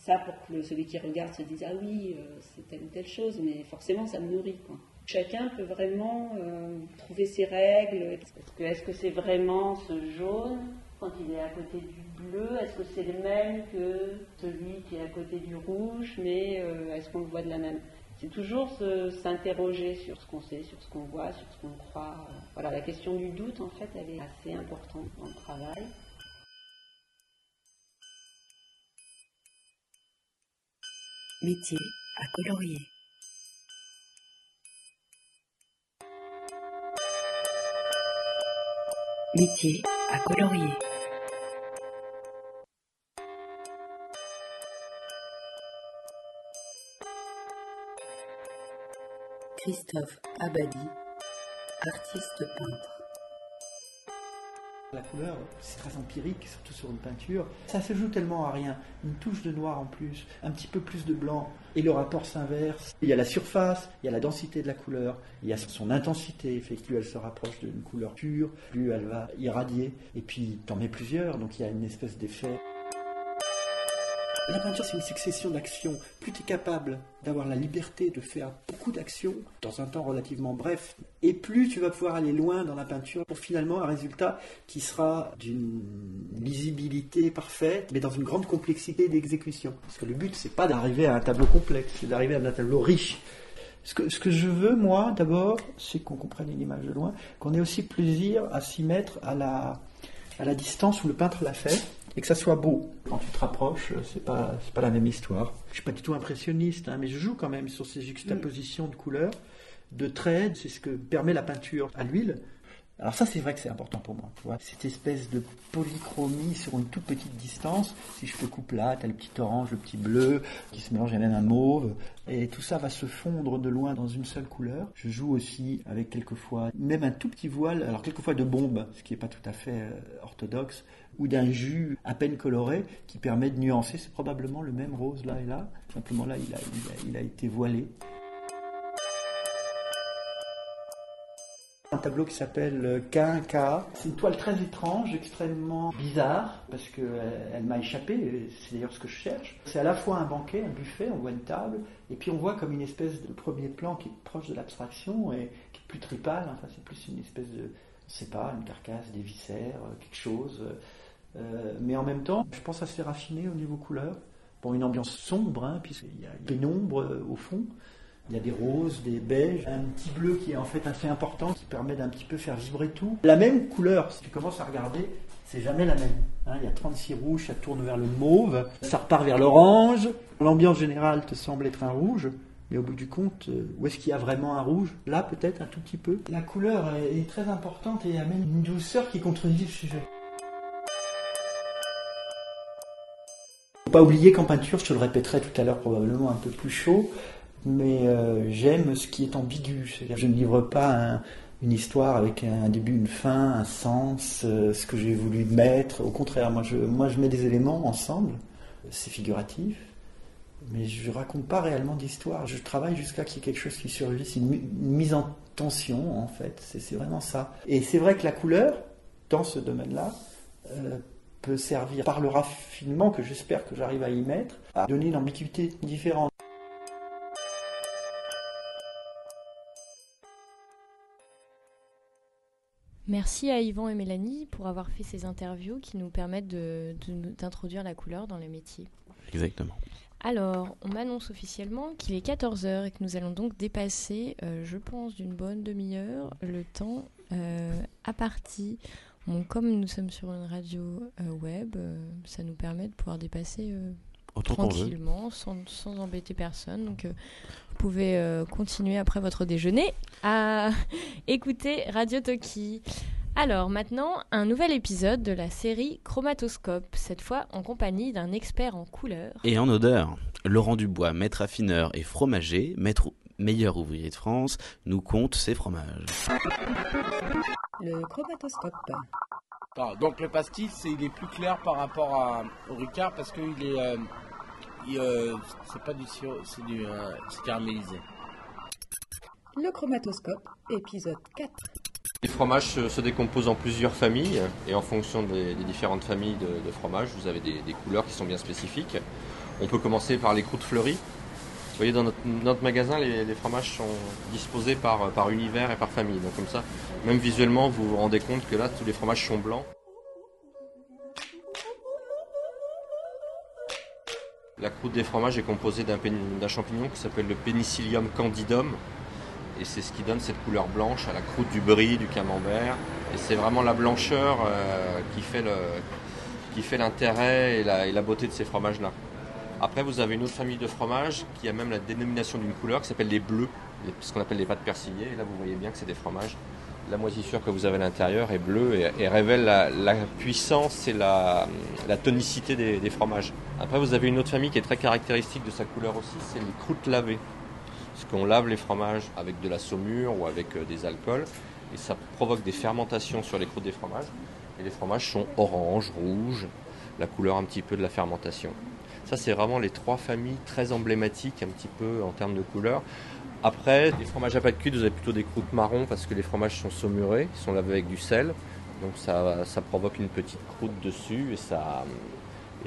ça pour que celui qui regarde se dise ah oui euh, c'est telle ou telle chose mais forcément ça me nourrit quoi. Chacun peut vraiment euh, trouver ses règles. Est-ce que est-ce que c'est vraiment ce jaune quand il est à côté du bleu? Est-ce que c'est le même que celui qui est à côté du rouge Mais euh, est-ce qu'on le voit de la même? C'est toujours s'interroger sur ce qu'on sait, sur ce qu'on voit, sur ce qu'on croit. Voilà, la question du doute en fait elle est assez importante dans le travail. Métier à colorier. Métier à colorier. Christophe Abadi, artiste peintre. La couleur, c'est très empirique, surtout sur une peinture. Ça se joue tellement à rien. Une touche de noir en plus, un petit peu plus de blanc, et le rapport s'inverse. Il y a la surface, il y a la densité de la couleur, il y a son intensité. Plus elle se rapproche d'une couleur pure, plus elle va irradier. Et puis, t'en mets plusieurs, donc il y a une espèce d'effet. La peinture, c'est une succession d'actions. Plus tu es capable d'avoir la liberté de faire beaucoup d'actions dans un temps relativement bref, et plus tu vas pouvoir aller loin dans la peinture pour finalement un résultat qui sera d'une lisibilité parfaite, mais dans une grande complexité d'exécution. Parce que le but, c'est pas d'arriver à un tableau complexe, c'est d'arriver à un tableau riche. Ce que, ce que je veux, moi, d'abord, c'est qu'on comprenne une image de loin, qu'on ait aussi plaisir à s'y mettre à la, à la distance où le peintre l'a fait et que ça soit beau. Quand tu te rapproches, c'est pas c'est pas la même histoire. Je suis pas du tout impressionniste, hein, mais je joue quand même sur ces juxtapositions de couleurs, de traits. C'est ce que permet la peinture à l'huile. Alors ça, c'est vrai que c'est important pour moi. Cette espèce de polychromie sur une toute petite distance. Si je te coupe là, tu as le petit orange, le petit bleu qui se mélange avec un mauve, et tout ça va se fondre de loin dans une seule couleur. Je joue aussi avec quelquefois même un tout petit voile, alors quelquefois de bombe, ce qui n'est pas tout à fait euh, orthodoxe, ou d'un jus à peine coloré qui permet de nuancer. C'est probablement le même rose là et là. Simplement là, il a été voilé. Tableau qui s'appelle K1K. C'est une toile très étrange, extrêmement bizarre, parce qu'elle elle, m'a échappé, c'est d'ailleurs ce que je cherche. C'est à la fois un banquet, un buffet, on voit une table, et puis on voit comme une espèce de premier plan qui est proche de l'abstraction et qui est plus tripale, enfin c'est plus une espèce de, je sais pas, une carcasse, des viscères, quelque chose. Euh, mais en même temps, je pense assez raffiné au niveau couleur. Bon, une ambiance sombre, hein, puisqu'il y a pénombre euh, au fond. Il y a des roses, des beiges, un petit bleu qui est en fait assez important, qui permet d'un petit peu faire vibrer tout. La même couleur, si tu commences à regarder, c'est jamais la même. Hein, il y a 36 rouges, ça tourne vers le mauve, ça repart vers l'orange. L'ambiance générale te semble être un rouge, Mais au bout du compte, euh, où est-ce qu'il y a vraiment un rouge? Là, peut-être un tout petit peu. La couleur est, est très importante et amène une douceur qui contredit le sujet. Faut pas oublier qu'en peinture, je te le répéterai tout à l'heure probablement un peu plus chaud, mais euh, j'aime ce qui est ambigu. C'est-à-dire, je ne livre pas un- une histoire avec un début, une fin, un sens, euh, ce que j'ai voulu mettre. Au contraire, moi je, moi je mets des éléments ensemble. C'est figuratif, mais je raconte pas réellement d'histoire. Je travaille jusqu'à qu'il y ait quelque chose qui surgisse, une, mi- une mise en tension en fait. C'est vraiment ça. Et c'est vrai que la couleur, dans ce domaine-là, euh, peut servir par le raffinement que j'espère que j'arrive à y mettre, à donner une ambiguïté différente. Merci à Yvan et Mélanie pour avoir fait ces interviews qui nous permettent de- de d'introduire la couleur dans le métier. Exactement. Alors, on m'annonce officiellement qu'il est 14h et que nous allons donc dépasser, euh, je pense, d'une bonne demi-heure le temps euh, à partie. Bon, comme nous sommes sur une radio euh, web, ça nous permet de pouvoir dépasser tranquillement, sans, sans embêter personne. Donc, pouvez euh, continuer après votre déjeuner à écouter Radio Toki. Alors maintenant, un nouvel épisode de la série Chromatoscope, cette fois en compagnie d'un expert en couleurs. Et en odeur, Laurent Dubois, maître affineur et fromager, maître meilleur ouvrier de France, nous compte ses fromages. Le chromatoscope. Ah, donc le pastis, c'est- il est plus clair par rapport à- au Ricard parce qu'il est, euh, euh, c'est pas du sirop, c'est du, euh, caramélisé. Le chromatoscope, épisode 4. Les fromages se, se décomposent en plusieurs familles et en fonction des, des différentes familles de, de fromages, vous avez des, des couleurs qui sont bien spécifiques. On peut commencer par les croûtes fleuries. Vous voyez, dans notre, notre magasin, les, les fromages sont disposés par, par univers et par famille. Donc comme ça, même visuellement, vous vous rendez compte que là, tous les fromages sont blancs. La croûte des fromages est composée d'un champignon qui s'appelle le Penicillium candidum. Et c'est ce qui donne cette couleur blanche à la croûte du brie, du camembert. Et c'est vraiment la blancheur euh, qui fait l'intérêt et la, et la beauté de ces fromages-là. Après, vous avez une autre famille de fromages qui a même la dénomination d'une couleur qui s'appelle les bleus, ce qu'on appelle les pâtes persillées. Et là, vous voyez bien que c'est des fromages. La moisissure que vous avez à l'intérieur est bleue et, révèle la, puissance et la, la tonicité des, des fromages. Après, vous avez une autre famille qui est très caractéristique de sa couleur aussi, c'est les croûtes lavées. Parce qu'on lave les fromages avec de la saumure ou avec euh, des alcools et ça provoque des fermentations sur les croûtes des fromages. Et les fromages sont orange, rouge, la couleur un petit peu de la fermentation. Ça, c'est vraiment les trois familles très emblématiques un petit peu en termes de couleur. Après, les fromages à pâte cuite, vous avez plutôt des croûtes marron parce que les fromages sont saumurés, ils sont lavés avec du sel. Donc ça, ça provoque une petite croûte dessus et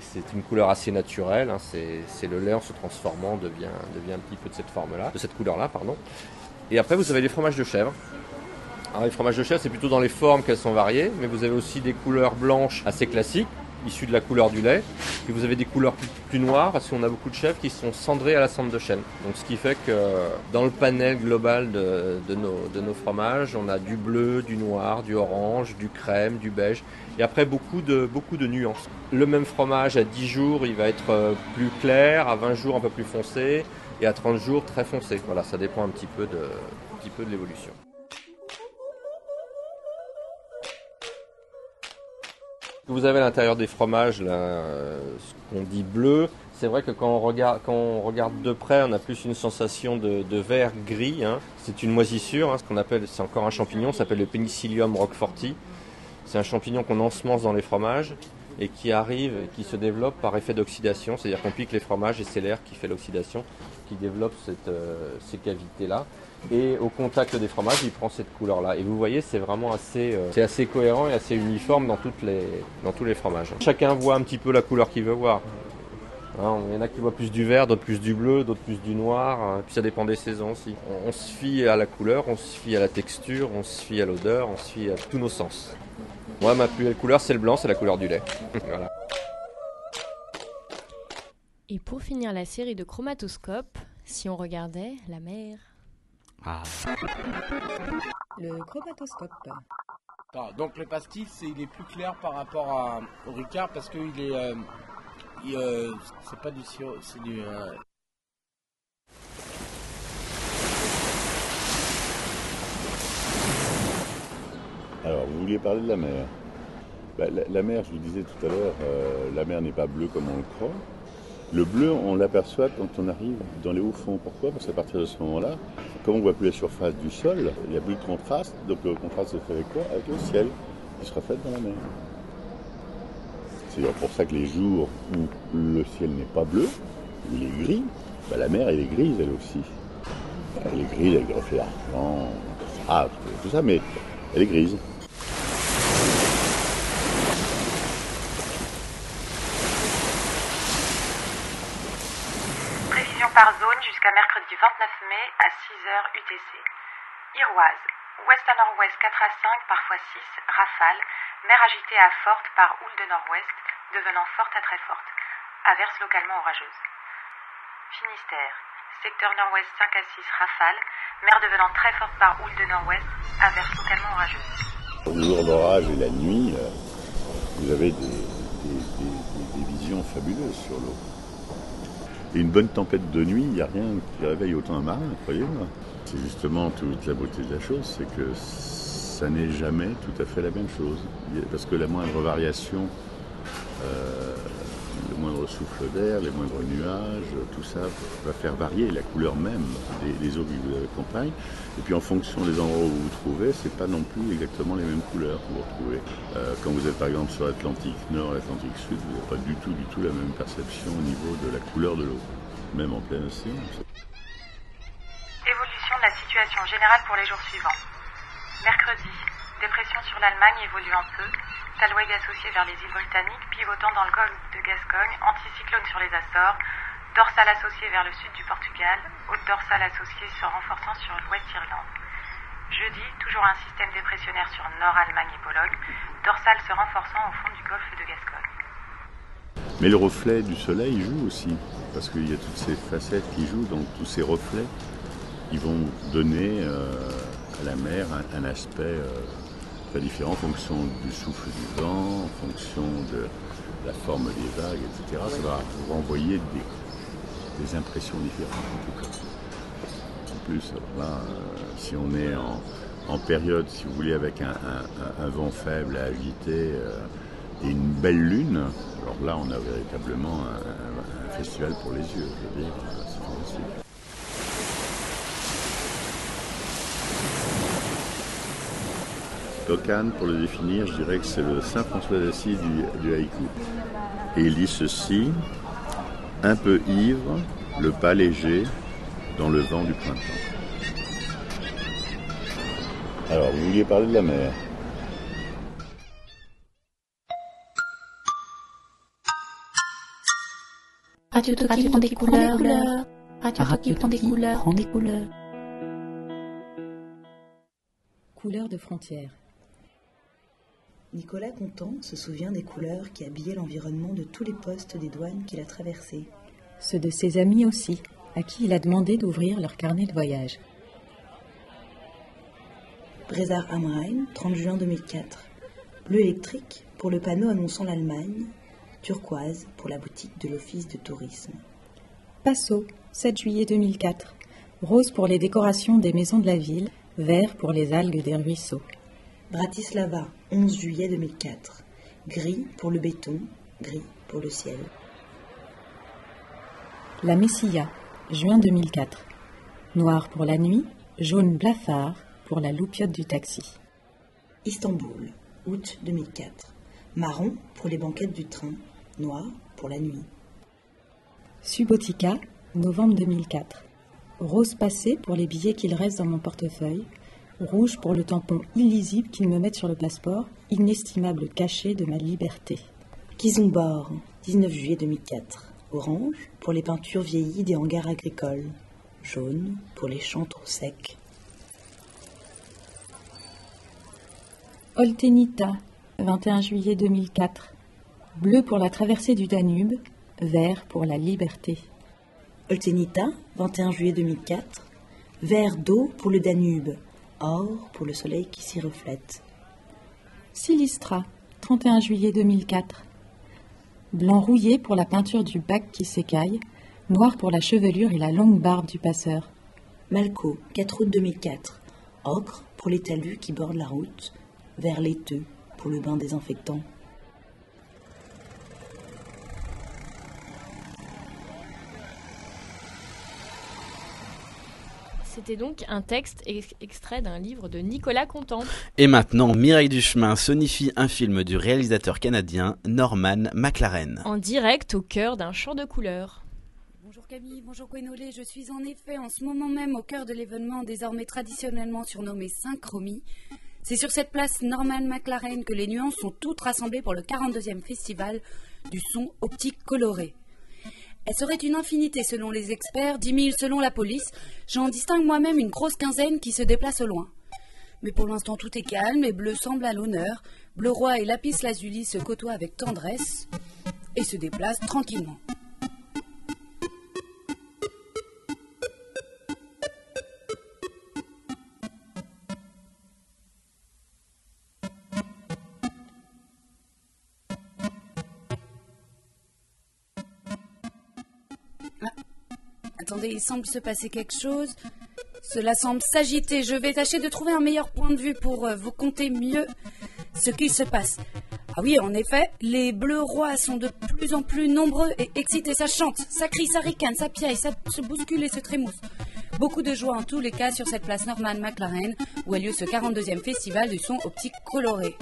c'est une couleur assez naturelle. hein. C'est c'est le lait en se transformant devient, devient un petit peu de cette forme-là, de cette couleur-là, pardon. Et après, vous avez les fromages de chèvre. Alors, les fromages de chèvre, c'est plutôt dans les formes qu'elles sont variées, mais vous avez aussi des couleurs blanches assez classiques, issues de la couleur du lait. Puis vous avez des couleurs plus, noires, parce qu'on a beaucoup de chèvres qui sont cendrées à la cendre de chêne. Donc, ce qui fait que dans le panel global de, nos, fromages, on a du bleu, du noir, du orange, du crème, du beige, et après beaucoup de, beaucoup de nuances. Le même fromage à 10 jours, il va être euh, plus clair, à 20 jours un peu plus foncé, et à 30 jours très foncé. Voilà, ça dépend un petit peu de l'évolution. Vous avez à l'intérieur des fromages euh, ce qu'on dit bleu. C'est vrai que quand on, regarde, de près, on a plus une sensation de, vert gris. hein. C'est une moisissure, hein, ce qu'on appelle, c'est encore un champignon, ça s'appelle le Penicillium roqueforti. C'est un champignon qu'on ensemence dans les fromages et qui arrive, qui se développe par effet d'oxydation, c'est-à-dire qu'on pique les fromages et c'est l'air qui fait l'oxydation, qui développe euh, ces cavités-là. Et au contact des fromages, il prend cette couleur-là. Et vous voyez, c'est vraiment assez, euh, c'est assez cohérent et assez uniforme dans, toutes les, dans tous les fromages. Chacun voit un petit peu la couleur qu'il veut voir. Hein, Il y en a qui voient plus du vert, d'autres plus du bleu, d'autres plus du noir. hein, Puis ça dépend des saisons aussi. On, se fie à la couleur, on se fie à la texture, on se fie à l'odeur, on se fie à tous nos sens. Moi, ma plus belle couleur, c'est le blanc, c'est la couleur du lait. Et pour finir la série de Chromatoscope, si on regardait la mer. Le chromatoscope. Ah, donc le pastis, il est plus clair par rapport à, au Ricard parce qu'il est... Euh, euh, c'est pas du sirop, c'est du... Euh, Alors, vous vouliez parler de la mer. Bah, la, la, mer, je vous disais tout à l'heure, la mer n'est pas bleue comme on le croit. Le bleu, on l'aperçoit quand on arrive dans les hauts fonds. Pourquoi? Parce qu'à partir de ce moment-là, comme on ne voit plus la surface du sol, il n'y a plus de contraste. Donc le contraste se fait avec quoi? Avec le ciel qui se reflète dans la mer. C'est pour ça que les jours où le ciel n'est pas bleu, il est gris, bah, la mer elle est grise elle aussi. Elle est grise avec des reflets d'argent, ah, tout ça, mais elle est grise. Prévision par zone jusqu'à mercredi 29 mai à 6h UTC. Iroise, ouest à nord-ouest 4 à 5, parfois 6, rafale, mer agitée à forte par houle de nord-ouest, devenant forte à très forte, averse localement orageuse. Finistère, secteur nord-ouest 5 à 6, rafale, mer devenant très forte par houle de nord-ouest, averse localement orageuse. Le jour d'orage et la nuit, euh, vous avez des- des- des- des visions fabuleuses sur l'eau. Une bonne tempête de nuit, il n'y a rien qui réveille autant un marin, croyez-moi. C'est justement toute la beauté de la chose, c'est que ça n'est jamais tout à fait la même chose. Parce que la moindre variation, euh, le moindre souffle d'air, les moindres nuages, tout ça va faire varier la couleur même des, eaux qui vous accompagnent. Et puis en fonction des endroits où vous vous trouvez, c'est pas non plus exactement les mêmes couleurs que vous retrouvez. Euh, quand vous êtes par exemple sur l'Atlantique Nord l'Atlantique Sud, vous n'avez pas du tout, du tout la même perception au niveau de la couleur de l'eau, même en plein océan. Évolution de la situation générale pour les jours suivants. Mercredi, dépression sur l'Allemagne évoluant peu, taloueg associé vers les îles britanniques, pivotant dans le golfe de Gascogne, anticyclone sur les Açores, dorsale associée vers le sud du Portugal, haute dorsale associée se renforçant sur l'ouest Irlande. Jeudi, toujours un système dépressionnaire sur Nord-Allemagne et Pologne, dorsale se renforçant au fond du golfe de Gascogne. Mais le reflet du soleil joue aussi, parce qu'il y a toutes ces facettes qui jouent, donc tous ces reflets, ils vont donner euh, à la mer un, un aspect euh, très différent en fonction du souffle du vent, en fonction de la forme des vagues, etc. Ça va renvoyer des, impressions différentes en tout cas. En plus, euh, si on est en, période, si vous voulez, avec un, vent faible à agiter euh, et une belle lune, alors là, on a véritablement un, festival pour les yeux. Je veux dire, fantastique. Cocan, pour le définir, je dirais que c'est le Saint François d'Assise du, du haïku. Et il dit ceci un peu ivre, le pas léger, dans le vent du printemps. Alors, vous vouliez parler de la mer. Radio Toki prend des couleurs. Radio Toki prend des couleurs. Prend des couleurs. Couleurs de frontières. Nicolas Contant se souvient des couleurs qui habillaient l'environnement de tous les postes des douanes qu'il a traversés. Ceux de ses amis aussi, à qui il a demandé d'ouvrir leur carnet de voyage. Brézard Amrain, 30 juin 2004. Bleu électrique pour le panneau annonçant l'Allemagne. Turquoise pour la boutique de l'Office de tourisme. Passo, 7 juillet 2004. Rose pour les décorations des maisons de la ville, vert pour les algues des ruisseaux. Bratislava, 11 juillet 2004. Gris pour le béton, gris pour le ciel. La Messia, juin 2004. Noir pour la nuit, jaune blafard pour la loupiote du taxi. Istanbul, août 2004. Marron pour les banquettes du train, noir pour la nuit. Subotica, novembre 2004. Rose passé pour les billets qu'il reste dans mon portefeuille. Rouge pour le tampon illisible qu'ils me mettent sur le passeport, inestimable cachet de ma liberté. Kizumborg, 19 juillet 2004. Orange pour les peintures vieillies des hangars agricoles. Jaune pour les champs trop secs. Oltenita, 21 juillet 2004. Bleu pour la traversée du Danube, vert pour la liberté. Oltenita, 21 juillet 2004. Vert d'eau pour le Danube, or pour le soleil qui s'y reflète. Silistra, 31 juillet 2004. Blanc rouillé pour la peinture du bac qui s'écaille, noir pour la chevelure et la longue barbe du passeur. Malco, 4 août 2004. Ocre pour les talus qui bordent la route, vert laiteux pour le bain désinfectant. C'était donc un texte ex- extrait d'un livre de Nicolas Contant. Et maintenant, Mireille Duchemin sonifie un film du réalisateur canadien Norman McLaren. En direct au cœur d'un champ de couleurs. Bonjour Camille, bonjour Gwenolé, je suis en effet en ce moment même au cœur de l'événement désormais traditionnellement surnommé Synchromie. C'est sur cette place Norman McLaren que les nuances sont toutes rassemblées pour le 42e festival du son optique coloré. Elle serait une infinité selon les experts, 10 000 selon la police. J'en distingue moi-même une grosse quinzaine qui se déplace au loin. Mais pour l'instant tout est calme et bleu semble à l'honneur. Bleu roi et lapis lazuli se côtoient avec tendresse et se déplacent tranquillement. Attendez, il semble se passer quelque chose. Cela semble s'agiter. Je vais tâcher de trouver un meilleur point de vue pour euh, vous conter mieux ce qu'il se passe. Ah oui, en effet, les bleus rois sont de plus en plus nombreux et excités. Ça chante, ça crie, ça ricane, ça piaille, ça se bouscule et se trémousse. Beaucoup de joie en tous les cas sur cette place Norman McLaren où a lieu ce 42e festival du son optique coloré.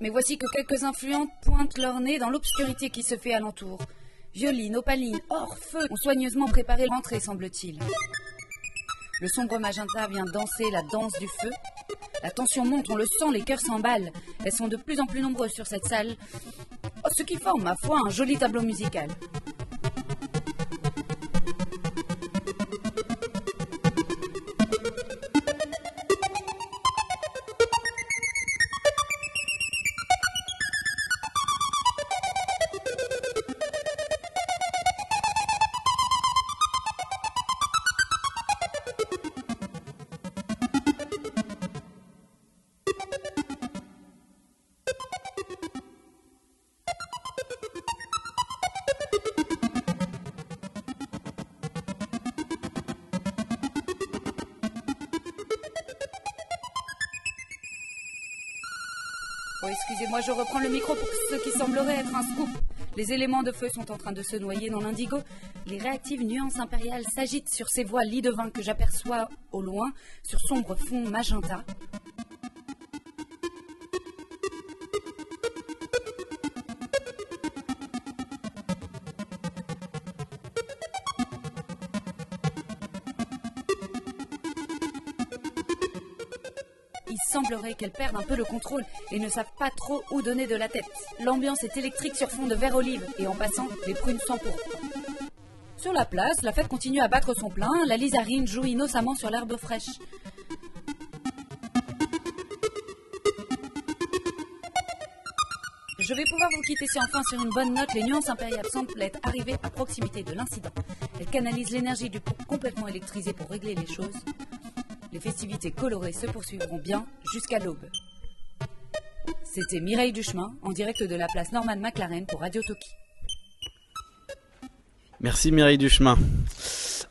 Mais voici que quelques influentes pointent leur nez dans l'obscurité qui se fait alentour. Violine, opaline, or, feu ont soigneusement préparé l'entrée, semble-t-il. Le sombre magenta vient danser la danse du feu. La tension monte, on le sent, les cœurs s'emballent. Elles sont de plus en plus nombreuses sur cette salle. Oh, ce qui forme, ma foi, un joli tableau musical. Je reprends le micro pour ce qui semblerait être un scoop. Les éléments de feu sont en train de se noyer dans l'indigo. Les réactives nuances impériales s'agitent sur ces voiles lits de vin que j'aperçois au loin, sur sombre fond magenta. Qu'elles perdent un peu le contrôle et ne savent pas trop où donner de la tête. L'ambiance est électrique sur fond de vert olive et en passant, les prunes s'empourprent. Sur la place, la fête continue à battre son plein, la lizarine joue innocemment sur l'herbe fraîche. Je vais pouvoir vous quitter si enfin sur une bonne note, les nuances impériales semblent être arrivées à proximité de l'incident. Elles canalisent l'énergie du pont complètement électrisé pour régler les choses. Les festivités colorées se poursuivront bien jusqu'à l'aube. C'était Mireille Duchemin en direct de la place Norman McLaren pour Radio Toki. Merci Mireille Duchemin.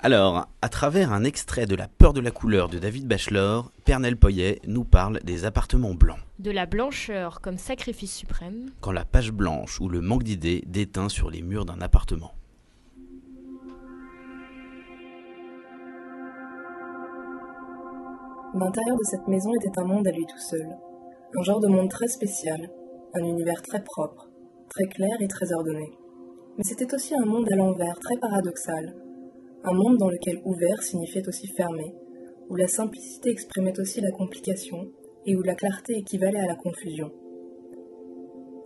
Alors, à travers un extrait de La peur de la couleur de David Bachelor, Pernel Poyet nous parle des appartements blancs. De la blancheur comme sacrifice suprême. Quand la page blanche ou le manque d'idées déteint sur les murs d'un appartement. L'intérieur de cette maison était un monde à lui tout seul. Un genre de monde très spécial, un univers très propre, très clair et très ordonné. Mais c'était aussi un monde à l'envers, très paradoxal. Un monde dans lequel ouvert signifiait aussi fermé, où la simplicité exprimait aussi la complication, et où la clarté équivalait à la confusion.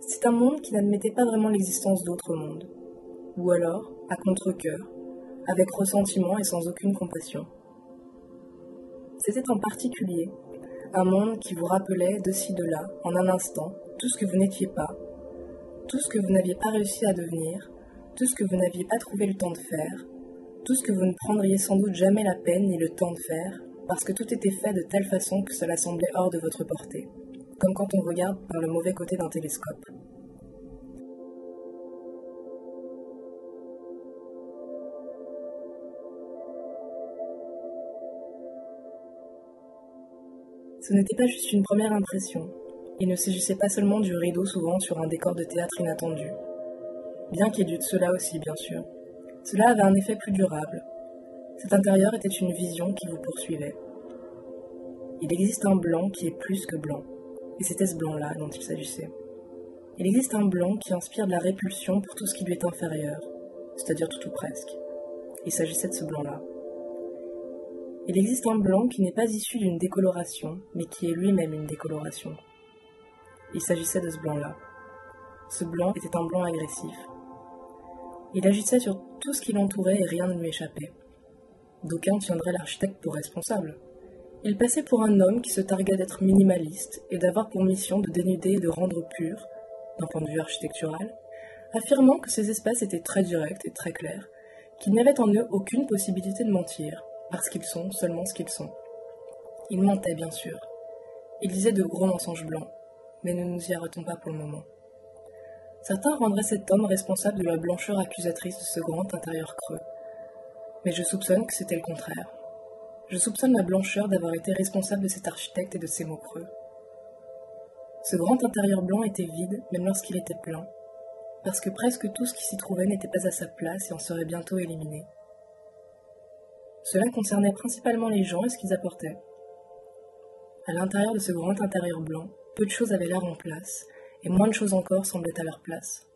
C'est un monde qui n'admettait pas vraiment l'existence d'autres mondes, ou alors, à contre-coeur, avec ressentiment et sans aucune compassion. C'était en particulier Un monde qui vous rappelait de ci, de là, en un instant, tout ce que vous n'étiez pas, tout ce que vous n'aviez pas réussi à devenir, tout ce que vous n'aviez pas trouvé le temps de faire, tout ce que vous ne prendriez sans doute jamais la peine ni le temps de faire, parce que tout était fait de telle façon que cela semblait hors de votre portée, comme quand on regarde par le mauvais côté d'un télescope. Ce n'était pas juste une première impression. Il ne s'agissait pas seulement du rideau s'ouvrant sur un décor de théâtre inattendu. Bien qu'il y ait de cela aussi, bien sûr. Cela avait un effet plus durable. Cet intérieur était une vision qui vous poursuivait. Il existe un blanc qui est plus que blanc, et c'était ce blanc-là dont il s'agissait. Il existe un blanc qui inspire de la répulsion pour tout ce qui lui est inférieur, c'est-à-dire tout ou presque. Il s'agissait de ce blanc-là. Il existe un blanc qui n'est pas issu d'une décoloration, mais qui est lui-même une décoloration. Il s'agissait de ce blanc-là. Ce blanc était un blanc agressif. Il agissait sur tout ce qui l'entourait et rien ne lui échappait. D'aucuns tiendraient l'architecte pour responsable. Il passait pour un homme qui se targuait d'être minimaliste et d'avoir pour mission de dénuder et de rendre pur, d'un point de vue architectural, affirmant que ces espaces étaient très directs et très clairs, qu'il n'y avait en eux aucune possibilité de mentir, parce qu'ils sont seulement ce qu'ils sont. Il mentait, bien sûr. Il disait de gros mensonges blancs, mais ne nous y arrêtons pas pour le moment. Certains rendraient cet homme responsable de la blancheur accusatrice de ce grand intérieur creux. Mais je soupçonne que c'était le contraire. Je soupçonne la blancheur d'avoir été responsable de cet architecte et de ses mots creux. Ce grand intérieur blanc était vide, même lorsqu'il était plein, parce que presque tout ce qui s'y trouvait n'était pas à sa place et en serait bientôt éliminé. Cela concernait principalement les gens et ce qu'ils apportaient. À l'intérieur de ce grand intérieur blanc, peu de choses avaient l'air en place, et moins de choses encore semblaient à leur place.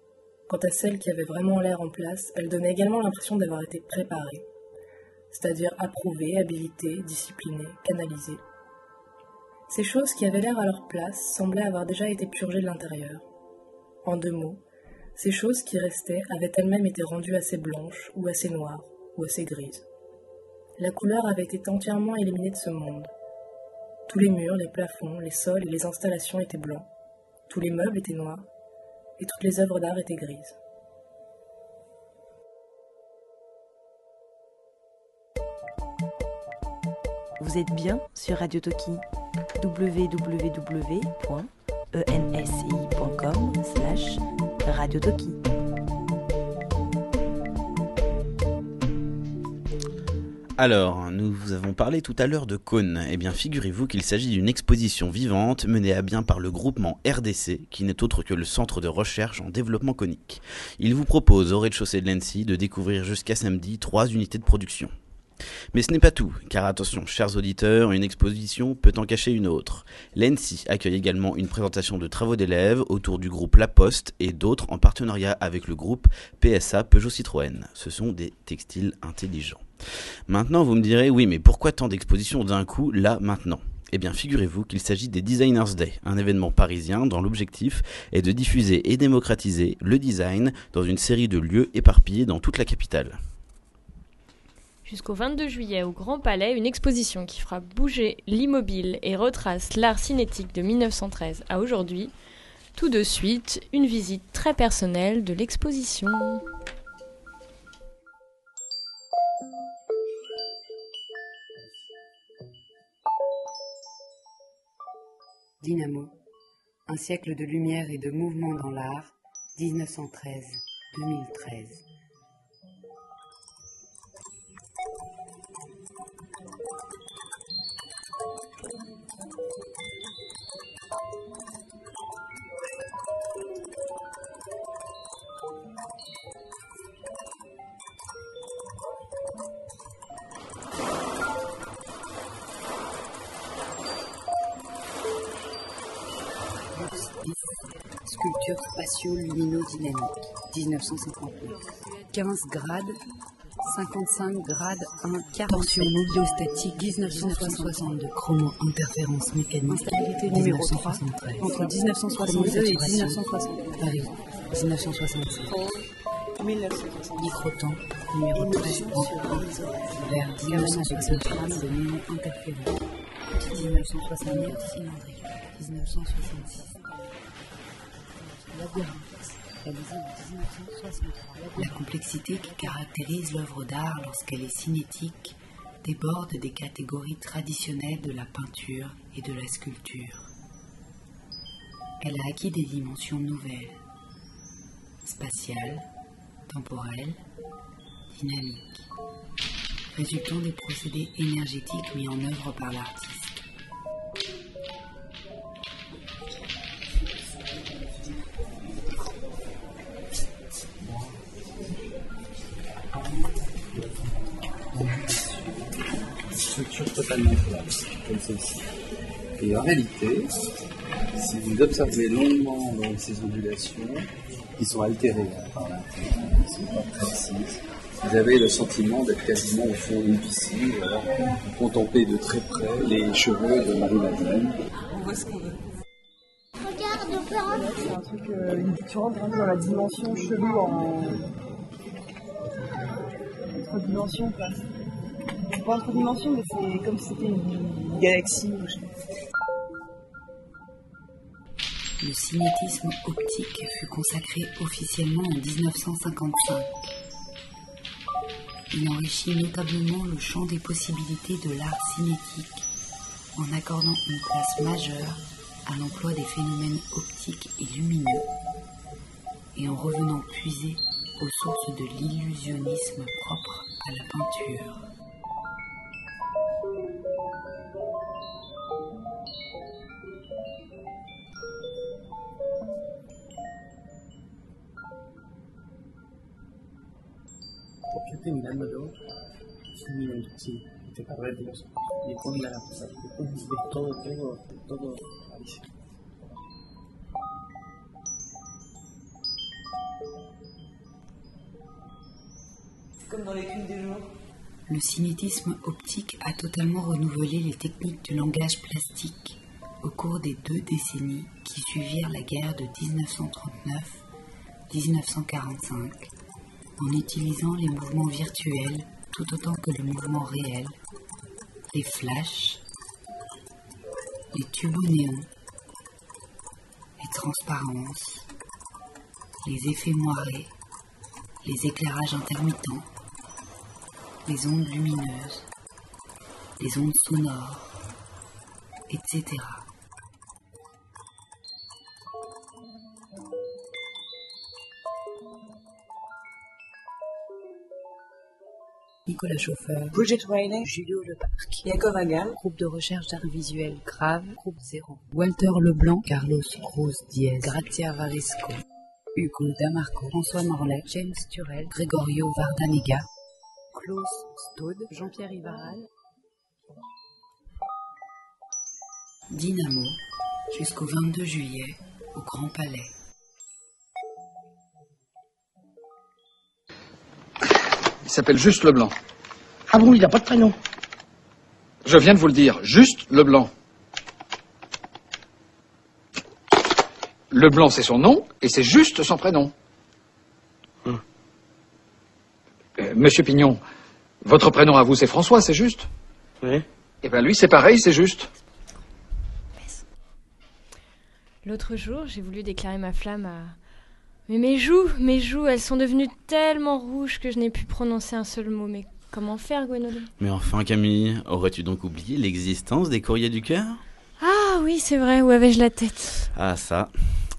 Quant à celles qui avaient vraiment l'air en place, elles donnaient également l'impression d'avoir été préparées, c'est-à-dire approuvées, habilitées, disciplinées, canalisées. Ces choses qui avaient l'air à leur place semblaient avoir déjà été purgées de l'intérieur. En deux mots, ces choses qui restaient avaient elles-mêmes été rendues assez blanches, ou assez noires, ou assez grises. La couleur avait été entièrement éliminée de ce monde. Tous les murs, les plafonds, les sols et les installations étaient blancs. Tous les meubles étaient noirs. Et toutes les œuvres d'art étaient grises. Vous êtes bien sur Radio Toki www.ensi.com slash Radio Toki. Alors, nous vous avons parlé tout à l'heure de Cône. Eh bien, figurez-vous qu'il s'agit d'une exposition vivante menée à bien par le groupement RDC, qui n'est autre que le Centre de recherche en développement conique. Il vous propose au rez-de-chaussée de l'ENSI de découvrir jusqu'à samedi trois unités de production. Mais ce n'est pas tout, car attention, chers auditeurs, une exposition peut en cacher une autre. L'ENSI accueille également une présentation de travaux d'élèves autour du groupe La Poste et d'autres en partenariat avec le groupe PSA Peugeot Citroën. Ce sont des textiles intelligents. Maintenant, vous me direz, oui, mais pourquoi tant d'expositions d'un coup, là, maintenant? Eh bien, figurez-vous qu'il s'agit des Designers Day, un événement parisien dont l'objectif est de diffuser et démocratiser le design dans une série de lieux éparpillés dans toute la capitale. Jusqu'au 22 juillet au Grand Palais, une exposition qui fera bouger l'immobile et retrace l'art cinétique de 1913 à aujourd'hui. Tout de suite, une visite très personnelle de l'exposition. Dynamo. Un siècle de lumière et de mouvement dans l'art, 1913-2013. Sculpture spatio-lumino-dynamique, 1959. 15 grades, 55 grades 1, 40 torsion statique 1962. Chrono interférence mécanique, Instabilité numéro 3, entre 1962 et 1960. Paris, 1967. 1960. Microtemps, numéro 13, vers 1963, de non interférence. 1969, cylindrique. 1966. La complexité qui caractérise l'œuvre d'art lorsqu'elle est cinétique déborde des catégories traditionnelles de la peinture et de la sculpture. Elle a acquis des dimensions nouvelles, spatiales, temporelles, dynamiques, résultant des procédés énergétiques mis en œuvre par l'artiste. Structure totalement plate, comme celle-ci. Et en réalité, si vous observez longuement donc, ces ondulations, qui sont altérées hein, par l'intérieur, qui ne sont pas précises, vous avez le sentiment d'être quasiment au fond d'une piscine, alors vous contemplez de très près les cheveux de Marie-Madeleine. On voit ce qu'on veut. C'est un truc, euh, une- tu rentres vraiment dans la dimension chelou en. Entre dimensions, quoi. Entre dimensions, mais c'est comme si c'était une galaxie. Le cinétisme optique fut consacré officiellement en 1955. Il enrichit notablement le champ des possibilités de l'art cinétique en accordant une place majeure à l'emploi des phénomènes optiques et lumineux et en revenant puiser aux sources de l'illusionnisme propre à la peinture. Porque mirando yo, mirando, sí, te carré de los y con la después de todo, todo, todo clarísimo. C'est comme dans les films des jours. Le cinétisme optique a totalement renouvelé les techniques du langage plastique au cours des deux décennies qui suivirent la guerre de 1939-1945 en utilisant les mouvements virtuels tout autant que le mouvement réel, les flashs, les tubes au néon, les transparences, les effets moirés, les éclairages intermittents, les ondes lumineuses, les ondes sonores, etc. Nicolas Chauffeur, Bridget Riley, Julio Leparc, Yakov Hagan, groupe de recherche d'art visuel Grave, groupe 0. Walter Leblanc, Carlos Cruz Diaz, Grazia Varesco, Hugo Damarco, François Morlaix, James Turel, Gregorio Vardanega, Klaus Staude, Jean-Pierre Ivaral, Dynamo, jusqu'au 22 juillet, au Grand Palais. Il s'appelle Juste Leblanc. Ah bon, il n'a pas de prénom. Je viens de vous le dire, Juste Leblanc. Leblanc, c'est son nom, et c'est juste son prénom. Hum. Euh, Monsieur Pignon, votre prénom à vous, c'est François, c'est juste Oui. Eh bien, lui, c'est pareil, c'est juste. L'autre jour, j'ai voulu déclarer ma flamme à. Mais mes joues, mes joues, elles sont devenues tellement rouges que je n'ai pu prononcer un seul mot. Mais comment faire, Gwenolé Mais enfin, Camille, aurais-tu donc oublié l'existence des courriers du cœur? Ah oui, c'est vrai, où avais-je la tête? Ah ça.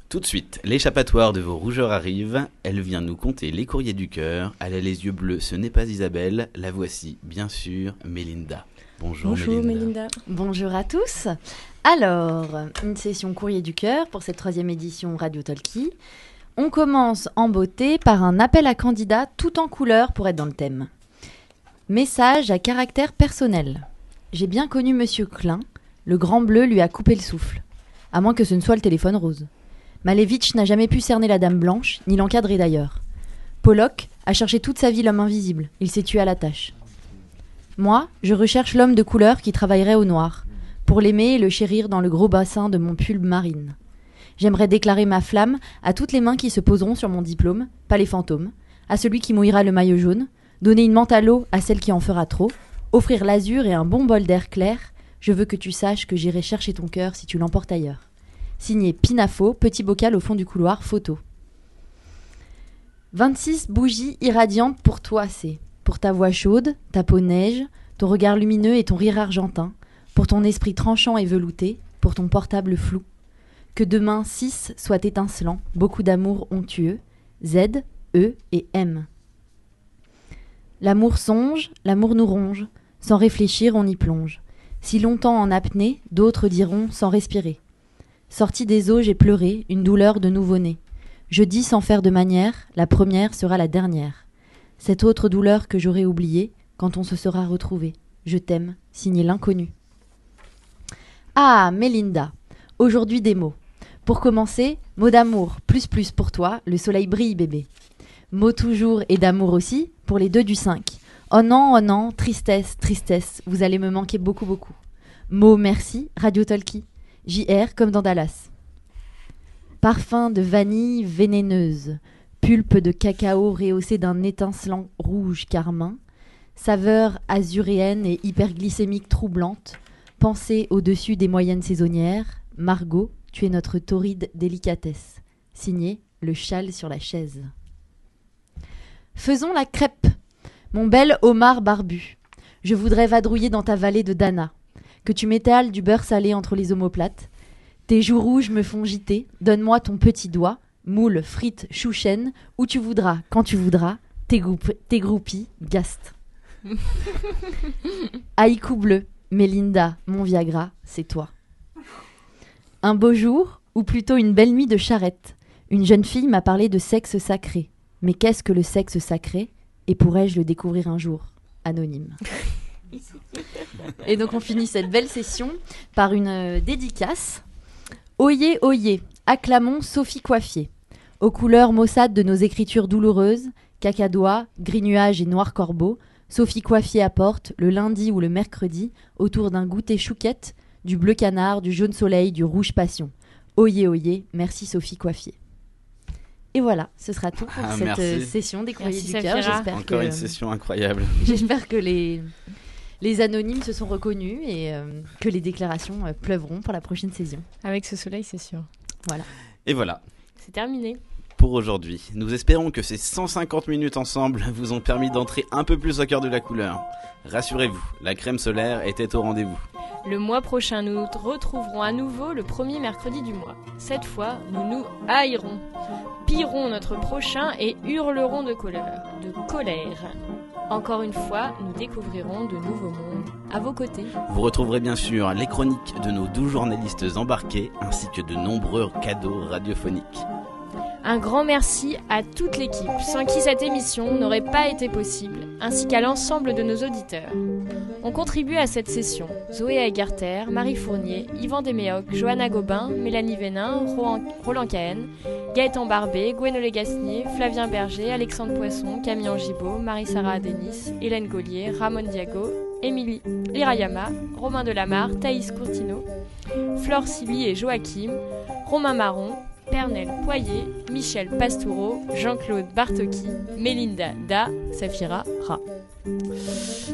Tout de suite, l'échappatoire de vos rougeurs arrive. Elle vient nous conter les courriers du cœur. Elle a les yeux bleus, ce n'est pas Isabelle. La voici, bien sûr, Mélinda. Bonjour, Bonjour, Mélinda. Mélinda. Bonjour à tous. Alors, une session courrier du cœur pour cette troisième édition Radio Talkie. On commence en beauté par un appel à candidats tout en couleur pour être dans le thème. Message à caractère personnel. J'ai bien connu Monsieur Klein. Le grand bleu lui a coupé le souffle. À moins que ce ne soit le téléphone rose. Malevitch n'a jamais pu cerner la dame blanche, ni l'encadrer d'ailleurs. Pollock a cherché toute sa vie l'homme invisible. Il s'est tué à la tâche. Moi, je recherche l'homme de couleur qui travaillerait au noir, pour l'aimer et le chérir dans le gros bassin de mon pull marine. J'aimerais déclarer ma flamme à toutes les mains qui se poseront sur mon diplôme, pas les fantômes, à celui qui mouillera le maillot jaune, donner une menthe à l'eau à celle qui en fera trop, offrir l'azur et un bon bol d'air clair, Je veux que tu saches que j'irai chercher ton cœur si tu l'emportes ailleurs. Signé Pinafo, petit bocal au fond du couloir, photo. 26 bougies irradiantes pour toi, c'est. Pour ta voix chaude, ta peau neige, ton regard lumineux et ton rire argentin. Pour ton esprit tranchant et velouté, pour ton portable flou. Que demain 6 soit étincelant, beaucoup d'amour onctueux. Z, E et M. L'amour songe, l'amour nous ronge. Sans réfléchir, on y plonge. Si longtemps en apnée, d'autres diront sans respirer. Sorti des eaux, j'ai pleuré, une douleur de nouveau-né. Je dis sans faire de manière, la première sera la dernière. Cette autre douleur que j'aurai oubliée quand on se sera retrouvé. Je t'aime, signé l'inconnu. Ah, Mélinda, aujourd'hui des mots. Pour commencer, mot d'amour, plus plus pour toi, le soleil brille bébé. Mot toujours et d'amour aussi, pour les deux du 5. Oh non, oh non, tristesse, tristesse, vous allez me manquer beaucoup beaucoup. Mot merci, Radio Talkie. JR comme dans Dallas. Parfum de vanille vénéneuse, pulpe de cacao rehaussé d'un étincelant rouge carmin, saveur azuréenne et hyperglycémique troublante, pensée au-dessus des moyennes saisonnières, Margot, tu es notre torride délicatesse. Signé Le châle sur la chaise. Faisons la crêpe, mon bel homard barbu. Je voudrais vadrouiller dans ta vallée de Dana, que tu m'étales du beurre salé entre les omoplates. Tes joues rouges me font giter, donne-moi ton petit doigt, moule, frites, chouchen, où tu voudras, quand tu voudras, tes, tes groupies, gaste. Haïku bleu, Mélinda, mon Viagra, c'est toi. Un beau jour, ou plutôt une belle nuit de charrette, une jeune fille m'a parlé de sexe sacré. Mais qu'est-ce que le sexe sacré? Et pourrais-je le découvrir un jour? Anonyme. Et donc on finit cette belle session par une euh, dédicace. Oyez, oyez, acclamons Sophie Coiffier. Aux couleurs maussades de nos écritures douloureuses, cacadois, gris nuage et noir corbeau, Sophie Coiffier apporte, le lundi ou le mercredi, autour d'un goûter chouquette, du bleu canard, du jaune soleil, du rouge passion. Oyez, oyez, merci Sophie Coiffier. Et voilà, ce sera tout pour Ah, cette merci. euh, session des courriers Merci, du cœur. J'espère Encore que, une session incroyable. J'espère que les, les anonymes se sont reconnus et euh, que les déclarations euh, pleuvront pour la prochaine saison. Avec ce soleil, c'est sûr. Voilà. Et voilà. C'est terminé. Pour aujourd'hui. Nous espérons que ces 150 minutes ensemble vous ont permis d'entrer un peu plus au cœur de la couleur. Rassurez-vous, la crème solaire était au rendez-vous. Le mois prochain, nous nous retrouverons à nouveau le premier mercredi du mois. Cette fois, nous nous haïrons, pillerons notre prochain et hurlerons de colère. De colère. Encore une fois, nous découvrirons de nouveaux mondes à vos côtés. Vous retrouverez bien sûr les chroniques de nos 12 journalistes embarqués ainsi que de nombreux cadeaux radiophoniques. Un grand merci à toute l'équipe, sans qui cette émission n'aurait pas été possible, ainsi qu'à l'ensemble de nos auditeurs. On contribue à cette session Zoé Agarter, Marie Fournier, Yvan Desméoc, Johanna Gobin, Mélanie Vénin, Roland Cahen, Gaëtan Barbet, Gwenolé Gasnier, Flavien Berger, Alexandre Poisson, Camille Angibaud, Marie-Sarah Denis, Hélène Gaulier, Ramon Diago, Émilie Lirayama, Romain Delamarre, Thaïs Courtino, Flore Siby et Joachim, Romain Marron, Pernel Poyer, Michel Pastoureau, Jean-Claude Bartoki, Mélinda Da, Safira Ra.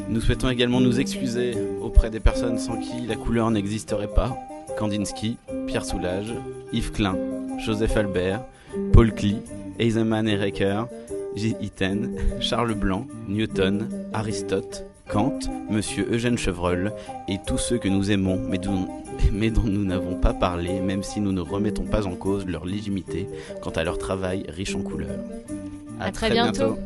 Nous souhaitons également nous excuser auprès des personnes sans qui la couleur n'existerait pas. Kandinsky, Pierre Soulages, Yves Klein, Joseph Albert, Paul Klee, Eisenman et Recker, J. Itten, Charles Blanc, Newton, Aristote, Kant, Monsieur Eugène Chevreul et tous ceux que nous aimons mais dont, mais dont nous n'avons pas parlé même si nous ne remettons pas en cause leur légitimité quant à leur travail riche en couleurs. À très bientôt. bientôt.